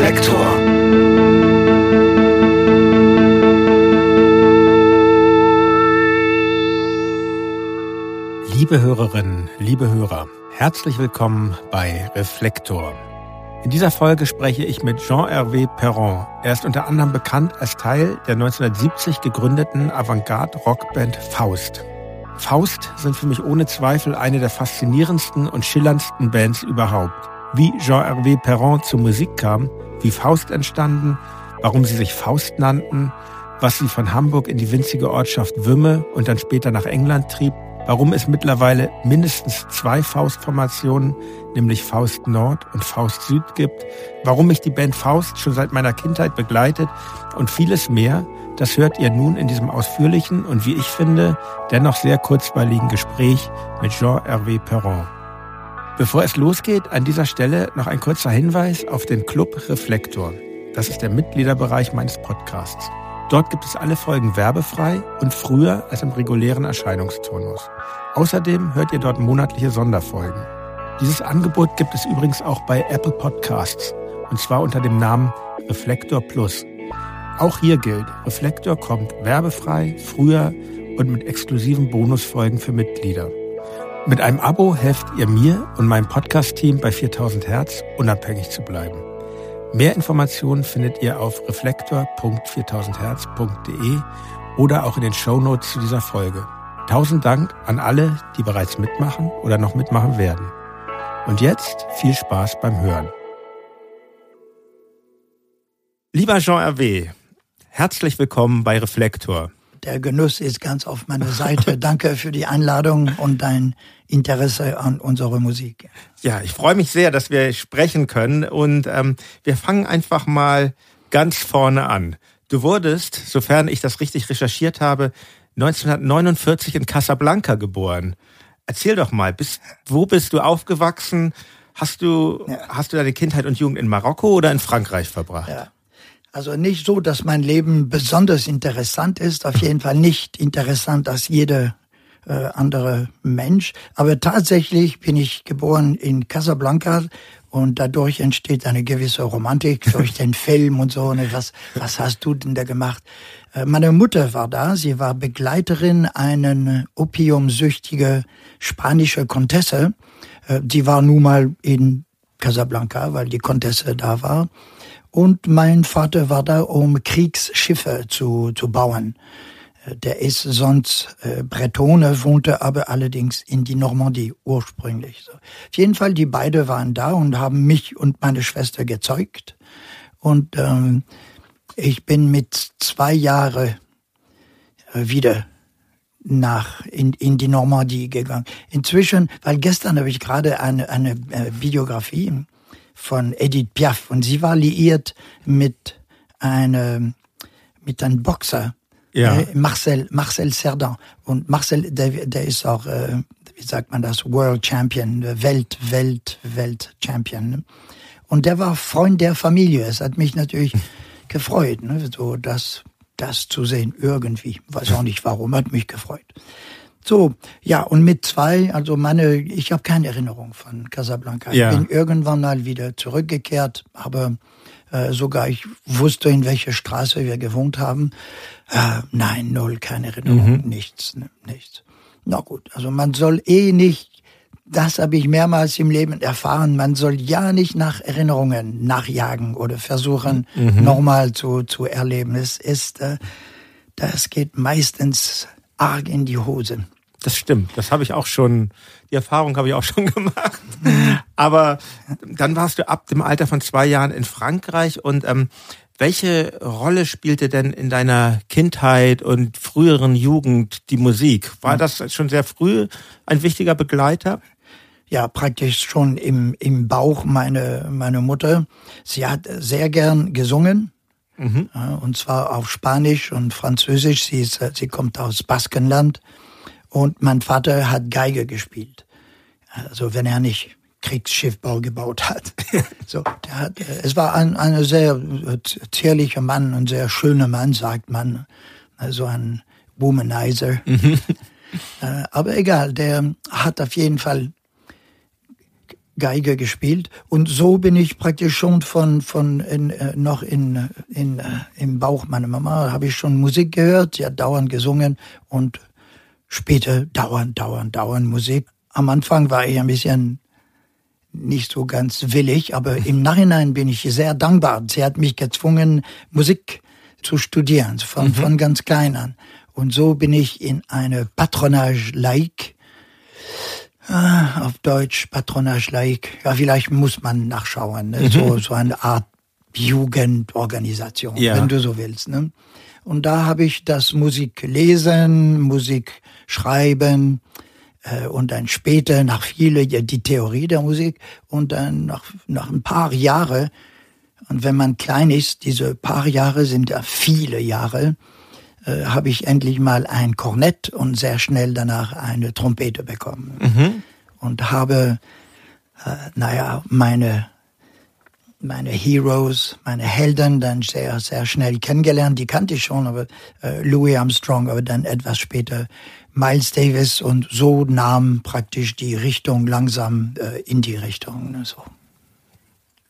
Reflektor. Liebe Hörerinnen, liebe Hörer, herzlich willkommen bei Reflektor. In dieser Folge spreche ich mit Jean-Hervé Perron. Er ist unter anderem bekannt als Teil der 1970 gegründeten Avantgarde-Rockband Faust. Faust sind für mich ohne Zweifel eine der faszinierendsten und schillerndsten Bands überhaupt. Wie Jean-Hervé Perron zur Musik kam, wie Faust entstanden, warum sie sich Faust nannten, was sie von Hamburg in die winzige Ortschaft Wümme und dann später nach England trieb, warum es mittlerweile mindestens zwei Faustformationen, nämlich Faust Nord und Faust Süd gibt, warum mich die Band Faust schon seit meiner Kindheit begleitet und vieles mehr, das hört ihr nun in diesem ausführlichen und wie ich finde, dennoch sehr kurzweiligen Gespräch mit Jean-Hervé Perron. Bevor es losgeht, an dieser Stelle noch ein kurzer Hinweis auf den Club Reflektor. Das ist der Mitgliederbereich meines Podcasts. Dort gibt es alle Folgen werbefrei und früher als im regulären Erscheinungsturnus. Außerdem hört ihr dort monatliche Sonderfolgen. Dieses Angebot gibt es übrigens auch bei Apple Podcasts und zwar unter dem Namen Reflektor Plus. Auch hier gilt, Reflektor kommt werbefrei, früher und mit exklusiven Bonusfolgen für Mitglieder. Mit einem Abo helft ihr mir und meinem Podcast-Team bei 4000 Hertz unabhängig zu bleiben. Mehr Informationen findet ihr auf reflektor.4000herz.de oder auch in den Show Notes zu dieser Folge. Tausend Dank an alle, die bereits mitmachen oder noch mitmachen werden. Und jetzt viel Spaß beim Hören. Lieber Jean Hervé, Herzlich willkommen bei Reflektor. Der Genuss ist ganz auf meiner Seite. Danke für die Einladung und dein Interesse an unserer Musik. Ja, ich freue mich sehr, dass wir sprechen können und ähm, wir fangen einfach mal ganz vorne an. Du wurdest, sofern ich das richtig recherchiert habe, 1949 in Casablanca geboren. Erzähl doch mal, bist, wo bist du aufgewachsen? Hast du, ja. hast du deine Kindheit und Jugend in Marokko oder in Frankreich verbracht? Ja. Also nicht so, dass mein Leben besonders interessant ist, auf jeden Fall nicht interessant als jeder äh, andere Mensch. Aber tatsächlich bin ich geboren in Casablanca und dadurch entsteht eine gewisse Romantik durch den Film und so. Ne, was, was hast du denn da gemacht? Äh, meine Mutter war da. Sie war Begleiterin einer opiumsüchtige spanische Kontesse. Äh, die war nun mal in Casablanca, weil die Kontesse da war. Und mein Vater war da, um Kriegsschiffe zu, zu bauen. Äh, der ist sonst äh, Bretone, wohnte aber allerdings in die Normandie ursprünglich. So. Auf jeden Fall, die beide waren da und haben mich und meine Schwester gezeugt. Und ähm, ich bin mit zwei Jahren äh, wieder nach in, in die Normandie gegangen. Inzwischen, weil gestern habe ich gerade eine, eine äh, Biografie von Edith Piaf und sie war liiert mit einem mit einem Boxer, ja. äh, Marcel Marcel Cerdan und Marcel der, der ist auch äh, wie sagt man das World Champion, Welt Welt Welt Champion ne? und der war Freund der Familie. Es hat mich natürlich gefreut, ne? so das das zu sehen irgendwie. Weiß auch nicht warum, hat mich gefreut. So, ja, und mit zwei, also meine, ich habe keine Erinnerung von Casablanca. Ja. Ich bin irgendwann mal wieder zurückgekehrt, aber äh, sogar ich wusste, in welcher Straße wir gewohnt haben. Äh, nein, null, keine Erinnerung, mhm. nichts, ne, nichts. Na gut, also man soll eh nicht, das habe ich mehrmals im Leben erfahren, man soll ja nicht nach Erinnerungen nachjagen oder versuchen, mhm. nochmal zu, zu erleben. Es ist, äh, das geht meistens arg in die Hose. Das stimmt. Das habe ich auch schon, die Erfahrung habe ich auch schon gemacht. Aber dann warst du ab dem Alter von zwei Jahren in Frankreich und ähm, welche Rolle spielte denn in deiner Kindheit und früheren Jugend die Musik? War das schon sehr früh ein wichtiger Begleiter? Ja, praktisch schon im, im Bauch meine, meine Mutter. Sie hat sehr gern gesungen. Mhm. Und zwar auf Spanisch und Französisch. Sie, ist, sie kommt aus Baskenland. Und mein Vater hat Geige gespielt. Also wenn er nicht Kriegsschiffbau gebaut hat. so, der hat, es war ein, ein sehr äh, zierlicher Mann, ein sehr schöner Mann, sagt man. Also ein Womanizer. Mhm. Äh, aber egal, der hat auf jeden Fall Geige gespielt und so bin ich praktisch schon von von in, äh, noch in, in äh, im Bauch meiner Mama habe ich schon Musik gehört, sie hat dauernd gesungen und später dauernd dauernd dauernd Musik. Am Anfang war ich ein bisschen nicht so ganz willig, aber im Nachhinein bin ich sehr dankbar. Sie hat mich gezwungen Musik zu studieren von mhm. von ganz klein an und so bin ich in eine Patronage laïque Ah, auf Deutsch Patronage Laik. Ja, vielleicht muss man nachschauen. Ne? Mhm. So, so eine Art Jugendorganisation, ja. wenn du so willst. Ne? Und da habe ich das Musik lesen, Musik schreiben äh, und dann später nach viele die Theorie der Musik und dann nach, nach ein paar Jahre und wenn man klein ist, diese paar Jahre sind ja viele Jahre, äh, habe ich endlich mal ein Kornett und sehr schnell danach eine Trompete bekommen. Mhm. Und habe, äh, naja, meine, meine Heroes, meine Helden dann sehr, sehr schnell kennengelernt. Die kannte ich schon, aber äh, Louis Armstrong, aber dann etwas später Miles Davis und so nahm praktisch die Richtung langsam äh, in die Richtung. Ne, so.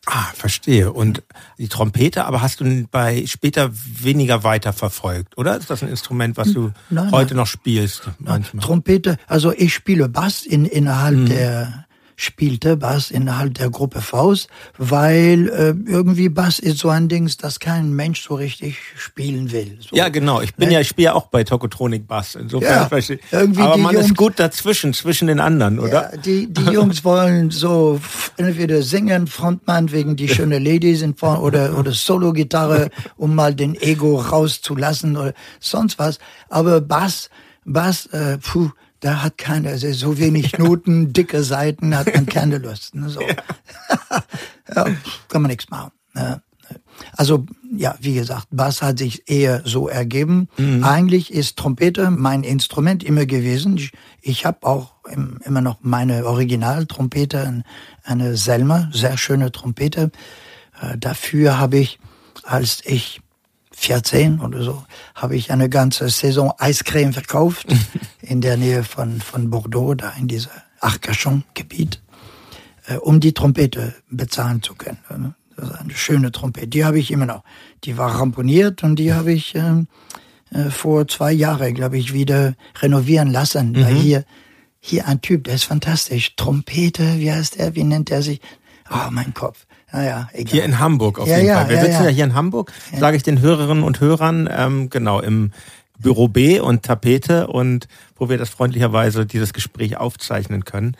Ah, verstehe. Und die Trompete, aber hast du bei später weniger weiter verfolgt, oder? Ist das ein Instrument, was du nein, heute nein. noch spielst? Manchmal? Trompete, also ich spiele Bass in, innerhalb mhm. der spielte Bass innerhalb der Gruppe Faust, weil äh, irgendwie Bass ist so ein Ding, das kein Mensch so richtig spielen will. So. Ja, genau. Ich bin ne? ja, ich spiele ja auch bei Tokotronik Bass. Insofern ja, irgendwie Aber man Jungs, ist gut dazwischen, zwischen den anderen, oder? Ja, die, die Jungs wollen so entweder singen, Frontmann wegen die schöne Lady sind vorne oder, oder Solo-Gitarre, um mal den Ego rauszulassen oder sonst was. Aber Bass, Bass, äh, puh, da hat keiner, so wenig Noten, dicke Seiten, hat man keine Lust. Ne, so. Ja. kann man nichts machen. Ne. Also ja, wie gesagt, Bass hat sich eher so ergeben. Mhm. Eigentlich ist Trompete mein Instrument immer gewesen. Ich, ich habe auch im, immer noch meine Originaltrompete, eine Selmer, sehr schöne Trompete. Äh, dafür habe ich, als ich 14 oder so, habe ich eine ganze Saison Eiscreme verkauft in der Nähe von, von Bordeaux, da in dieser Arcachon-Gebiet, äh, um die Trompete bezahlen zu können. Ne? Das ist eine schöne Trompete. Die habe ich immer noch. Die war ramponiert und die habe ich äh, äh, vor zwei Jahren, glaube ich, wieder renovieren lassen. Mhm. Weil hier, hier ein Typ, der ist fantastisch. Trompete, wie heißt der? Wie nennt er sich? Oh, mein Kopf. Ja, egal. Hier in Hamburg auf ja, jeden Fall. Wir ja, sitzen ja. hier in Hamburg, sage ich den Hörerinnen und Hörern, ähm, genau, im Büro B und Tapete und wo wir das freundlicherweise dieses Gespräch aufzeichnen können.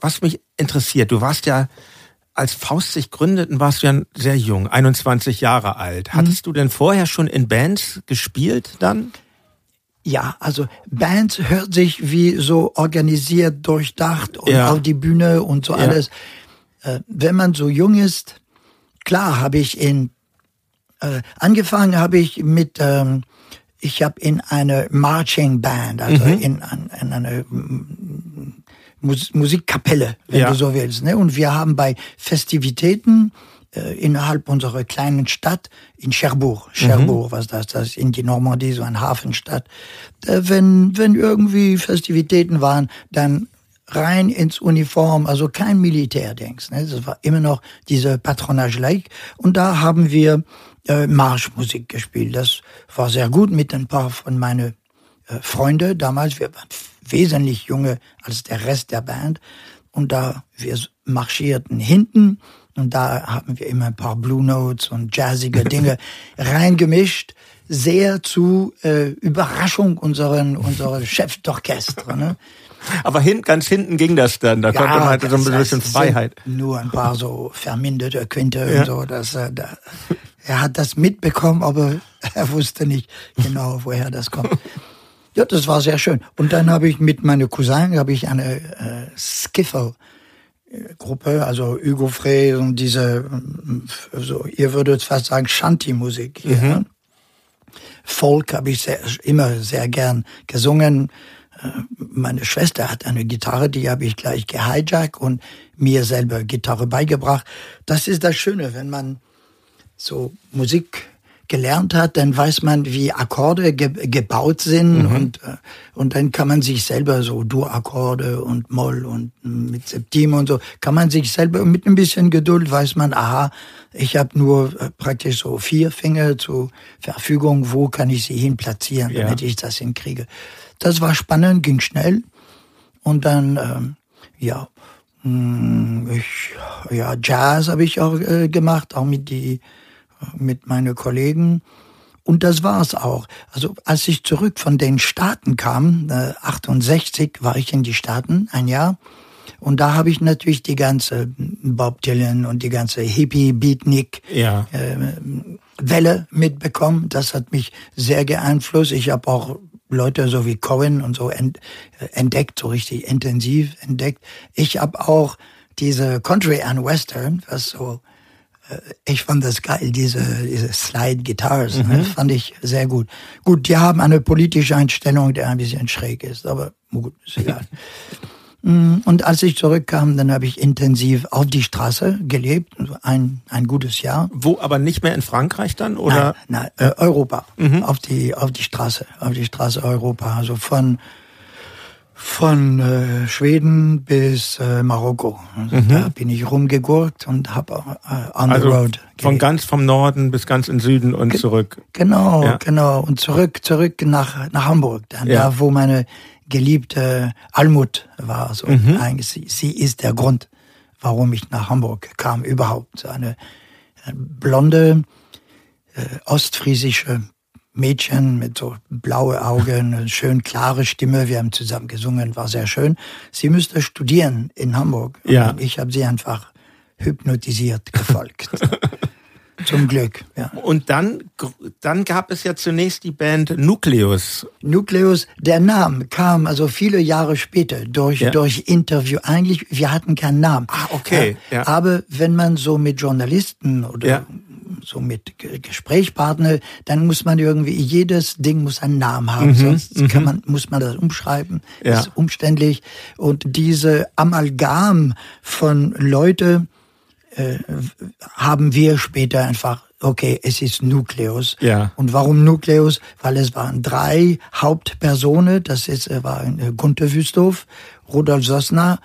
Was mich interessiert, du warst ja, als Faust sich gründeten, warst du ja sehr jung, 21 Jahre alt. Hattest mhm. du denn vorher schon in Bands gespielt dann? Ja, also Bands hört sich wie so organisiert, durchdacht und ja. auf die Bühne und so alles. Äh, wenn man so jung ist, klar habe ich in äh, angefangen habe ich mit ähm, ich habe in eine Marching Band, also mhm. in, in, eine Mus Musikkapelle, wenn ja. du so willst. Ne? Und wir haben bei Festivitäten äh, innerhalb unserer kleinen Stadt in Cherbourg, Cherbourg, mhm. was das, das ist in die Normandie, so ein Hafenstadt. Äh, wenn, wenn irgendwie Festivitäten waren, dann rein ins Uniform, also kein Militärdings. Ne? Das war immer noch diese Patronage Lake. Und da haben wir äh, Marschmusik gespielt. Das war sehr gut mit ein paar von meinen äh, Freunden damals. Wir waren wesentlich junge als der Rest der Band. Und da wir marschierten hinten und da haben wir immer ein paar Blue Notes und jazzige Dinge reingemischt. Sehr zu äh, Überraschung unseren, unserer Chef d'Orchestre. Ne? Aber hin, ganz hinten ging das dann. Da ja, konnte man halt so ein bisschen Freiheit. Nur ein paar so verminderte Quinte ja. und so. Dass, äh, da, er hat das mitbekommen, aber er wusste nicht genau, woher das kommt. Ja, das war sehr schön. Und dann habe ich mit meiner Cousin habe ich eine äh, Skiffle Gruppe, also Hugo Frey und diese, so, ihr würdet fast sagen Shanty-Musik. Mhm. Ja. Folk habe ich sehr, immer sehr gern gesungen meine Schwester hat eine Gitarre, die habe ich gleich gehijackt und mir selber Gitarre beigebracht. Das ist das Schöne, wenn man so Musik gelernt hat, dann weiß man, wie Akkorde ge gebaut sind mhm. und, äh, und dann kann man sich selber so Dur-Akkorde und Moll und mit Septim und so, kann man sich selber mit ein bisschen Geduld weiß man, aha, ich habe nur äh, praktisch so vier Finger zur Verfügung, wo kann ich sie hin platzieren, damit ja. ich das hinkriege. Das war spannend, ging schnell und dann, ähm, ja, hm, ich, ja, Jazz habe ich auch äh, gemacht, auch mit die, mit meinen Kollegen. Und das war's auch. Also als ich zurück von den Staaten kam, äh, 68 war ich in die Staaten, ein Jahr. Und da habe ich natürlich die ganze Bob Dylan und die ganze Hippie-Beatnik ja. äh, Welle mitbekommen. Das hat mich sehr beeinflusst. Ich habe auch Leute so wie Cohen und so entdeckt, so richtig intensiv entdeckt. Ich habe auch diese Country and Western, was so, äh, ich fand das geil, diese, diese Slide Guitars, ne, mhm. ne, fand ich sehr gut. Gut, die haben eine politische Einstellung, die ein bisschen schräg ist, aber gut, ist egal. Mm, und als ich zurückkam, dann habe ich intensiv auf die Straße gelebt, ein, ein gutes Jahr. Wo, aber nicht mehr in Frankreich dann, oder? Nein, nein äh, Europa, mhm. auf die, auf die Straße, auf die Straße Europa, also von, von äh, Schweden bis äh, Marokko. Also mhm. Da bin ich rumgegurkt und habe äh, on also the road. Von ganz vom Norden bis ganz in Süden und Ge zurück. Genau, ja. genau. Und zurück, zurück nach, nach Hamburg, dann ja. da, wo meine geliebte Almut war. So mhm. eigentlich, sie, ist der Grund, warum ich nach Hamburg kam überhaupt. Eine, eine blonde, äh, ostfriesische Mädchen mit so blaue Augen, schön klare Stimme. Wir haben zusammen gesungen, war sehr schön. Sie müsste studieren in Hamburg. Ja. ich habe sie einfach hypnotisiert gefolgt. Zum Glück, ja. Und dann, dann gab es ja zunächst die Band Nucleus. Nucleus, der Name kam also viele Jahre später durch, ja. durch Interview. Eigentlich, wir hatten keinen Namen. Ah, okay. Ja. Aber wenn man so mit Journalisten oder ja. so mit Gesprächspartner, dann muss man irgendwie, jedes Ding muss einen Namen haben, mhm, sonst mhm. kann man, muss man das umschreiben. Ja. Das ist umständlich. Und diese Amalgam von Leute, äh, haben wir später einfach, okay, es ist Nukleus. Ja. Und warum Nukleus? Weil es waren drei Hauptpersonen, das ist, äh, war äh, Gunther Wüsthof, Rudolf Sosna,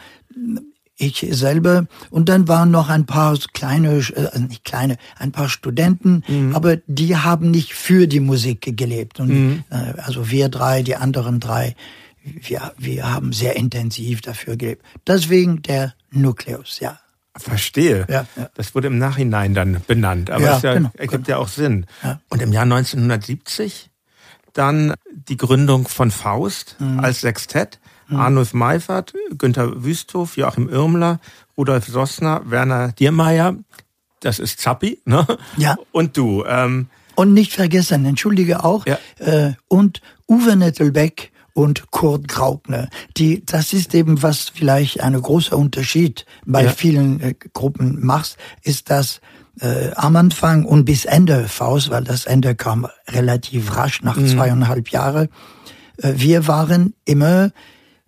ich selber und dann waren noch ein paar kleine, äh, nicht kleine, ein paar Studenten, mhm. aber die haben nicht für die Musik gelebt. Und mhm. äh, also wir drei, die anderen drei, wir, wir haben sehr intensiv dafür gelebt. Deswegen der Nukleus, ja. Verstehe. Ja, ja. Das wurde im Nachhinein dann benannt, aber ja, es ja, genau, ergibt genau. ja auch Sinn. Und im Jahr 1970 dann die Gründung von Faust mhm. als Sextett. Mhm. Arnulf Meifert, Günther Wüsthof, Joachim Irmler, Rudolf Sossner, Werner Diermeier, das ist Zappi, ne? Ja. Und du. Ähm, und nicht vergessen, entschuldige auch, ja. äh, und Uwe Nettelbeck, und Kurt Graupner. Die, das ist eben, was vielleicht ein großer Unterschied bei ja. vielen äh, Gruppen macht, ist, dass äh, am Anfang und bis Ende Faust, weil das Ende kam relativ rasch nach mhm. zweieinhalb Jahren, äh, wir waren immer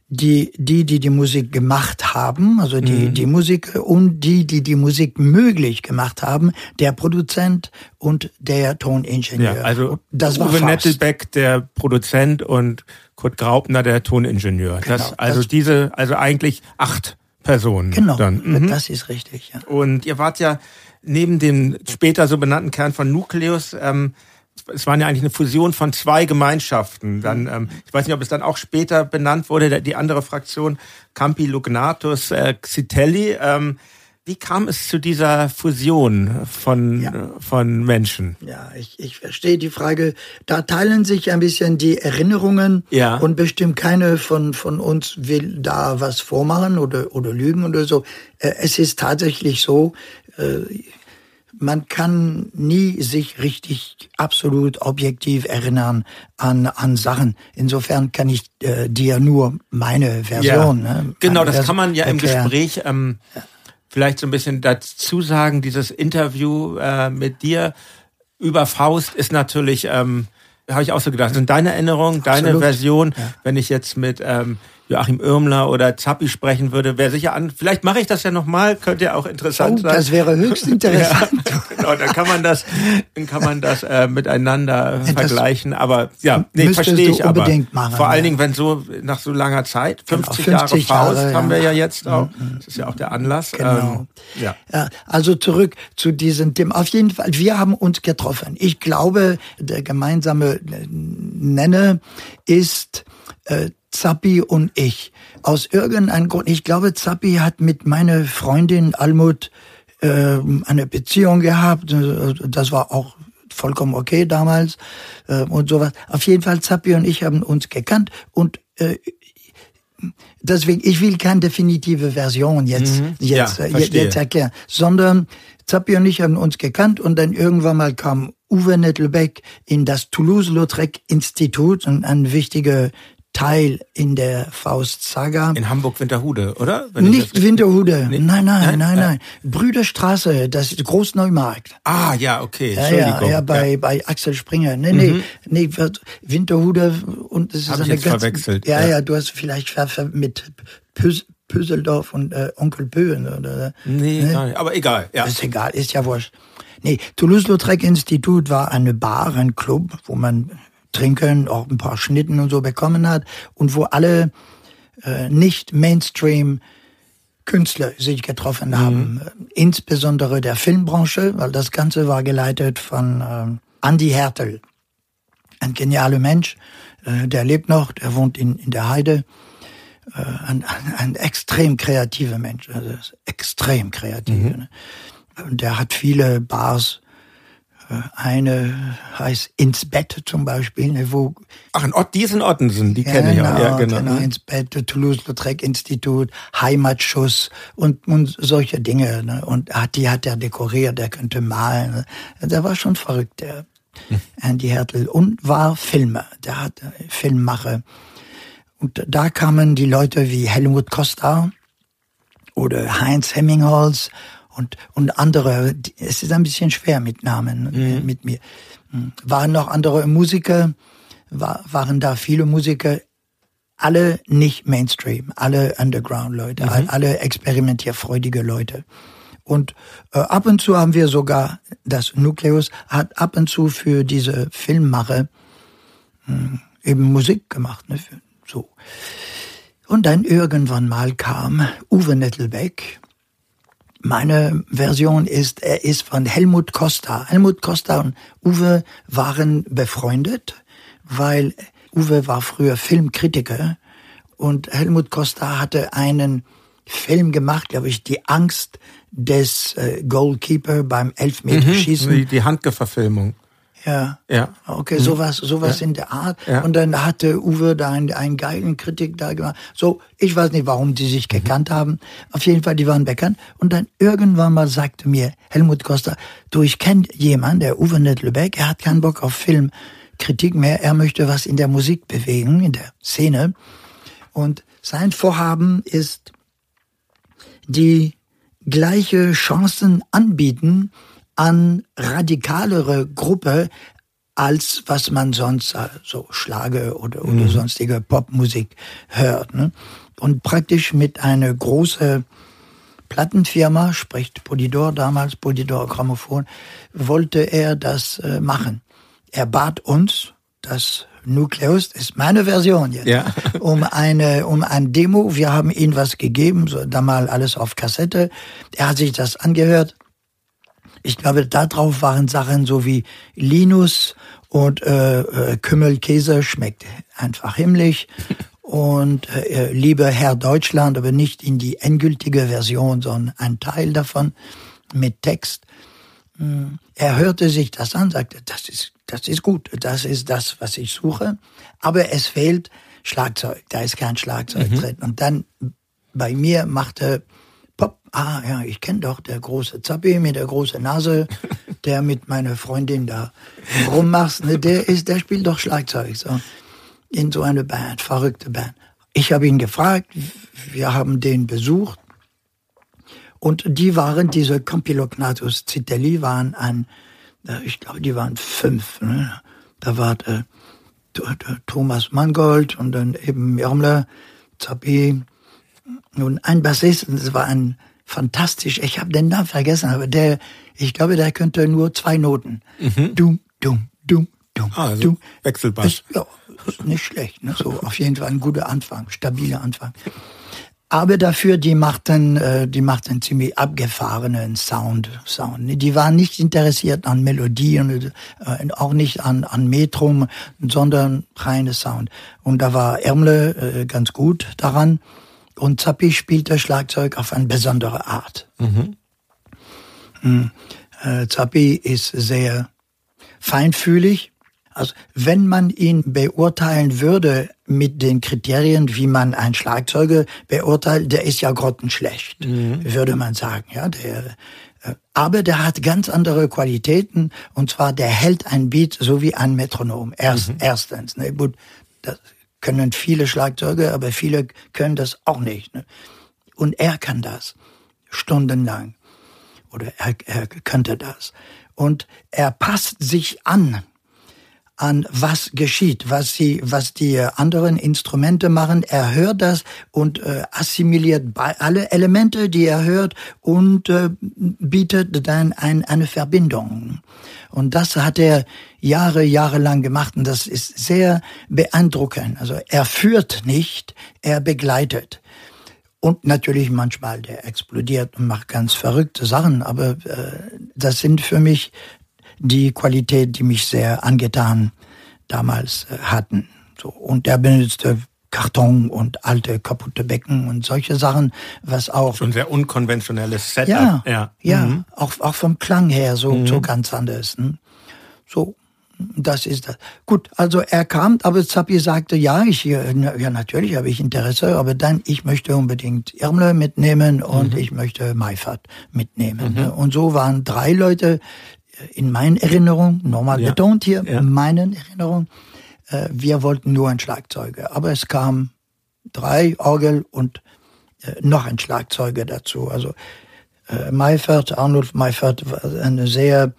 die, die, die die Musik gemacht haben, also die, mhm. die Musiker und die, die die Musik möglich gemacht haben, der Produzent und der Toningenieur. Ja, also das Uwe war Faust. Nettelbeck, der Produzent und Kurt Graupner, der Toningenieur. Genau, das, also das, diese, also eigentlich acht Personen. Genau, dann. Mhm. das ist richtig. Ja. Und ihr wart ja neben dem später so benannten Kern von Nucleus, ähm, es waren ja eigentlich eine Fusion von zwei Gemeinschaften. Dann, ähm, ich weiß nicht, ob es dann auch später benannt wurde, die andere Fraktion Campi Lugnatus äh, Xitelli. Ähm, wie kam es zu dieser Fusion von, ja. von Menschen? Ja, ich, ich verstehe die Frage. Da teilen sich ein bisschen die Erinnerungen ja. und bestimmt keine von, von uns will da was vormachen oder, oder lügen oder so. Äh, es ist tatsächlich so, äh, man kann nie sich richtig absolut objektiv erinnern an, an Sachen. Insofern kann ich äh, dir nur meine Version. Ja. Ne, genau, das Version kann man ja erklären. im Gespräch ähm, ja vielleicht so ein bisschen dazu sagen, dieses Interview äh, mit dir über Faust ist natürlich, ähm, habe ich auch so gedacht, sind deine Erinnerungen, deine Version, ja. wenn ich jetzt mit ähm, Joachim Irmler oder Zappi sprechen würde, wäre sicher an. Vielleicht mache ich das ja nochmal, könnte ja auch interessant oh, sein. Das wäre höchst interessant. ja, genau, dann kann man das, dann kann man das äh, miteinander das vergleichen. Aber ja, nee, verstehe ich aber. Machen, Vor allen ja. Dingen, wenn so nach so langer Zeit, 50, genau, 50 Jahre Faust Jahre, haben wir ja. jetzt auch. Mhm. Das ist ja auch der Anlass. Genau. Ähm, ja. ja. Also zurück zu diesem Thema. Auf jeden Fall, wir haben uns getroffen. Ich glaube, der gemeinsame Nenner ist äh, Zappi und ich. Aus irgendeinem Grund. Ich glaube, Zappi hat mit meiner Freundin Almut äh, eine Beziehung gehabt. Das war auch vollkommen okay damals äh, und sowas. Auf jeden Fall, Zappi und ich haben uns gekannt und äh, deswegen, ich will keine definitive Version jetzt, Mhm. jetzt, Ja, äh, jetzt erklären, sondern Zappi und ich haben uns gekannt und dann irgendwann mal kam Uwe Nettelbeck in das Toulouse-Lautrec-Institut und ein wichtiger Teil in der Faust-Saga. In Hamburg-Winterhude, oder? Wenn ich Nicht Winterhude, Nee. nein, nein, Nein? nein, Ja. nein. Brüderstraße, das ist Großneumarkt. Ah, ja, okay. Ja, Entschuldigung. ja, ja, bei, bei Axel Springer. Nee, nee, nee, wird- Winterhude und das ist Hab ich eine jetzt ganz, verwechselt, Ja, ja. ja, du hast vielleicht mit Pös, Pöseldorf und äh, Onkel Pöhen oder. Nee, ne? gar nicht. aber egal. Ja. Ist egal, ist ja wurscht. Nee, Toulouse-Lautrec-Institut war eine Bar, ein Club, wo man trinken, auch ein paar Schnitten und so bekommen hat und wo alle äh, nicht Mainstream Künstler sich getroffen haben. Äh, Insbesondere der Filmbranche, weil das Ganze war geleitet von ähm, Andy Hertel. Ein genialer Mensch, äh, der lebt noch, der wohnt in, in der Heide. Äh, ein, ein, ein extrem kreativer Mensch, also extrem kreativ. Ne? Und der hat viele Bars. Eine heißt Ins Bett zum Beispiel, ne, wo Ach, in Ott, ist in Ottensen, die kenne ich auch. Ja, genau. Mhm. ins Bett, Toulouse-Lautrec-Institut, Heimatschuss und, und solche Dinge. Ne? Und hat, die hat er dekoriert, der könnte malen. Ne? Der war schon verrückt, der Hm. Andy Hertel. Und war Filmer, der hat äh, Filmmacher. Und da kamen die Leute wie Helmut Costa oder Heinz Hemmingholz und, und andere. Es ist ein bisschen schwer mit Namen, äh, mit mir. Hm. Waren noch andere Musiker, war, waren da viele Musiker, alle nicht Mainstream, alle Underground-Leute, all- alle experimentierfreudige Leute. Und äh, ab und zu haben wir sogar, das Nukleus hat ab und zu für diese Filmmacher mh, eben Musik gemacht. Ne, für, so. Und dann irgendwann mal kam Uwe Nettelbeck. Meine Version ist, er ist von Helmut Costa. Helmut Costa und Uwe waren befreundet, weil Uwe war früher Filmkritiker und Helmut Costa hatte einen Film gemacht, glaube ich, Die Angst des äh, Goalkeeper beim Elfmeterschießen. Die, die Handgeverfilmung. Ja. Ja. Okay, sowas, sowas in der Art. Ja. Und dann hatte Uwe da einen, einen geilen Kritik da gemacht. So, ich weiß nicht, warum die sich gekannt haben. Auf jeden Fall, die waren bekannt. Und dann irgendwann mal sagte mir Helmut Costa, du, ich kenne jemanden, der Uwe Nettelbeck, er hat keinen Bock auf Filmkritik mehr, er möchte was in der Musik bewegen, in der Szene. Und sein Vorhaben ist, die gleiche Chancen anbieten an radikalere Gruppe als was man sonst äh, so Schlager oder, oder sonstige Popmusik hört. Ne? Und praktisch mit einer großen Plattenfirma, spricht Polydor damals, Polydor Grammophon, wollte er das äh, machen. Er bat uns, das Nucleus, ist meine Version jetzt, Ja. um eine, um ein Demo. Wir haben ihm was gegeben, so damals alles auf Kassette. Er hat sich das angehört. Ich glaube, darauf waren Sachen so wie Linus und äh, äh, Kümmelkäse schmeckt einfach himmlisch. Und äh, lieber Herr Deutschland, aber nicht in die endgültige Version, sondern ein Teil davon mit Text. Hm. Er hörte sich das an, sagte, das ist, das ist gut, das ist das, was ich suche. Aber es fehlt Schlagzeug, da ist kein Schlagzeug drin. Und dann bei mir machte ah ja, ich kenne doch der große Zappi mit der großen Nase, der mit meiner Freundin da rummacht, ne, der ist, der spielt doch Schlagzeug, so. In so eine Band, verrückte Band. Ich habe ihn gefragt, wir haben den besucht, und die waren, diese Compilognathus Citelli waren ein, ich glaube, die waren fünf. Ne? Da war äh, Thomas Mangold und dann eben Irmler, Zappi. Nun, ein Bassist, das war ein fantastisch, ich habe den Namen vergessen, aber der, ich glaube, der könnte nur zwei Noten. Mhm. Dum, dum, dum, dum, ah, also dum. Wechselbass. Ist, ja, ist nicht schlecht. Ne? So auf jeden Fall ein guter Anfang, stabiler Anfang. Aber dafür, die machten, äh, die machten ziemlich abgefahrenen Sound, Sound. Die waren nicht interessiert an Melodien, äh, auch nicht an, an Metrum, sondern reine Sound. Und da war Ärmle äh, ganz gut daran. Und Zappi spielte Schlagzeug auf eine besondere Art. Mhm. Mhm. Äh, Zappi ist sehr feinfühlig. Also wenn man ihn beurteilen würde mit den Kriterien, wie man einen Schlagzeuger beurteilt, der ist ja grottenschlecht, mhm. würde man sagen. Ja, der, äh, aber der hat ganz andere Qualitäten und zwar der hält ein Beat so wie ein Metronom. Erst, mhm. Erstens, ne, gut, das können viele Schlagzeuger, aber viele können das auch nicht. Ne? Und er kann das stundenlang oder er, er könnte das und er passt sich an an was geschieht, was sie, was die anderen Instrumente machen. Er hört das und äh, assimiliert alle Elemente, die er hört und äh, bietet dann ein, eine Verbindung. Und das hat er Jahre, Jahre lang gemacht und das ist sehr beeindruckend. Also er führt nicht, er begleitet. Und natürlich manchmal, der explodiert und macht ganz verrückte Sachen, aber äh, das sind für mich die Qualität, die mich sehr angetan damals äh, hatten. So, und er benutzte Karton und alte kaputte Becken und solche Sachen, was auch schon sehr unkonventionelles Setup. Ja, ja, ja mhm. auch auch vom Klang her so mhm. so ganz anders. Ne? So, das ist das. Gut, also er kam, aber Zappi sagte, ja, ich ja natürlich habe ich Interesse, aber dann ich möchte unbedingt Irmle mitnehmen und mhm. ich möchte Meifert mitnehmen. Mhm. Und so waren drei Leute, in meinen Erinnerungen, nochmal ja. betont hier, ja. in meinen Erinnerungen, äh, wir wollten nur ein Schlagzeuger. Aber es kam drei Orgel und äh, noch ein Schlagzeuger dazu. Also äh, Meifert, Arnold Meifert war eine sehr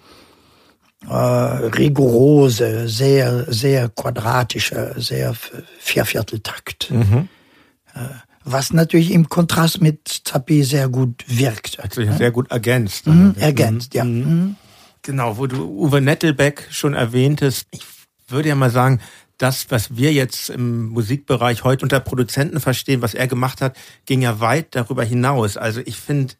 äh, rigorose, sehr, sehr quadratische, sehr Viervierteltakt. Mhm. Äh, was natürlich im Kontrast mit Zappi sehr gut wirkt. Hat sich sehr gut ergänzt. Mhm, ergänzt, ja. Mhm. mhm. Genau, wo du Uwe Nettelbeck schon erwähntest. Ich würde ja mal sagen, das, was wir jetzt im Musikbereich heute unter Produzenten verstehen, was er gemacht hat, ging ja weit darüber hinaus. Also ich finde,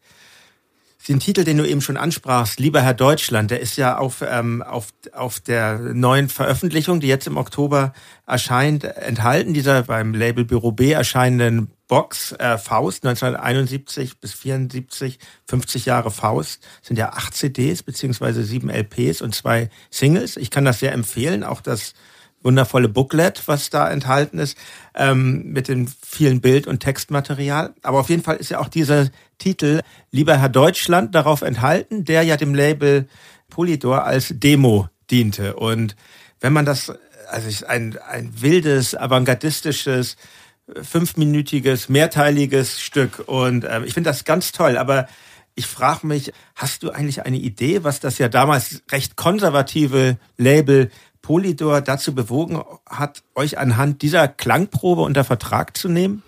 den Titel, den du eben schon ansprachst, Lieber Herr Deutschland, der ist ja auf, ähm, auf, auf der neuen Veröffentlichung, die jetzt im Oktober erscheint, enthalten, dieser beim Label Büro B erscheinenden Box äh, Faust 1971 bis 74, 50 Jahre Faust, sind ja acht CDs beziehungsweise sieben LPs und zwei Singles. Ich kann das sehr empfehlen, auch das wundervolle Booklet, was da enthalten ist, ähm, mit dem vielen Bild- und Textmaterial. Aber auf jeden Fall ist ja auch dieser Titel Lieber Herr Deutschland darauf enthalten, der ja dem Label Polydor als Demo diente. Und wenn man das, also ein, ein wildes, avantgardistisches, fünfminütiges, mehrteiliges Stück. Und äh, ich finde das ganz toll. Aber ich frage mich, hast du eigentlich eine Idee, was das ja damals recht konservative Label Polydor dazu bewogen hat, euch anhand dieser Klangprobe unter Vertrag zu nehmen?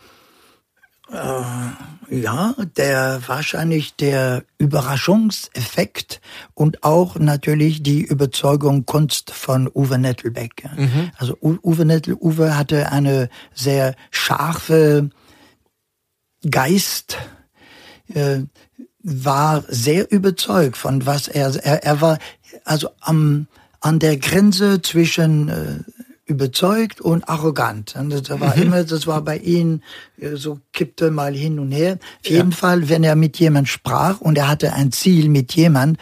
Äh, ja, der wahrscheinlich der Überraschungseffekt und auch natürlich die Überzeugung Kunst von Uwe Nettelbeck. Mhm. Also Uwe Nettel, Uwe hatte eine sehr scharfe Geist, äh, war sehr überzeugt von was er, er, er war also am, an der Grenze zwischen äh, überzeugt und arrogant. Und das war mhm. immer, das war bei ihm äh, so kippte mal hin und her. Auf ja. jeden Fall, wenn er mit jemand sprach und er hatte ein Ziel mit jemand,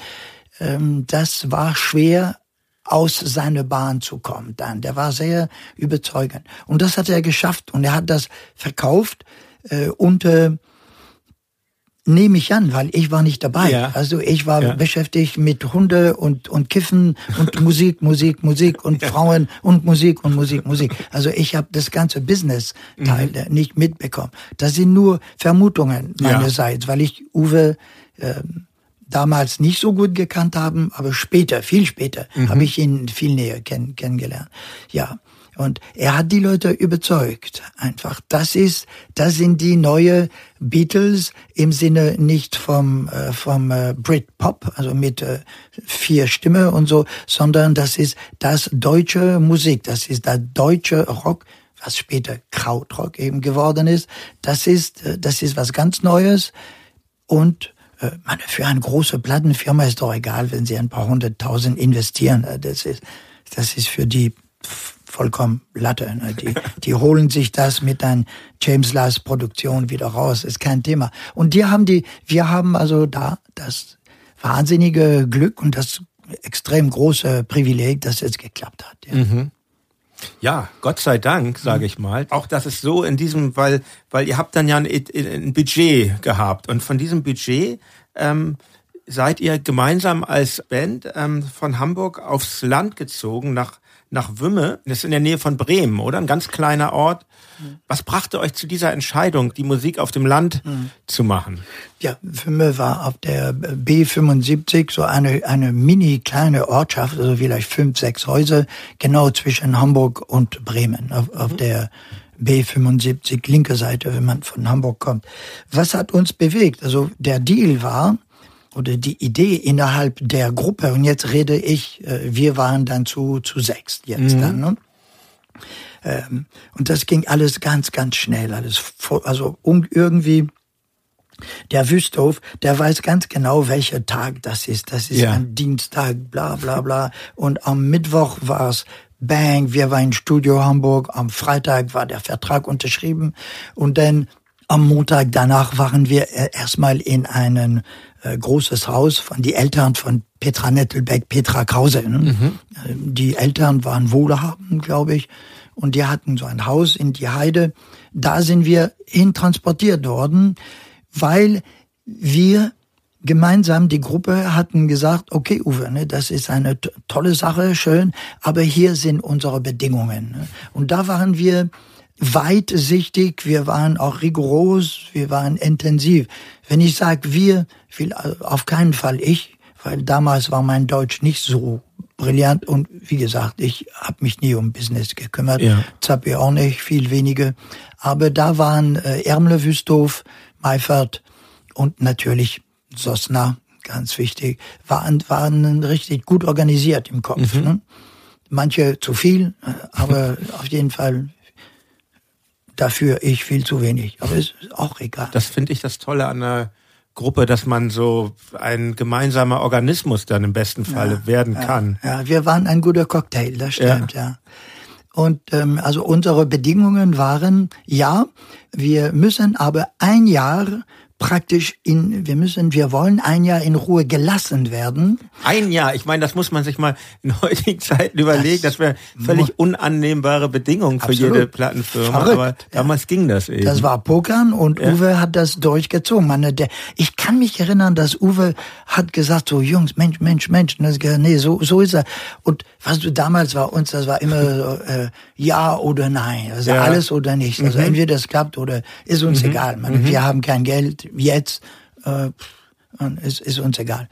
ähm, das war schwer aus seiner Bahn zu kommen dann. Der war sehr überzeugend. Und das hat er geschafft und er hat das verkauft äh, unter nehme ich an, weil ich war nicht dabei. Ja. Also ich war ja. beschäftigt mit Hunde und, und Kiffen und Musik, Musik, Musik und ja. Frauen und Musik und Musik, Musik. Also ich habe das ganze Business-Teil mhm. nicht mitbekommen. Das sind nur Vermutungen meinerseits, weil ich Uwe äh, damals nicht so gut gekannt habe, aber später, viel später, mhm. habe ich ihn viel näher kenn kennengelernt. Ja. Und er hat die Leute überzeugt. Einfach, das ist, das sind die neue Beatles im Sinne nicht vom äh, vom äh, Britpop, also mit äh, vier Stimme und so, sondern das ist das deutsche Musik, das ist der deutsche Rock, was später Krautrock eben geworden ist. Das ist äh, das ist was ganz Neues und äh, meine, für eine große Plattenfirma ist doch egal, wenn sie ein paar hunderttausend investieren. Äh, das ist, das ist für die vollkommen Latte. Ne? Die, die holen sich das mit einer James Last Produktion wieder raus. Ist kein Thema. Und die haben die, wir haben also da das wahnsinnige Glück und das extrem große Privileg, dass es geklappt hat. Ja. Mhm. Ja, Gott sei Dank, sage ich mal. Auch dass es so in diesem, weil, weil ihr habt dann ja ein, ein Budget gehabt und von diesem Budget ähm, seid ihr gemeinsam als Band ähm, von Hamburg aufs Land gezogen nach nach Wümme. Das ist in der Nähe von Bremen, oder? Ein ganz kleiner Ort. Was brachte euch zu dieser Entscheidung, die Musik auf dem Land mhm. zu machen? Ja, Wümme war auf der B75 so eine, eine mini kleine Ortschaft, also vielleicht fünf, sechs Häuser, genau zwischen Hamburg und Bremen, auf, auf mhm. der B75 linke Seite, wenn man von Hamburg kommt. Was hat uns bewegt? Also der Deal war, oder die Idee innerhalb der Gruppe, und jetzt rede ich, äh, wir waren dann zu, zu sechs jetzt mhm. dann, ne? Ähm, und das ging alles ganz, ganz schnell, alles, also irgendwie, der Wüsthof, der weiß ganz genau, welcher Tag das ist. Das ist ja. ein Dienstag, bla bla bla. Und am Mittwoch war es Bang, wir waren im Studio Hamburg. Am Freitag war der Vertrag unterschrieben. Und dann am Montag danach waren wir äh, erstmal in einen äh, großes Haus von die Eltern von Petra Nettelbeck, Petra Krause. Ne? Mhm. Äh, die Eltern waren wohlhabend, glaube ich, und die hatten so ein Haus in die Heide. Da sind wir hin transportiert worden, weil wir gemeinsam die Gruppe hatten gesagt, okay, Uwe, ne, das ist eine tolle Sache, schön, aber hier sind unsere Bedingungen. Ne? Und da waren wir weitsichtig, wir waren auch rigoros, wir waren intensiv. Wenn ich sage wir, will auf keinen Fall ich, weil damals war mein Deutsch nicht so brillant und wie gesagt, ich habe mich nie um Business gekümmert, ja. Zappi auch nicht, viel weniger. Aber da waren äh, Ermle Wüsthof, Meifert und natürlich Sosna, ganz wichtig, waren, waren richtig gut organisiert im Kopf. Mhm. Ne? Manche zu viel, äh, aber auf jeden Fall dafür ich viel zu wenig. Aber ist auch egal. Das finde ich das Tolle an der Gruppe, dass man so ein gemeinsamer Organismus dann im besten Falle ja, werden ja, kann. Ja, wir waren ein guter Cocktail, das stimmt, ja. ja. Und ähm, also unsere Bedingungen waren, ja, wir müssen aber ein Jahr praktisch in, wir müssen, wir wollen ein Jahr in Ruhe gelassen werden. Ein Jahr, ich meine, das muss man sich mal in heutigen Zeiten überlegen, das, das wäre völlig unannehmbare Bedingungen für jede Plattenfirma, Verrückt. aber damals ja. ging das eben. Das war Pokern und ja. Uwe hat das durchgezogen. Man, der, ich kann mich erinnern, dass Uwe hat gesagt, so Jungs, Mensch, Mensch, Mensch, das, nee, so, so ist er. Und was du damals war uns, das war immer so, äh, ja oder nein, also ja. alles oder nichts. Also mhm. entweder es klappt oder ist uns mhm. egal. Man, mhm. Wir haben kein Geld, jetzt äh, ist, ist uns egal.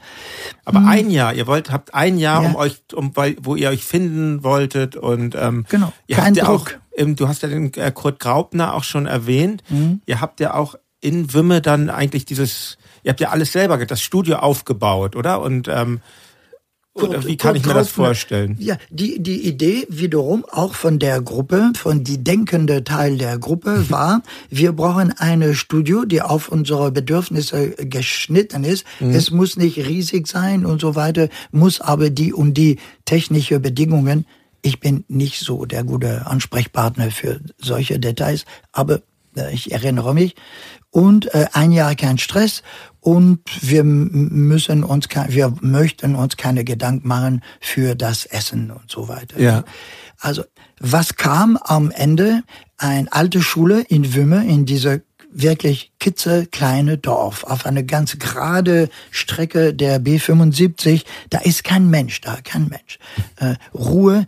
Aber hm. ein Jahr, ihr wollt, habt ein Jahr, ja. um euch, um, weil, wo ihr euch finden wolltet und ähm, genau. ihr Kein habt ja Druck. auch, ähm, du hast ja den äh, Kurt Graupner auch schon erwähnt. Mhm. Ihr habt ja auch in Wimme dann eigentlich dieses, ihr habt ja alles selber, das Studio aufgebaut, oder? Und ähm, oder wie kann ich mir das vorstellen? Ja, die, die Idee wiederum auch von der Gruppe, von die denkende Teil der Gruppe war, wir brauchen eine Studio, die auf unsere Bedürfnisse geschnitten ist. Mhm. Es muss nicht riesig sein und so weiter, muss aber die und die technische Bedingungen. Ich bin nicht so der gute Ansprechpartner für solche Details, aber äh, ich erinnere mich. Und äh, ein Jahr kein Stress und wir müssen uns, wir möchten uns keine Gedanken machen für das Essen und so weiter. Ja. Also, was kam am Ende? Eine alte Schule in Wümme, in dieser wirklich kitzekleine Dorf, auf eine ganz gerade Strecke der B75, da ist kein Mensch da, kein Mensch. Äh, Ruhe,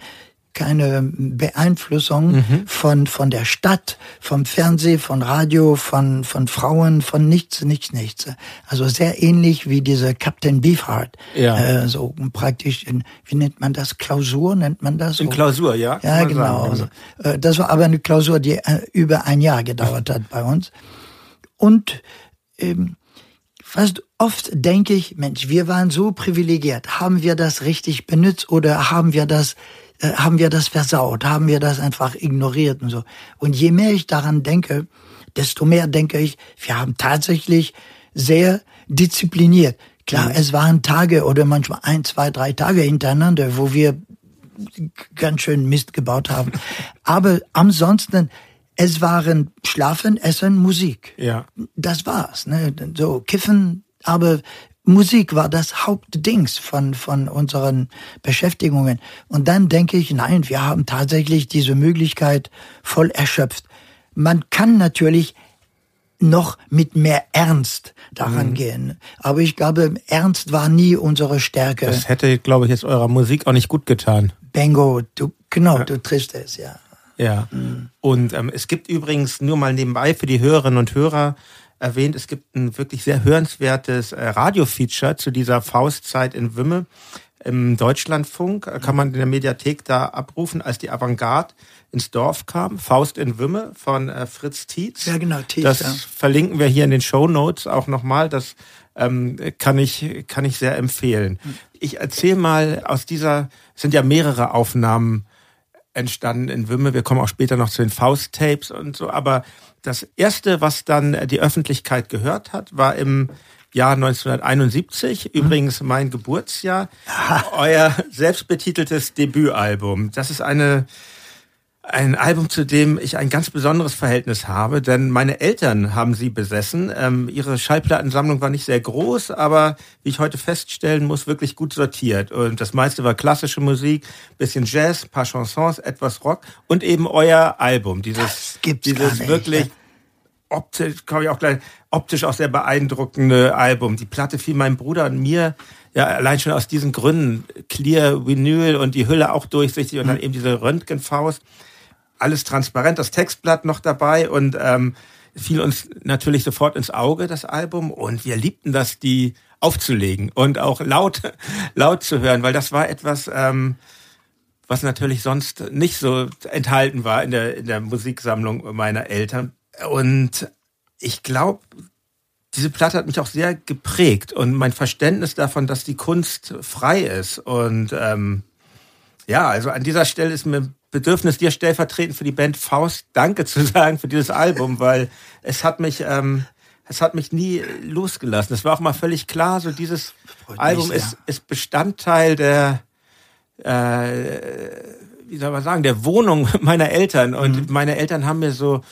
keine Beeinflussung mhm. von, von der Stadt, vom Fernsehen, von Radio, von, von Frauen, von nichts, nichts, nichts. Also sehr ähnlich wie diese Captain Beefheart. Ja. Äh, so praktisch in, wie nennt man das? Klausur nennt man das? In Klausur, ja. Ja, genau. Also, äh, das war aber eine Klausur, die äh, über ein Jahr gedauert hat bei uns. Und ähm, fast oft denke ich, Mensch, wir waren so privilegiert. Haben wir das richtig benutzt oder haben wir das äh, haben wir das versaut, haben wir das einfach ignoriert und so. Und je mehr ich daran denke, desto mehr denke ich, wir haben tatsächlich sehr diszipliniert. Klar, mhm. es waren Tage oder manchmal ein, zwei, drei Tage hintereinander, wo wir ganz schön Mist gebaut haben. Aber ansonsten, es waren Schlafen, Essen, Musik. Ja. Das war's. Ne? So kiffen, aber Musik war das Hauptdings von, von unseren Beschäftigungen. Und dann denke ich, nein, wir haben tatsächlich diese Möglichkeit voll erschöpft. Man kann natürlich noch mit mehr Ernst daran mhm. gehen. Aber ich glaube, Ernst war nie unsere Stärke. Das hätte, glaube ich, jetzt eurer Musik auch nicht gut getan. Bingo, du, genau, ja. du triffst es, ja. Ja. Mhm. Und ähm, es gibt übrigens nur mal nebenbei für die Hörerinnen und Hörer erwähnt, es gibt ein wirklich sehr hörenswertes äh, Radio-Feature zu dieser Faustzeit in Wümme im Deutschlandfunk. Äh, kann man in der Mediathek da abrufen, als die Avantgarde ins Dorf kam. Faust in Wümme von äh, Fritz Tietz. Ja, genau, Tietz. Das ja. verlinken wir hier in den Show Notes auch nochmal. Das ähm, kann ich kann ich sehr empfehlen. Hm. Ich erzähle mal aus dieser es sind ja mehrere Aufnahmen entstanden in Wümme. Wir kommen auch später noch zu den Faust-Tapes und so. Aber das erste, was dann die Öffentlichkeit gehört hat, war im Jahr 1971, übrigens mein Geburtsjahr, euer selbstbetiteltes Debütalbum. Das ist eine ein Album, zu dem ich ein ganz besonderes Verhältnis habe, denn meine Eltern haben sie besessen. Ähm, ihre Schallplattensammlung war nicht sehr groß, aber wie ich heute feststellen muss, wirklich gut sortiert. Und das meiste war klassische Musik, bisschen Jazz, paar Chansons, etwas Rock und eben euer Album. Dieses, dieses wirklich optisch, komme ich auch gleich, optisch auch sehr beeindruckende Album. Die Platte fiel meinem Bruder und mir ja, allein schon aus diesen Gründen, Clear Vinyl und die Hülle auch durchsichtig und dann mhm. eben diese Röntgenfaust alles transparent, das Textblatt noch dabei und ähm, fiel uns natürlich sofort ins Auge, das Album. Und wir liebten das, die aufzulegen und auch laut, laut zu hören, weil das war etwas, ähm, was natürlich sonst nicht so enthalten war in der, in der Musiksammlung meiner Eltern. Und ich glaube, diese Platte hat mich auch sehr geprägt und mein Verständnis davon, dass die Kunst frei ist. Und ähm, ja, also an dieser Stelle ist mir Bedürfnis, dir stellvertretend für die Band Faust Danke zu sagen für dieses Album, weil es hat mich, ähm, es hat mich nie losgelassen. Es war auch mal völlig klar, so dieses Album mich, ist, ist Bestandteil der, äh, wie soll man sagen, der Wohnung meiner Eltern. Und mhm. meine Eltern haben mir so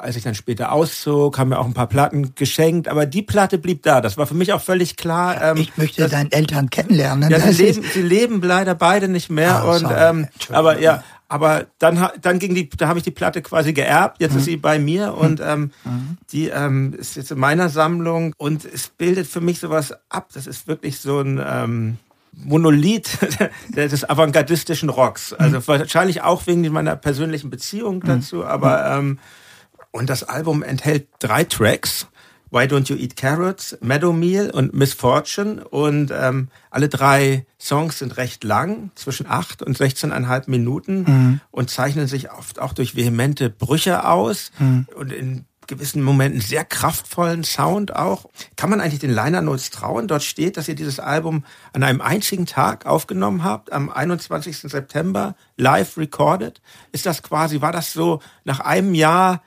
als ich dann später auszog, haben mir auch ein paar Platten geschenkt, aber die Platte blieb da. Das war für mich auch völlig klar. Ähm, ich möchte dass, deine Eltern kennenlernen. Ja, sie leben, sie leben leider beide nicht mehr. Ah, und ähm, aber ja, aber dann, dann ging die, da habe ich die Platte quasi geerbt. Jetzt mhm. ist sie bei mir und mhm. ähm, mhm. die ähm, ist jetzt in meiner Sammlung und es bildet für mich sowas ab. Das ist wirklich so ein ähm, Monolith des avantgardistischen Rocks. Also mhm. wahrscheinlich auch wegen meiner persönlichen Beziehung mhm. dazu, aber ähm, und das Album enthält drei Tracks Why Don't You Eat Carrots, Meadow Meal und Misfortune. Und ähm, alle drei Songs sind recht lang, zwischen acht und 16,5 Minuten mhm. und zeichnen sich oft auch durch vehemente Brüche aus mhm. und in gewissen Momenten sehr kraftvollen Sound auch. Kann man eigentlich den Liner Notes trauen? Dort steht, dass ihr dieses Album an einem einzigen Tag aufgenommen habt, am 21. September, live recorded. Ist das quasi, war das so nach einem Jahr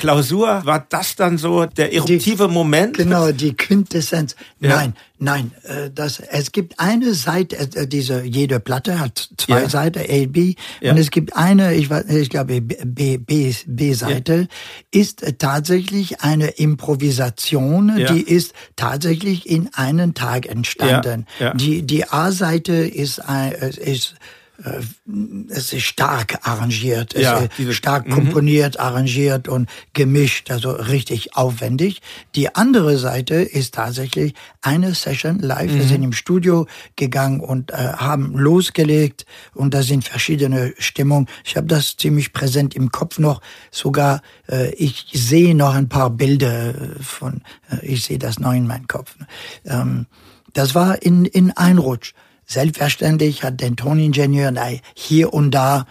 Klausur, war das dann so der eruptive die, Moment? Genau, die Quintessenz. Ja. Nein, nein, äh, das, es gibt eine Seite, äh, diese, jede Platte hat zwei ja. Seiten, A, B, ja. und es gibt eine, ich, weiß, ich glaube, B, B, B Seite, ist tatsächlich eine Improvisation, die ist tatsächlich in einen Tag entstanden. Die, die A-Seite ist, ist äh, es ist stark arrangiert, es Ja, ist stark mhm. komponiert, arrangiert und gemischt, also richtig aufwendig. Die andere Seite ist tatsächlich eine Session live. Mhm. Wir sind im Studio gegangen und äh, haben losgelegt und da sind verschiedene Stimmungen. Ich habe das ziemlich präsent im Kopf noch. Sogar äh, ich sehe noch ein paar Bilder von, äh, ich sehe das noch in meinem Kopf. Ähm, das war in, in Einrutsch. Selbstverständlich hat der Toningenieur da hier und da,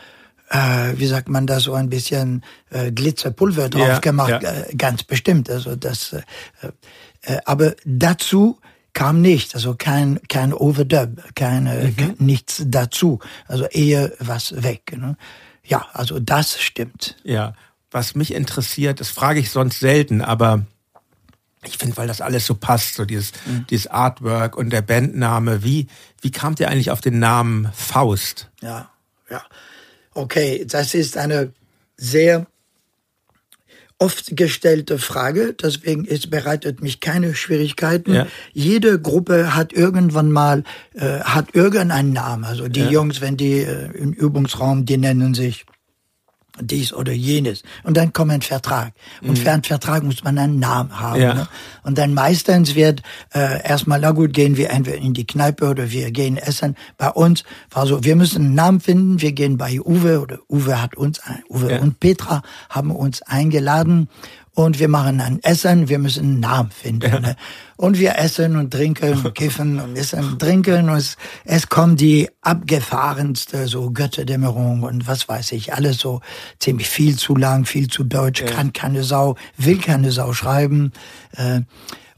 äh, wie sagt man das, so ein bisschen äh, Glitzerpulver drauf Ja, gemacht, ja. Äh, ganz bestimmt. Also das, äh, äh, aber dazu kam nicht, also kein kein Overdub, keine kein, nichts dazu, also eher was weg. Ne? Ja, also das stimmt. Ja, was mich interessiert, das frage ich sonst selten, aber ich finde, weil das alles so passt, so dieses, dieses Artwork und der Bandname, wie, wie kamt ihr eigentlich auf den Namen Faust? Ja, ja. Okay, das ist eine sehr oft gestellte Frage, deswegen es bereitet mich keine Schwierigkeiten. Ja. Jede Gruppe hat irgendwann mal äh, hat irgendeinen Namen. Also die Ja. Jungs, wenn die äh, im Übungsraum, die nennen sich dies oder jenes. Und dann kommt ein Vertrag. Und für einen Vertrag muss man einen Namen haben. Mhm. Ja. Ne? Und dann meistens wird äh, erstmal, na gut, gehen wir entweder in die Kneipe oder wir gehen essen. Bei uns war so, wir müssen einen Namen finden. Wir gehen bei Uwe oder Uwe hat uns, Uwe Ja. und Petra haben uns eingeladen. Und wir machen ein Essen, wir müssen einen Namen finden. Ne? Und wir essen und trinken und kiffen und essen und trinken. Und es, es kommt die abgefahrenste, so Götterdämmerung und was weiß ich, alles so ziemlich viel zu lang, viel zu deutsch, kann keine Sau, will keine Sau schreiben. Äh,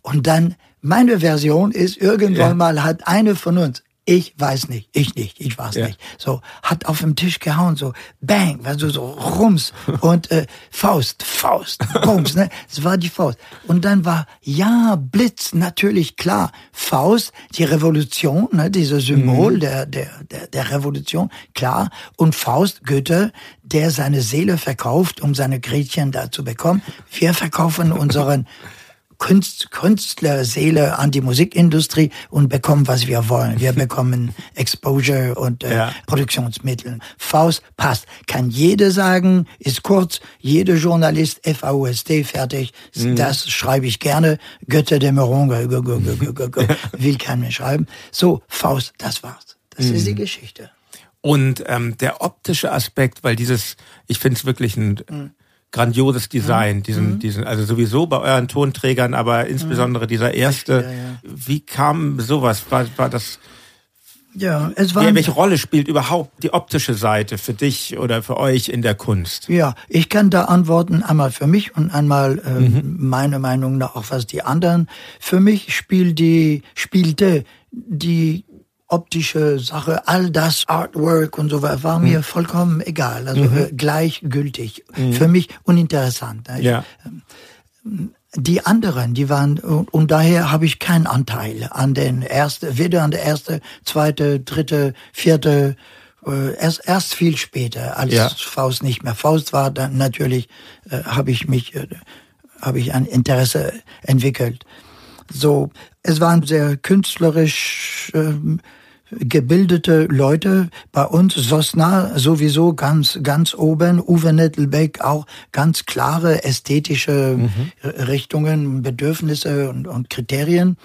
Und dann, meine Version ist, irgendwann Ja. mal hat eine von uns, ich weiß nicht, ich nicht, ich weiß Ja. nicht, so, hat auf den Tisch gehauen, so, bang, also so rums und äh, Faust, Faust, Bums, ne, es war die Faust. Und dann war, ja, Blitz, natürlich, klar, Faust, die Revolution, ne, dieses Symbol der, der, der, der Revolution, klar, und Faust, Goethe, der seine Seele verkauft, um seine Gretchen da zu bekommen. Wir verkaufen unseren Kunst, Künstlerseele an die Musikindustrie und bekommen, was wir wollen. Wir bekommen Exposure und äh, Ja. Produktionsmittel. Faust passt. Kann jeder sagen, ist kurz, jeder Journalist, F-A-U-S-T, fertig. Das schreibe ich gerne. Götterdämmerung, äh, g- g- g- g- g- will kein Mensch schreiben. So, Faust, das war's. Das ist die Geschichte. Und ähm, der optische Aspekt, weil dieses, ich finde es wirklich ein grandioses Design, diesen, diesen, also sowieso bei euren Tonträgern, aber insbesondere dieser erste. Ja, ja. Wie kam sowas? War, war das, Ja, es war. welche Rolle spielt überhaupt die optische Seite für dich oder für euch in der Kunst? Ja, ich kann da antworten, einmal für mich und einmal ähm, meine Meinung nach auch was die anderen. Für mich spielt die, spielte die optische Sache, all das Artwork und so weiter, war mir vollkommen egal, also äh, gleichgültig. Für mich uninteressant. Ich- Ja. die anderen, die waren, und, und daher habe ich keinen Anteil an den erste, weder an der erste, zweite, dritte, vierte, äh, erst, erst viel später, als Ja. Faust nicht mehr Faust war, dann natürlich äh, habe ich mich, äh, habe ich ein Interesse entwickelt. So, es waren sehr künstlerisch ähm, gebildete Leute bei uns, Sosna sowieso ganz, ganz oben, Uwe Nettelbeck auch ganz klare ästhetische Richtungen, Bedürfnisse und, und Kriterien.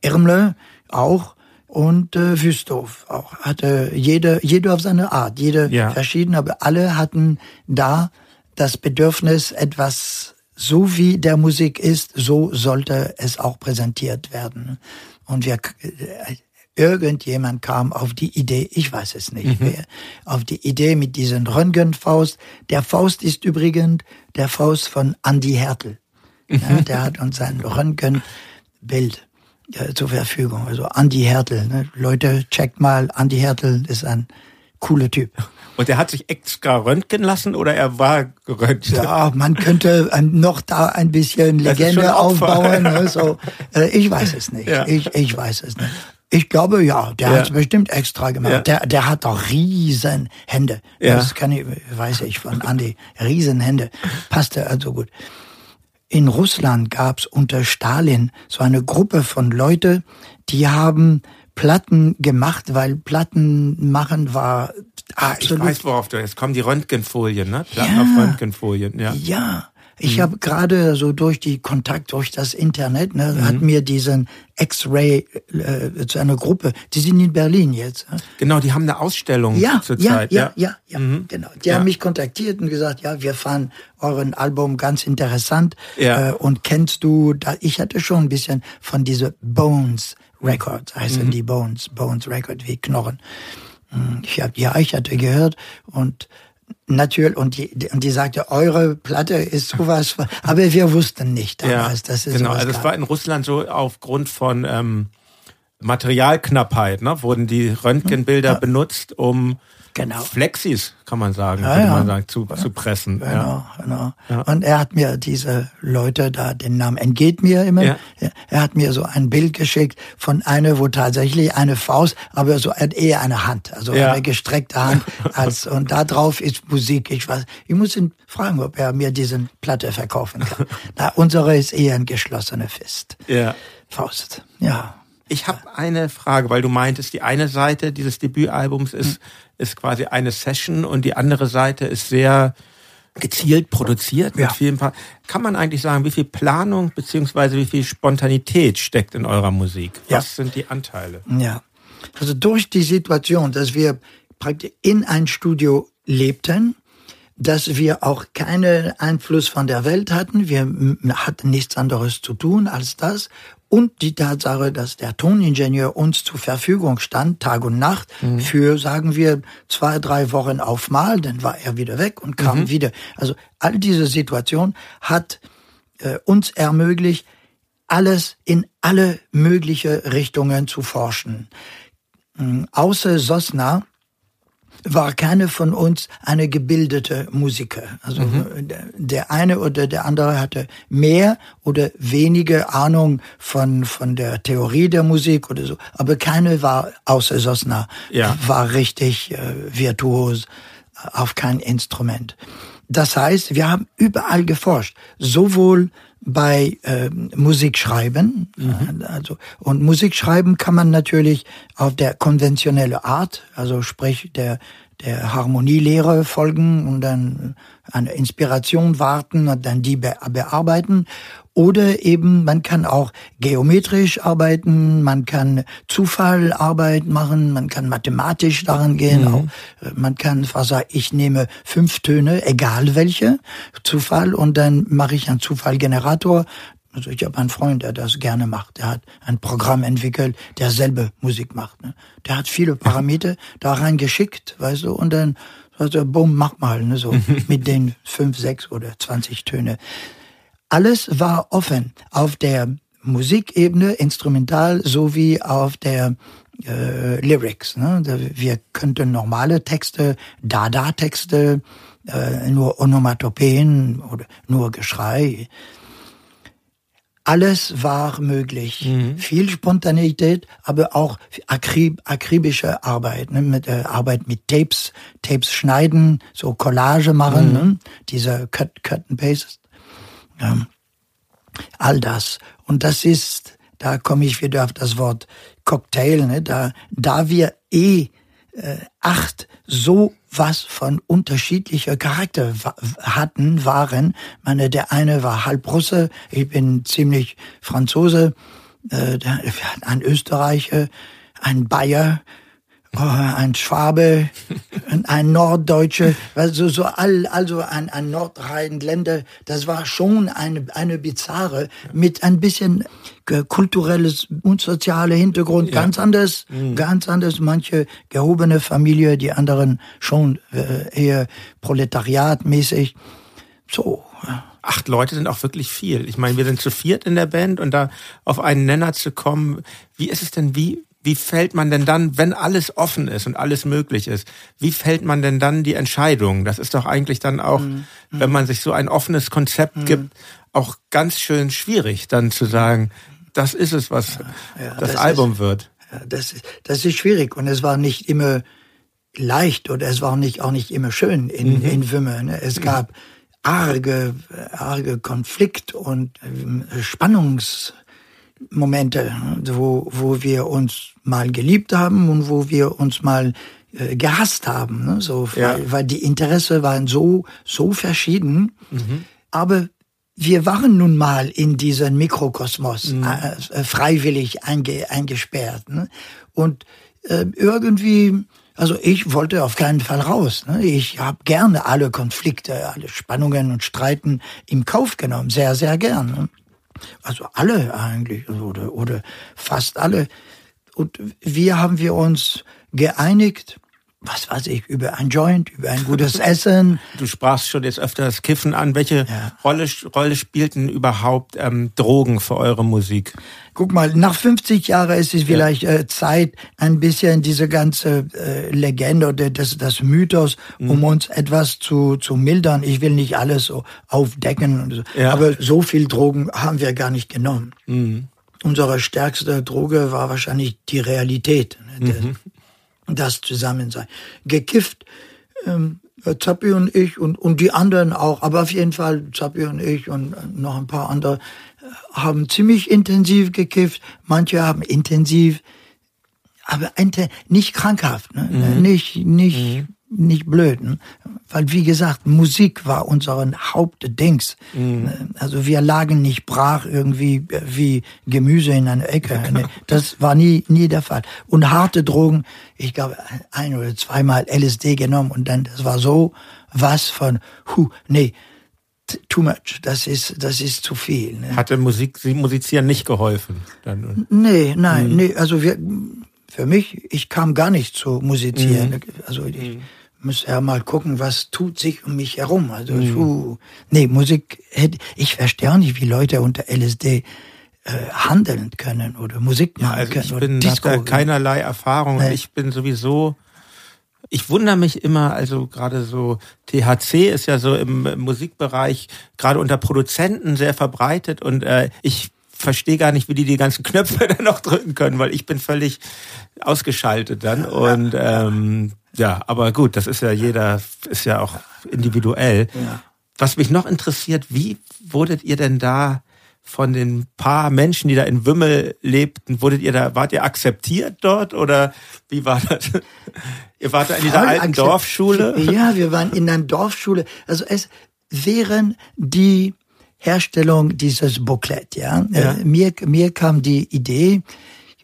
Irmle auch und äh, Wüsthof auch. Hatte jede, jede auf seine Art, jede Ja. verschieden, aber alle hatten da das Bedürfnis, etwas so wie der Musik ist, so sollte es auch präsentiert werden. Und wir, äh, irgendjemand kam auf die Idee, ich weiß es nicht, wer, auf die Idee mit diesem Röntgenfaust. Der Faust ist übrigens der Faust von Andy Hertel. Ja, der hat uns ein Röntgenbild äh, zur Verfügung. Also Andy Hertel. Ne? Leute, checkt mal, Andy Hertel ist ein cooler Typ. Und er hat sich extra röntgen lassen oder er war geröntgt? Ja, man könnte ähm, noch da ein bisschen Legende aufbauen. Ne? So, äh, ich weiß es nicht. Ja. Ich, ich weiß es nicht. Ich glaube, ja, der Ja. hat es bestimmt extra gemacht. Ja. Der, der hat auch riesen Hände. Ja. Das kann ich, weiß ich von Andi. Riesen Hände. Passte also gut. In Russland gab's unter Stalin so eine Gruppe von Leute, die haben Platten gemacht, weil Platten machen war Absolut. Ich weiß, worauf du, jetzt kommen die Röntgenfolien, ne? Platten ja. auf Röntgenfolien, ja. Ja. Ich mhm. habe gerade so durch die Kontakt, durch das Internet, ne, mhm. hat mir diesen X-Ray äh, zu einer Gruppe, die sind in Berlin jetzt. Genau, die haben eine Ausstellung ja, zurzeit. Ja, ja, ja, ja, mhm. genau. Die ja. haben mich kontaktiert und gesagt, ja, wir fanden euren Album ganz interessant. Ja. Äh, und kennst du, da, ich hatte schon ein bisschen von diese Bones Records, heißen mhm. die Bones, Bones Record wie Knochen. Hm, ich hab, ja, ich hatte gehört und Natürlich, und die, und die sagte, eure Platte ist sowas, aber wir wussten nicht damals, ja, dass es Genau, also es war in Russland so aufgrund von ähm, Materialknappheit, ne, wurden die Röntgenbilder ja. benutzt, um genau. Flexis, kann man sagen, ja, ja. man sagen, zu, zu pressen. Genau, ja. genau. Ja. Und er hat mir diese Leute da, den Namen entgeht mir immer, er hat mir so ein Bild geschickt von einer, wo tatsächlich eine Faust, aber so eher eine Hand, also eine gestreckte Hand. Als, und da drauf ist Musik. Ich weiß, ich muss ihn fragen, ob er mir diesen Platte verkaufen kann. Na, unsere ist eher ein geschlossener Fist. Ja. Faust, ja. Ich habe eine Frage, weil du meintest, die eine Seite dieses Debütalbums ist, hm. ist quasi eine Session und die andere Seite ist sehr gezielt produziert mit ja. vielen pa Kann man eigentlich sagen, wie viel Planung beziehungsweise wie viel Spontanität steckt in eurer Musik? Was ja. sind die Anteile? Ja, also durch die Situation, dass wir praktisch in ein Studio lebten, dass wir auch keinen Einfluss von der Welt hatten. Wir hatten nichts anderes zu tun als das und die Tatsache, dass der Toningenieur uns zur Verfügung stand, Tag und Nacht, mhm. für, sagen wir, zwei, drei Wochen auf Mal, dann war er wieder weg und kam mhm. wieder. Also all diese Situation hat äh, uns ermöglicht, alles in alle mögliche Richtungen zu forschen. Ähm, außer Sosna war keine von uns eine gebildete Musiker. Also mhm. der eine oder der andere hatte mehr oder wenige Ahnung von, von der Theorie der Musik oder so. Aber keine war, außer Sosna, ja. war richtig äh, virtuos auf kein Instrument. Das heißt, wir haben überall geforscht, sowohl bei äh, Musikschreiben. Mhm. Also, und Musikschreiben kann man natürlich auf der konventionelle Art, also sprich der, der Harmonielehre folgen und dann eine Inspiration warten und dann die bearbeiten. Oder eben, man kann auch geometrisch arbeiten, man kann Zufallarbeit machen, man kann mathematisch daran gehen. Mhm. Auch, äh, man kann was sagen, ich nehme fünf Töne, egal welche, Zufall, und dann mache ich einen Zufallgenerator. Also ich habe einen Freund, der das gerne macht. Der hat ein Programm entwickelt, der selber Musik macht. Ne? Der hat viele Parameter da reingeschickt, weißt du, und dann er, bumm, mach mal, ne, so mit den fünf, sechs oder zwanzig Töne. Alles war offen auf der Musikebene, instrumental sowie auf der äh, Lyrics. Ne? Wir könnten normale Texte, Dada-Texte, äh, nur Onomatopoeien oder nur Geschrei. Alles war möglich. Mhm. Viel Spontaneität, aber auch akrib akribische Arbeit, ne? mit äh, Arbeit mit Tapes, Tapes schneiden, so Collage machen, mhm. ne? diese Cut, Cut and Paste. Ja. All das. Und das ist, da komme ich wieder auf das Wort Cocktail, ne? da, da wir eh äh, acht so was von unterschiedlicher Charakter hatten, waren. Meine, der eine war halb Russe, ich bin ziemlich Franzose, äh, ein Österreicher, ein Bayer, oh, ein Schwabe, ein Norddeutsche, also so all, also ein, ein Nordrheinländer, das war schon eine, eine bizarre mit ein bisschen kulturelles und soziale Hintergrund, ja. ganz anders, mhm. ganz anders. Manche gehobene Familie, die anderen schon äh, eher proletariatmäßig. So. Acht Leute sind auch wirklich viel. Ich meine, wir sind zu viert in der Band und da auf einen Nenner zu kommen, wie ist es denn, wie, wie fällt man denn dann, wenn alles offen ist und alles möglich ist, wie fällt man denn dann die Entscheidung? Das ist doch eigentlich dann auch, mhm. wenn man sich so ein offenes Konzept mhm. gibt, auch ganz schön schwierig, dann zu sagen, das ist es, was ja, ja, das, das, Album ist, wird. Ja, das, das ist schwierig und es war nicht immer leicht oder es war nicht auch nicht immer schön in, mhm. in Wümme. Ne? Es gab arge, arge Konflikt und äh, Spannungs Momente, wo, wo wir uns mal geliebt haben und wo wir uns mal äh, gehasst haben, ne? so, ja. weil, weil die Interesse waren so, so verschieden. Mhm. Aber wir waren nun mal in diesen Mikrokosmos mhm. äh, freiwillig einge, eingesperrt. Ne? Und äh, irgendwie, also ich wollte auf keinen Fall raus. Ne? Ich habe gerne alle Konflikte, alle Spannungen und Streiten im Kauf genommen, sehr, sehr gern. Also alle eigentlich oder, oder fast alle. Und wie haben wir uns geeinigt? was weiß ich, über ein Joint, über ein gutes Essen. Du sprachst schon jetzt öfter das Kiffen an. Welche ja. Rolle, Rolle spielten überhaupt ähm, Drogen für eure Musik? Guck mal, nach 50 Jahren ist es vielleicht ja. äh, Zeit, ein bisschen diese ganze äh, Legende oder das, das Mythos, mhm. um uns etwas zu, zu mildern. Ich will nicht alles so aufdecken, so. Ja. aber so viel Drogen haben wir gar nicht genommen. Mhm. Unsere stärkste Droge war wahrscheinlich die Realität. Ne? Mhm das Zusammensein. Gekifft, ähm, Zappi und ich und, und die anderen auch, aber auf jeden Fall Zappi und ich und noch ein paar andere äh, haben ziemlich intensiv gekifft. Manche haben intensiv, aber nicht krankhaft, ne? Mhm. nicht, nicht, mhm nicht blöd. Ne? Weil, wie gesagt, Musik war unseren Hauptdings. Mhm. Also wir lagen nicht brach irgendwie wie Gemüse in einer Ecke. Ne? Das war nie, nie der Fall. Und harte Drogen, ich glaube, ein oder zweimal LSD genommen und dann, das war so was von, hu, nee, too much. Das ist, das ist zu viel. Ne? Hatte Musik, Sie musizieren nicht geholfen? Dann? Nee, nein, mhm. nee, also wir, für mich, ich kam gar nicht zu musizieren. Mhm. Also ich, mhm muss ja mal gucken, was tut sich um mich herum. Also, mhm. puh, nee, Musik, ich verstehe auch nicht, wie Leute unter LSD äh, handeln können oder Musik machen ja, also können. Ich bin, Disco. da keinerlei Erfahrung. Nee. Ich bin sowieso, ich wundere mich immer, also gerade so THC ist ja so im Musikbereich gerade unter Produzenten sehr verbreitet und äh, ich verstehe gar nicht, wie die die ganzen Knöpfe dann noch drücken können, weil ich bin völlig ausgeschaltet dann und ähm, ja, aber gut, das ist ja jeder, ist ja auch individuell. Ja. Was mich noch interessiert, wie wurdet ihr denn da von den paar Menschen, die da in Wümmel lebten, wurdet ihr da, wart ihr akzeptiert dort oder wie war das? ihr wart da in dieser Voll alten Dorfschule? Ja, wir waren in einer Dorfschule. Also es wären die Herstellung dieses Booklet, ja. ja. Äh, mir, mir kam die Idee,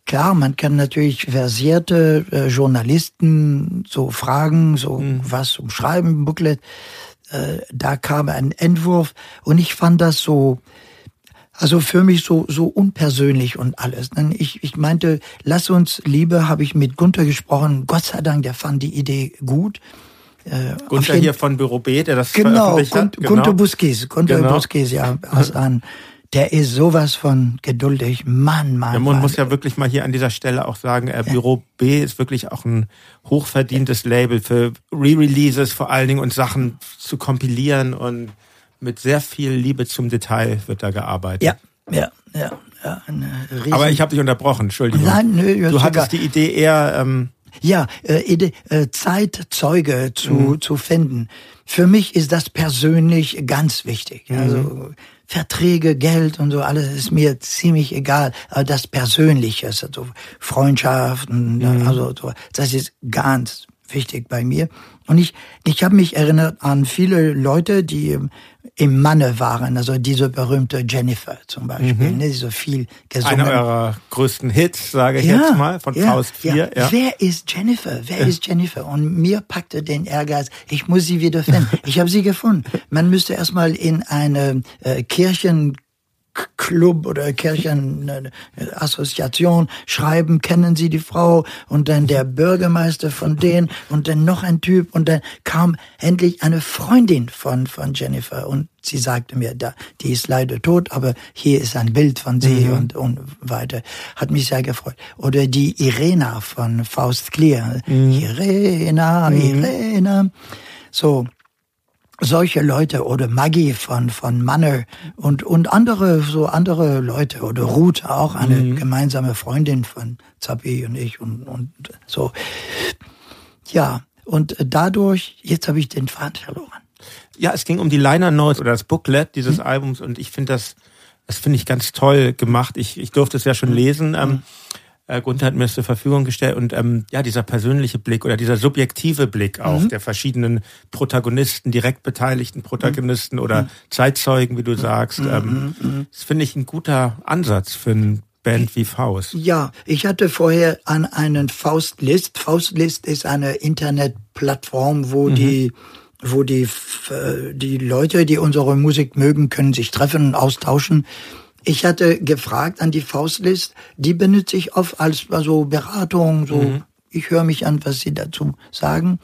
Klar, man kann natürlich versierte äh, Journalisten so fragen, so mhm. was umschreiben, Booklet. Äh, da kam ein Entwurf und ich fand das so, also für mich so, so unpersönlich und alles. Ich, ich meinte, lass uns Liebe, habe ich mit Gunther gesprochen. Gott sei Dank, der fand die Idee gut. Äh, Gunther hier von Büro B, der das genau, veröffentlicht hat. Genau, Gunther Buskis, Gunther genau. Buskis, ja, aus an der ist sowas von geduldig. Mann, Mann. Ja, man Mann. muss ja wirklich mal hier an dieser Stelle auch sagen, äh, Büro B ist wirklich auch ein hochverdientes Label für Re-Releases vor allen Dingen und Sachen zu kompilieren und mit sehr viel Liebe zum Detail wird da gearbeitet. Ja, ja, ja. ja Aber ich habe dich unterbrochen, Entschuldigung. Nein, nö, du hattest die Idee eher... Ähm, ja, äh, äh, Zeitzeuge zu, mhm. zu finden. Für mich ist das persönlich ganz wichtig. Mhm. Also Verträge, Geld und so, alles ist mir ziemlich egal. Aber das Persönliche, also Freundschaften, mhm. also so, das ist ganz wichtig bei mir. Und ich, ich habe mich erinnert an viele Leute, die im Manne waren, also diese berühmte Jennifer zum Beispiel, mhm. ne, die so viel gesungen. Einer eurer größten Hits, sage ich ja, jetzt mal, von ja, Faust 4. Ja. ja. Wer ist Jennifer? Wer ist Jennifer? Und mir packte den Ehrgeiz, ich muss sie wieder finden. ich habe sie gefunden. Man müsste erstmal in eine äh, Kirchen Club oder Kirchenassoziation schreiben, kennen Sie die Frau? Und dann der Bürgermeister von denen und dann noch ein Typ und dann kam endlich eine Freundin von, von Jennifer und sie sagte mir, da, die ist leider tot, aber hier ist ein Bild von sie mhm. und, und weiter. Hat mich sehr gefreut. Oder die Irena von Faust Clear. Mhm. Irena, mhm. Irena. So, solche Leute oder Maggie von von Manner und und andere so andere Leute oder Ruth auch eine mhm. gemeinsame Freundin von Zappi und ich und und so ja und dadurch jetzt habe ich den Faden verloren ja es ging um die Liner Notes oder das Booklet dieses mhm. Albums und ich finde das das finde ich ganz toll gemacht ich ich durfte es ja schon mhm. lesen ähm, Äh, Gunther hat mir das zur Verfügung gestellt und ähm, ja, dieser persönliche Blick oder dieser subjektive Blick auch mhm. der verschiedenen Protagonisten, direkt beteiligten Protagonisten mhm. oder Zeitzeugen, wie du sagst, mhm. ähm, mhm. das finde ich ein guter Ansatz für ein Band wie Faust. Ja, ich hatte vorher an einen Faustlist. Faustlist ist eine Internetplattform, wo mhm. die wo die, äh, die Leute, die unsere Musik mögen, können sich treffen und austauschen. Ich hatte gefragt an die Faustlist, die benutze ich oft als also Beratung, so mhm. ich höre mich an, was sie dazu sagen.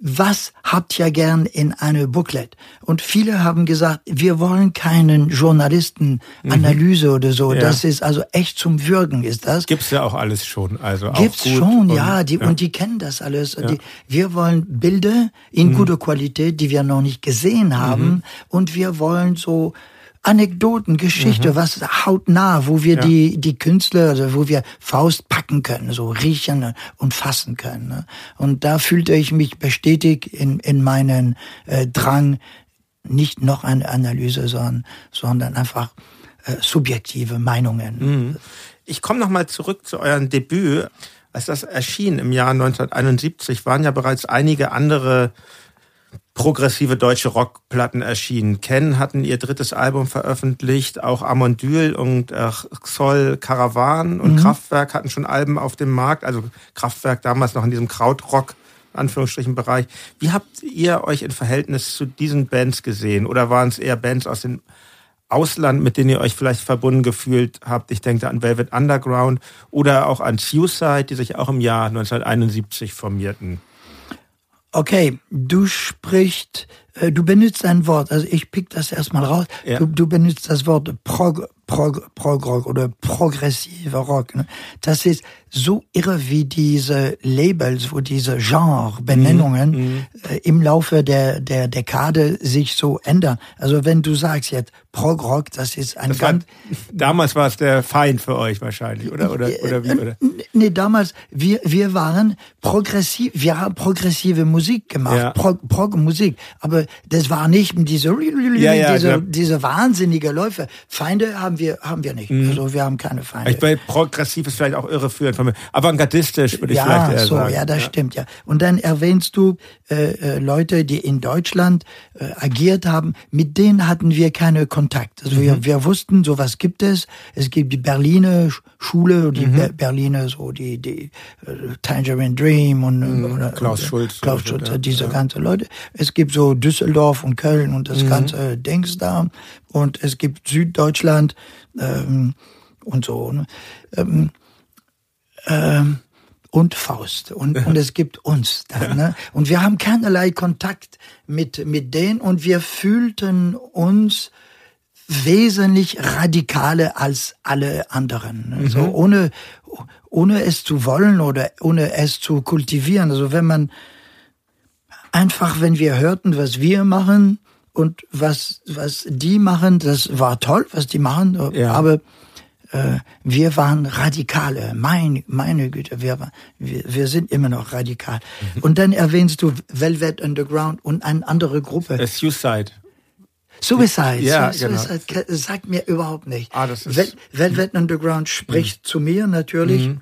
Was habt ihr gern in eine Booklet? Und viele haben gesagt, wir wollen keinen Journalistenanalyse mhm. oder so. Ja. Das ist also echt zum Würgen, ist das? Gibt's ja auch alles schon. Also Gibt's schon, ja, die, ja. Und die kennen das alles. Ja. Die, wir wollen Bilder in mhm. guter Qualität, die wir noch nicht gesehen haben. Mhm. Und wir wollen so Anekdoten, Geschichte, mhm. was hautnah, wo wir ja. die, die Künstler, also wo wir Faust packen können, so riechen und fassen können. Ne? Und da fühlte ich mich bestätigt in, in meinen äh, Drang, nicht noch eine Analyse, sondern, sondern einfach äh, subjektive Meinungen. Mhm. Ich komme nochmal zurück zu eurem Debüt. Als das erschien im Jahr 1971, waren ja bereits einige andere progressive deutsche Rockplatten erschienen. Ken hatten ihr drittes Album veröffentlicht, auch Amondyl und äh, Xoll Caravan und mhm. Kraftwerk hatten schon Alben auf dem Markt, also Kraftwerk damals noch in diesem Krautrock Anführungsstrichen Bereich. Wie habt ihr euch in Verhältnis zu diesen Bands gesehen oder waren es eher Bands aus dem Ausland, mit denen ihr euch vielleicht verbunden gefühlt habt? Ich denke an Velvet Underground oder auch an Suicide, die sich auch im Jahr 1971 formierten. Okay, du sprichst, äh, du benutzt ein Wort, also ich pick das erstmal raus. Ja. Du, du benutzt das Wort Prog, Prog, Prog Rock oder progressive Rock. Ne? Das ist so irre, wie diese Labels, wo diese Genre-Benennungen mhm. mhm. äh, im Laufe der, der Dekade sich so ändern. Also wenn du sagst jetzt Prog Rock, das ist ein das ganz. War, damals war es der Feind für euch wahrscheinlich, oder? Oder, oder wie? Oder? Nee, damals, wir, wir waren progressiv, wir haben progressive Musik gemacht, ja. Prog, Prog Musik. Aber das war nicht diese, ja, ja, diese, diese wahnsinnige Läufe. Feinde haben wir, haben wir nicht. Mhm. Also wir haben keine Feinde. Ich bei progressiv ist vielleicht auch irreführend von mir. Avantgardistisch würde ich vielleicht eher so, sagen. Ja, das ja. stimmt, ja. Und dann erwähnst du äh, äh, Leute, die in Deutschland äh, agiert haben. Mit denen hatten wir keine Kontakt. Also mhm. wir, wir wussten, sowas gibt es. Es gibt die Berliner Schule, die mhm. Berliner, so die, die uh, Tangerine Dream und mhm. oder, Klaus Schulz. Klaus Schulz, ja. diese ja. ganze Leute. Es gibt so Düsseldorf und Köln und das mhm. ganze Dings da. Und es gibt Süddeutschland ähm, und so. Ne? Ähm, ähm, und Faust und, und es gibt uns dann. Ne? Und wir haben keinerlei Kontakt mit, mit denen und wir fühlten uns wesentlich radikaler als alle anderen. Mhm. So ohne, ohne es zu wollen oder ohne es zu kultivieren. Also wenn man einfach, wenn wir hörten, was wir machen und was, was die machen, das war toll, was die machen, ja. aber äh, wir waren radikale. Mein, meine Güte, wir, wir, wir sind immer noch radikal. Mhm. Und dann erwähnst du Velvet Underground und eine andere Gruppe. Suicide. Suicide. Ja, Suicide genau. sagt mir überhaupt nicht. Ah, das ist Velvet Underground spricht mhm. zu mir natürlich. Mhm.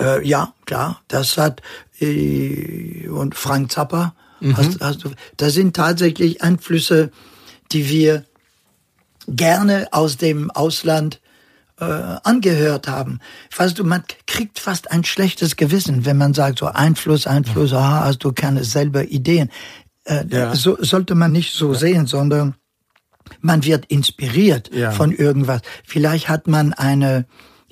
Äh, ja, klar, das hat äh, und Frank Zappa. Mhm. Hast, hast du, das sind tatsächlich Einflüsse, die wir gerne aus dem Ausland äh, angehört haben. Weißt du, man kriegt fast ein schlechtes Gewissen, wenn man sagt, so Einfluss, Einfluss, aha, hast du keine selber Ideen. Äh, ja. So sollte man nicht so ja. sehen, sondern man wird inspiriert ja. von irgendwas. Vielleicht hat man eine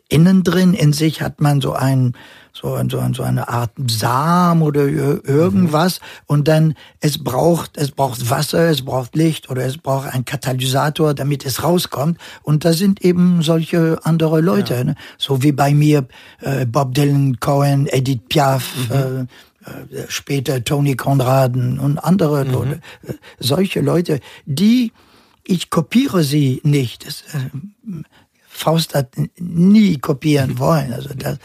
innen drin in sich hat man so ein so, so, so eine Art Samen oder irgendwas mhm. und dann es braucht es braucht Wasser, es braucht Licht oder es braucht ein Katalysator, damit es rauskommt und da sind eben solche andere Leute, ja. ne? so wie bei mir äh, Bob Dylan, Cohen, Edith Piaf, mhm. äh, äh, später Tony Konraden und andere mhm. Leute, äh, solche Leute, die, ich kopiere sie nicht. Das, äh, Faust hat nie kopieren wollen, also das,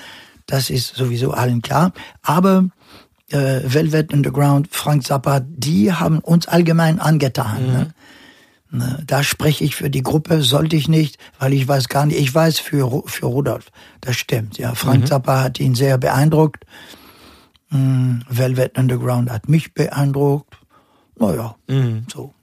das ist sowieso allen klar. Aber äh, Velvet Underground, Frank Zappa, die haben uns allgemein angetan. Mhm. Ne? Ne, da spreche ich für die Gruppe, sollte ich nicht, weil ich weiß gar nicht, ich weiß für, für Rudolf, das stimmt, ja. Frank mhm. Zappa hat ihn sehr beeindruckt. Hm, Velvet Underground hat mich beeindruckt. Naja, mhm. so.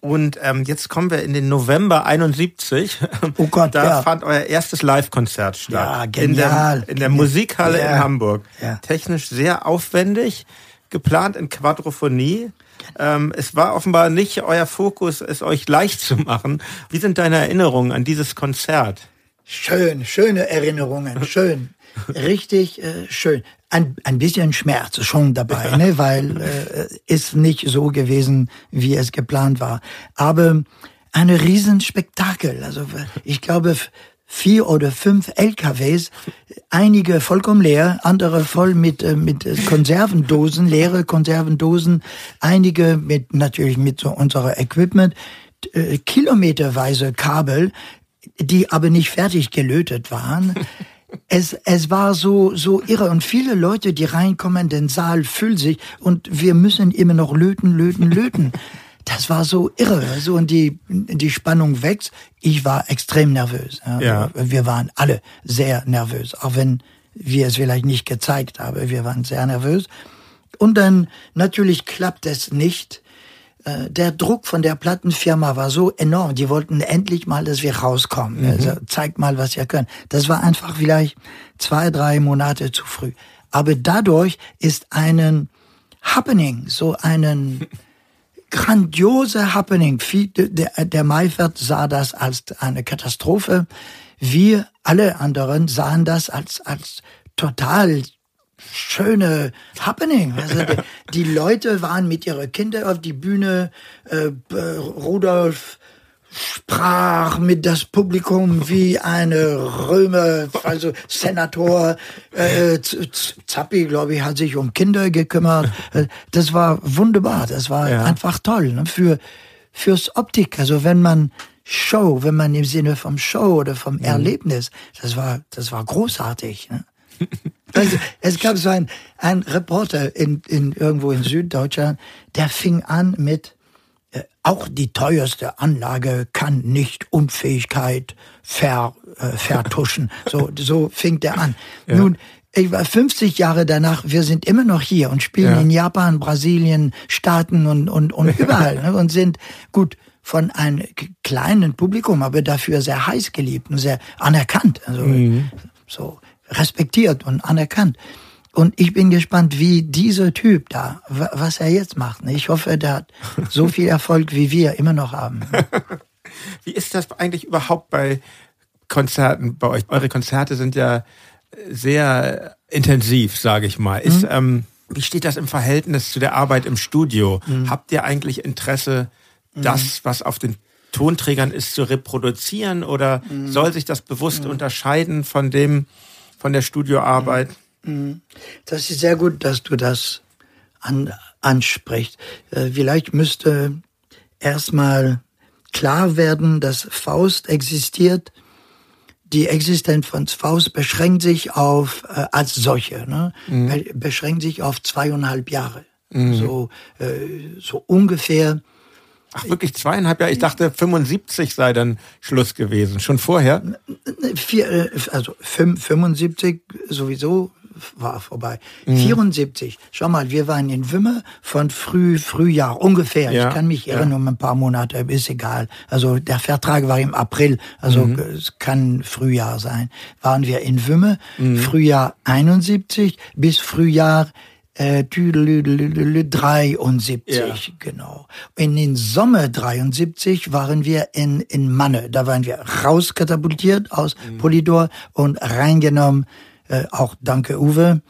Und ähm, jetzt kommen wir in den November 71. Oh Gott, da ja. fand euer erstes Live-Konzert statt. Ja, genial. In der, in der Musikhalle ja. in Hamburg. Ja. Technisch sehr aufwendig, geplant in Quadrophonie. Ähm, es war offenbar nicht euer Fokus, es euch leicht zu machen. Wie sind deine Erinnerungen an dieses Konzert? Schön, schöne Erinnerungen, schön. Richtig äh, schön. Ein, ein bisschen Schmerz schon dabei, ne? weil äh, ist nicht so gewesen, wie es geplant war. Aber eine Riesenspektakel. Also ich glaube, vier oder fünf LKWs, einige vollkommen leer, andere voll mit, äh, mit Konservendosen, leere Konservendosen, einige mit natürlich mit so unserer Equipment, äh, kilometerweise Kabel, die aber nicht fertig gelötet waren. Es, es war so, so irre. Und viele Leute, die reinkommen, den Saal füllt sich und wir müssen immer noch löten, löten, löten. Das war so irre. So, und die, die Spannung wächst. Ich war extrem nervös. Ja. Wir waren alle sehr nervös. Auch wenn wir es vielleicht nicht gezeigt haben. Wir waren sehr nervös. Und dann natürlich klappt es nicht. Äh, der Druck von der Plattenfirma war so enorm. Die wollten endlich mal, dass wir rauskommen. Mhm. Also, zeigt mal, was ihr könnt. Das war einfach vielleicht zwei, drei Monate zu früh. Aber dadurch ist einen Happening, so einen grandiose Happening. Der, der Maifert sah das als eine Katastrophe. Wir alle anderen sahen das als, als total schöne Happening. Also die, Leute waren mit ihren Kindern auf die Bühne. Äh, Rudolf sprach mit das Publikum wie eine Römer, also Senator. Äh, Zappi, glaube ich, hat sich um Kinder gekümmert. Äh, das war wunderbar. Das war ja. einfach toll ne? für fürs Optik. Also wenn man Show, wenn man im Sinne vom Show oder vom mhm. Erlebnis, das war das war großartig. Ne? Also, es gab so ein, ein Reporter in, in, irgendwo in Süddeutschland, der fing an mit, äh, auch die teuerste Anlage kann nicht Unfähigkeit ver, äh, vertuschen. So, so fing der an. Ja. Nun, ich war 50 Jahre danach, wir sind immer noch hier und spielen ja. in Japan, Brasilien, Staaten und, und, und überall ne, und sind gut von einem kleinen Publikum, aber dafür sehr heiß geliebt und sehr anerkannt. Also, mhm. so respektiert und anerkannt. Und ich bin gespannt, wie dieser Typ da, was er jetzt macht. Ich hoffe, der hat so viel Erfolg, wie wir immer noch haben. Wie ist das eigentlich überhaupt bei Konzerten bei euch? Eure Konzerte sind ja sehr intensiv, sage ich mal. Ist, mhm. ähm, wie steht das im Verhältnis zu der Arbeit im Studio? Mhm. Habt ihr eigentlich Interesse, mhm. das, was auf den Tonträgern ist, zu reproduzieren oder mhm. soll sich das bewusst mhm. unterscheiden von dem, von der Studioarbeit. Mhm. Das ist sehr gut, dass du das an, ansprichst. Äh, vielleicht müsste erstmal klar werden, dass Faust existiert. Die Existenz von Faust beschränkt sich auf, äh, als solche, ne? Mhm. beschränkt sich auf zweieinhalb Jahre. Mhm. So, äh, so ungefähr Ach, wirklich zweieinhalb Jahre? Ich dachte, 75 sei dann Schluss gewesen. Schon vorher? Vier, äh, also 75 sowieso war vorbei. Mhm. 74. Schau mal, wir waren in Wümme von früh, Frühjahr ungefähr. Ja. Ich kann mich irren ja. um ein paar Monate, ist egal. Also der Vertrag war im April, also mhm. es kann Frühjahr sein. Waren wir in Wümme, mhm. Frühjahr 71 bis Frühjahr äh, 73, ja. genau. In den Sommer 73 waren wir in, in Manne. Da waren wir rauskatapultiert aus mhm. Polydor und reingenommen, äh, auch danke Uwe,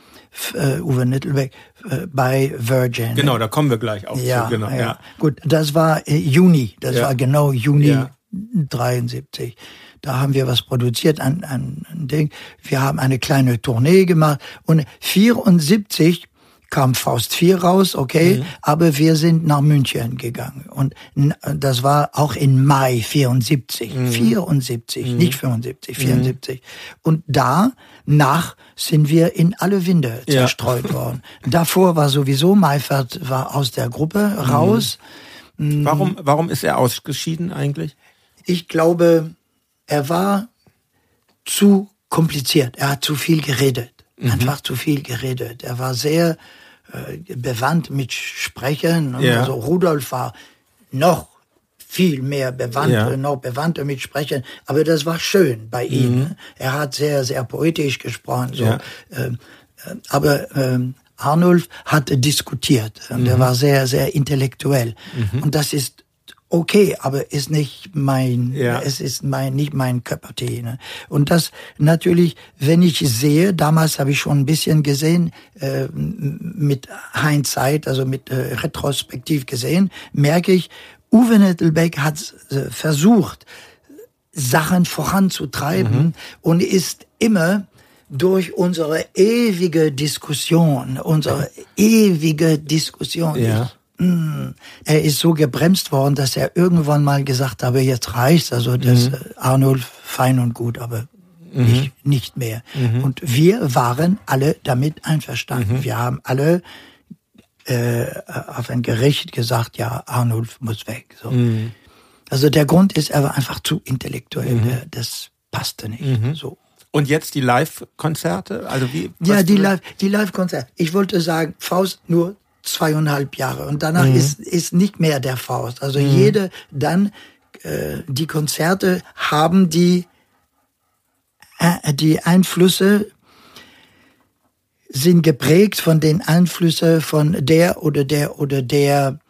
äh, Uwe Nittelbeck, äh, bei Virgin. Genau, da kommen wir gleich auch ja, zu. Genau, ja. ja. Gut, das war äh, Juni, das ja. war genau Juni ja. 73. Da haben wir was produziert, ein, ein, ein Ding. Wir haben eine kleine Tournee gemacht und 74 kam Faust 4 raus, okay, mhm. aber wir sind nach München gegangen und das war auch in Mai 74, mhm. 74, mhm. nicht 75, 74. Mhm. Und da nach sind wir in alle Winde zerstreut ja. worden. Davor war sowieso Meifert war aus der Gruppe raus. Warum, warum ist er ausgeschieden eigentlich? Ich glaube, er war zu kompliziert. Er hat zu viel geredet. Mhm. Einfach zu viel geredet. Er war sehr äh, bewandt mit Sprechen. Ja. Also Rudolf war noch viel mehr bewandt, ja. noch bewandter mit Sprechen. Aber das war schön bei ihm. Mhm. Er hat sehr, sehr poetisch gesprochen. So. Ja. Ähm, äh, aber ähm, Arnulf hat diskutiert und mhm. er war sehr, sehr intellektuell. Mhm. Und das ist okay, aber ist nicht mein, ja. es ist mein, nicht mein Tea. Ne? Und das natürlich, wenn ich sehe, damals habe ich schon ein bisschen gesehen, äh, mit Hindsight, also mit äh, Retrospektiv gesehen, merke ich, Uwe Nettelbeck hat äh, versucht, Sachen voranzutreiben mhm. und ist immer durch unsere ewige Diskussion, unsere ewige Diskussion. Ja. Ich, mm, er ist so gebremst worden, dass er irgendwann mal gesagt habe, jetzt reicht's. Also das mhm. Arnold fein und gut, aber mhm. nicht, nicht mehr. Mhm. Und wir waren alle damit einverstanden. Mhm. Wir haben alle äh, auf ein Gericht gesagt, ja, Arnulf muss weg. So. Mhm. Also der Grund ist, er war einfach zu intellektuell. Mhm. Das passte nicht. So. Und jetzt die Live-Konzerte? Also wie? Ja, die Live, die Live-Konzerte. Ich wollte sagen, Faust nur zweieinhalb Jahre und danach mhm. ist ist nicht mehr der Faust. Also mhm. jede dann äh, die Konzerte haben die äh, die Einflüsse sind geprägt von den Einflüssen von der oder der oder der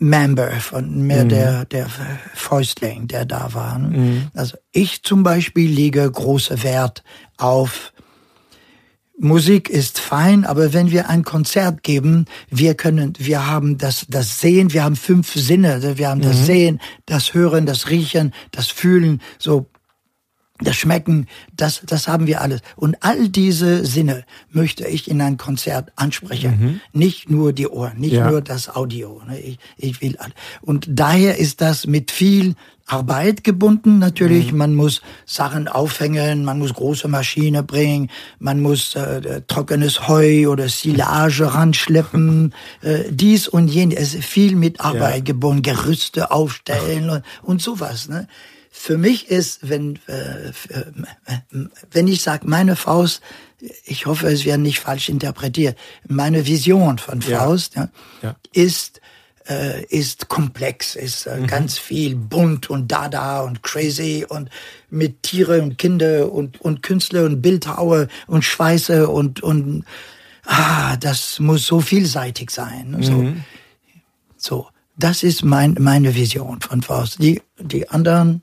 Member, von mehr mhm. der, der Fäustling, der da war. Mhm. Also ich zum Beispiel lege große Wert auf Musik ist fein, aber wenn wir ein Konzert geben, wir können, wir haben das, das Sehen, wir haben fünf Sinne, wir haben mhm. das Sehen, das Hören, das Riechen, das Fühlen, so das Schmecken, das, das haben wir alles. Und all diese Sinne möchte ich in ein Konzert ansprechen. Mhm. Nicht nur die Ohren, nicht ja. nur das Audio. Ne? Ich, ich will. Und daher ist das mit viel Arbeit gebunden natürlich. Mhm. Man muss Sachen aufhängen, man muss große Maschine bringen, man muss äh, trockenes Heu oder Silage ranschleppen, äh, dies und jenes. Es ist viel mit Arbeit ja. gebunden, Gerüste aufstellen und, und sowas. Ne? Für mich ist, wenn, äh, wenn ich sage, meine Faust, ich hoffe, es wird nicht falsch interpretiert, meine Vision von Faust ja. Ja, ist, äh, ist komplex, ist äh, mhm. ganz viel bunt und dada und crazy und mit Tiere und Kinder und, und Künstler und Bildhauer und Schweiße und, und ah, das muss so vielseitig sein. So. Mhm. so. Das ist mein, meine Vision von Faust. Die, die anderen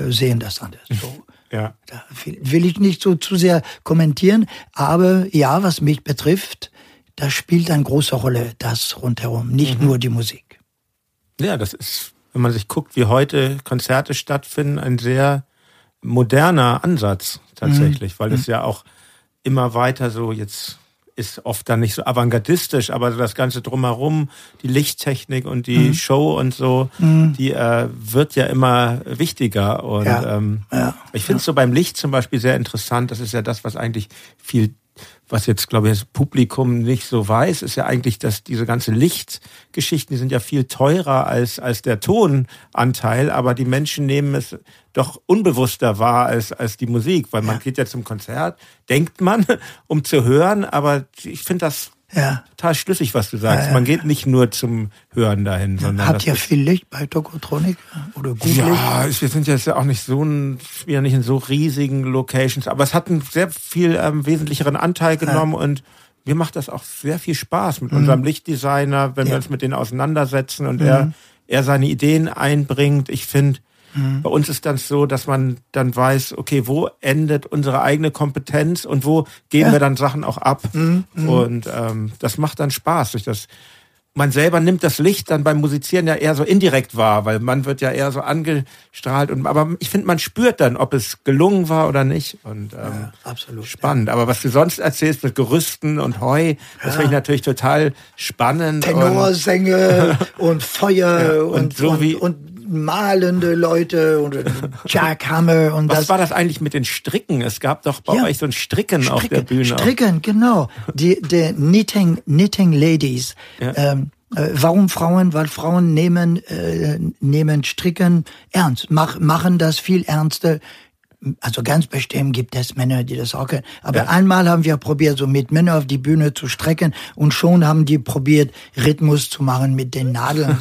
äh, sehen das anders. So. Ja. Da will ich nicht so zu sehr kommentieren, aber ja, was mich betrifft, da spielt eine große Rolle das rundherum, nicht mhm. nur die Musik. Ja, das ist, wenn man sich guckt, wie heute Konzerte stattfinden, ein sehr moderner Ansatz tatsächlich, mhm. weil es mhm. ja auch immer weiter so jetzt ist oft dann nicht so avantgardistisch, aber das Ganze drumherum, die Lichttechnik und die mhm. Show und so, mhm. die äh, wird ja immer wichtiger. Und ja. Ähm, ja. ich finde es so beim Licht zum Beispiel sehr interessant. Das ist ja das, was eigentlich viel was jetzt, glaube ich, das Publikum nicht so weiß, ist ja eigentlich, dass diese ganze Lichtgeschichten, die sind ja viel teurer als, als der Tonanteil, aber die Menschen nehmen es doch unbewusster wahr als, als die Musik, weil man ja. geht ja zum Konzert, denkt man, um zu hören, aber ich finde das ja. Total schlüssig, was du sagst. Ja, Man geht nicht nur zum Hören dahin, sondern. Hat ja viel Licht bei Tokotronic oder gut Ja, wir sind jetzt ja auch nicht so ein, ja nicht in so riesigen Locations, aber es hat einen sehr viel ähm, wesentlicheren Anteil genommen und mir macht das auch sehr viel Spaß mit mhm. unserem Lichtdesigner, wenn wir uns mit denen auseinandersetzen und mhm. er, er seine Ideen einbringt. Ich finde, Mhm. Bei uns ist dann so, dass man dann weiß, okay, wo endet unsere eigene Kompetenz und wo geben ja. wir dann Sachen auch ab. Mhm. mhm. Und ähm, das macht dann Spaß. Durch das man selber nimmt das Licht dann beim Musizieren ja eher so indirekt wahr, weil man wird ja eher so angestrahlt und aber ich finde, man spürt dann, ob es gelungen war oder nicht. Und ähm, ja, absolut spannend. Ja. Aber was du sonst erzählst mit Gerüsten und Heu, das ja. finde ich natürlich total spannend. Tenorsänger und, und Feuer und, und, so und, wie, und malende Leute und Jack Hammer und Was das. war das eigentlich mit den Stricken? Es gab doch bei ja. euch so ein Stricken, Stricken, auf der Bühne. Stricken, genau. Die, die Knitting, Knitting Ladies. Ja. Ähm, Äh, warum Frauen? Weil Frauen nehmen, äh, nehmen Stricken ernst, mach, machen das viel ernster. Also ganz bestimmt gibt es Männer, die das auch können. Aber ja. einmal haben wir probiert, so mit Männern auf die Bühne zu strecken und schon haben die probiert, Rhythmus zu machen mit den Nadeln.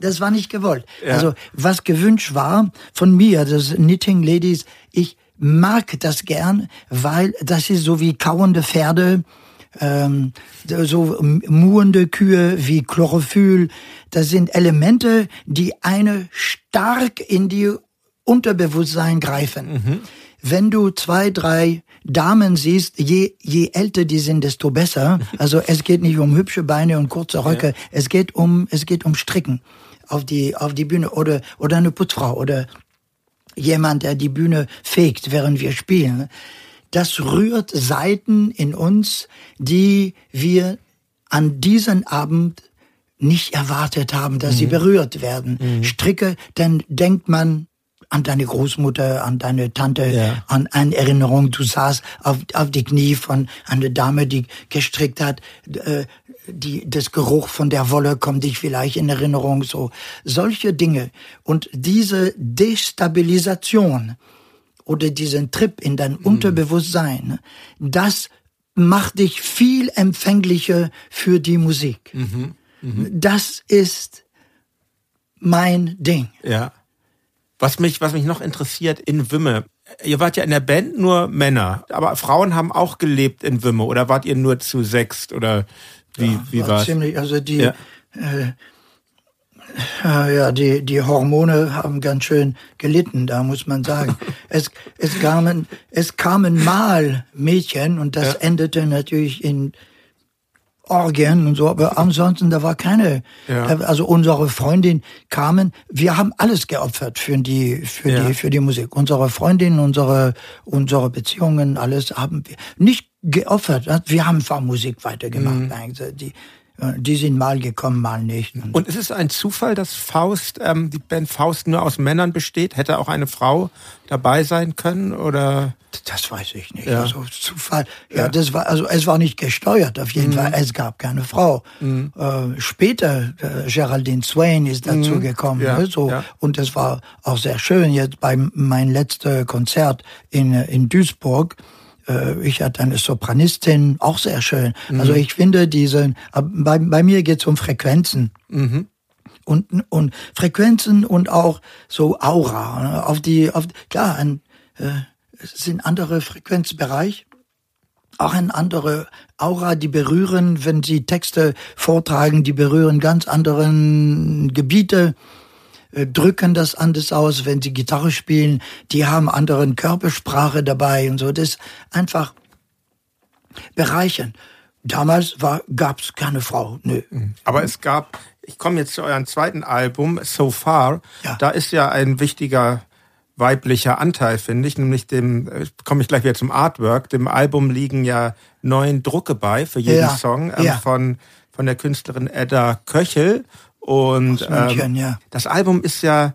das war nicht gewollt. Ja. Also was gewünscht war von mir, das Knitting Ladies, ich mag das gern, weil das ist so wie kauende Pferde, ähm, so muhende Kühe wie Chlorophyll. Das sind Elemente, die eine stark in die Unterbewusstsein greifen. Mhm. Wenn du zwei, drei Damen siehst, je, je älter die sind, desto besser. Also es geht nicht um hübsche Beine und kurze Röcke, ja. es geht um, es geht um Stricken auf die, auf die Bühne oder, oder eine Putzfrau oder jemand, der die Bühne fegt, während wir spielen. Das rührt Seiten in uns, die wir an diesem Abend nicht erwartet haben, dass mhm. sie berührt werden. Mhm. Stricke, dann denkt man an deine Großmutter, an deine Tante, ja. an eine Erinnerung. Du saßt auf, auf die Knie von einer Dame, die gestrickt hat. Äh, die, das Geruch von der Wolle kommt dich vielleicht in Erinnerung. So solche Dinge und diese Destabilisation oder diesen Trip in dein mhm. Unterbewusstsein, das macht dich viel empfänglicher für die Musik. Mhm. Mhm. Das ist mein Ding. Ja. Was mich, was mich noch interessiert in Wümme, ihr wart ja in der Band nur Männer, aber Frauen haben auch gelebt in Wümme oder wart ihr nur zu sechst oder wie, ja, wie war war's? Ziemlich, also die, ja. äh, ja, die, die Hormone haben ganz schön gelitten, da muss man sagen. es, es kamen, es kamen mal Mädchen und das ja. endete natürlich in Orgien und so, aber ansonsten, da war keine, ja. also unsere Freundin kamen, wir haben alles geopfert für die, für ja. die, für die Musik. Unsere Freundin, unsere, unsere Beziehungen, alles haben wir nicht geopfert. Wir haben einfach Musik weitergemacht. Mhm. Die, die sind mal gekommen, mal nicht. Und ist es ein Zufall, dass Faust, ähm, die Band Faust nur aus Männern besteht? Hätte auch eine Frau dabei sein können oder? Das weiß ich nicht. Ja. Also Zufall. Ja, ja, das war also es war nicht gesteuert. Auf jeden mhm. Fall. Es gab keine Frau. Mhm. Äh, später äh, Geraldine Swain ist dazu mhm. gekommen. Ja. Ne, so ja. und es war auch sehr schön. Jetzt bei mein letztes Konzert in in Duisburg äh, ich hatte eine Sopranistin, auch sehr schön. Mhm. Also ich finde diese, bei, bei mir geht es um Frequenzen. Mhm. Und, und Frequenzen und auch so Aura. Ne? Auf die, auf, klar, ein, äh, es sind andere Frequenzbereich auch ein andere Aura, die berühren, wenn sie Texte vortragen, die berühren ganz anderen Gebiete. Äh, drücken das anders aus, wenn sie Gitarre spielen. Die haben anderen Körpersprache dabei und so. Das ist einfach bereichern. Damals gab es keine Frau. Nö. Mhm. Aber es gab, ich komme jetzt zu eurem zweiten Album, So Far. Ja. Da ist ja ein wichtiger weiblicher Anteil, finde ich, nämlich dem, äh, komme ich gleich wieder zum Artwork, dem Album liegen ja neun Drucke bei für jeden ja. Song ähm, ja. von, von der Künstlerin Edda Köchel und München, ähm, ja. das Album ist ja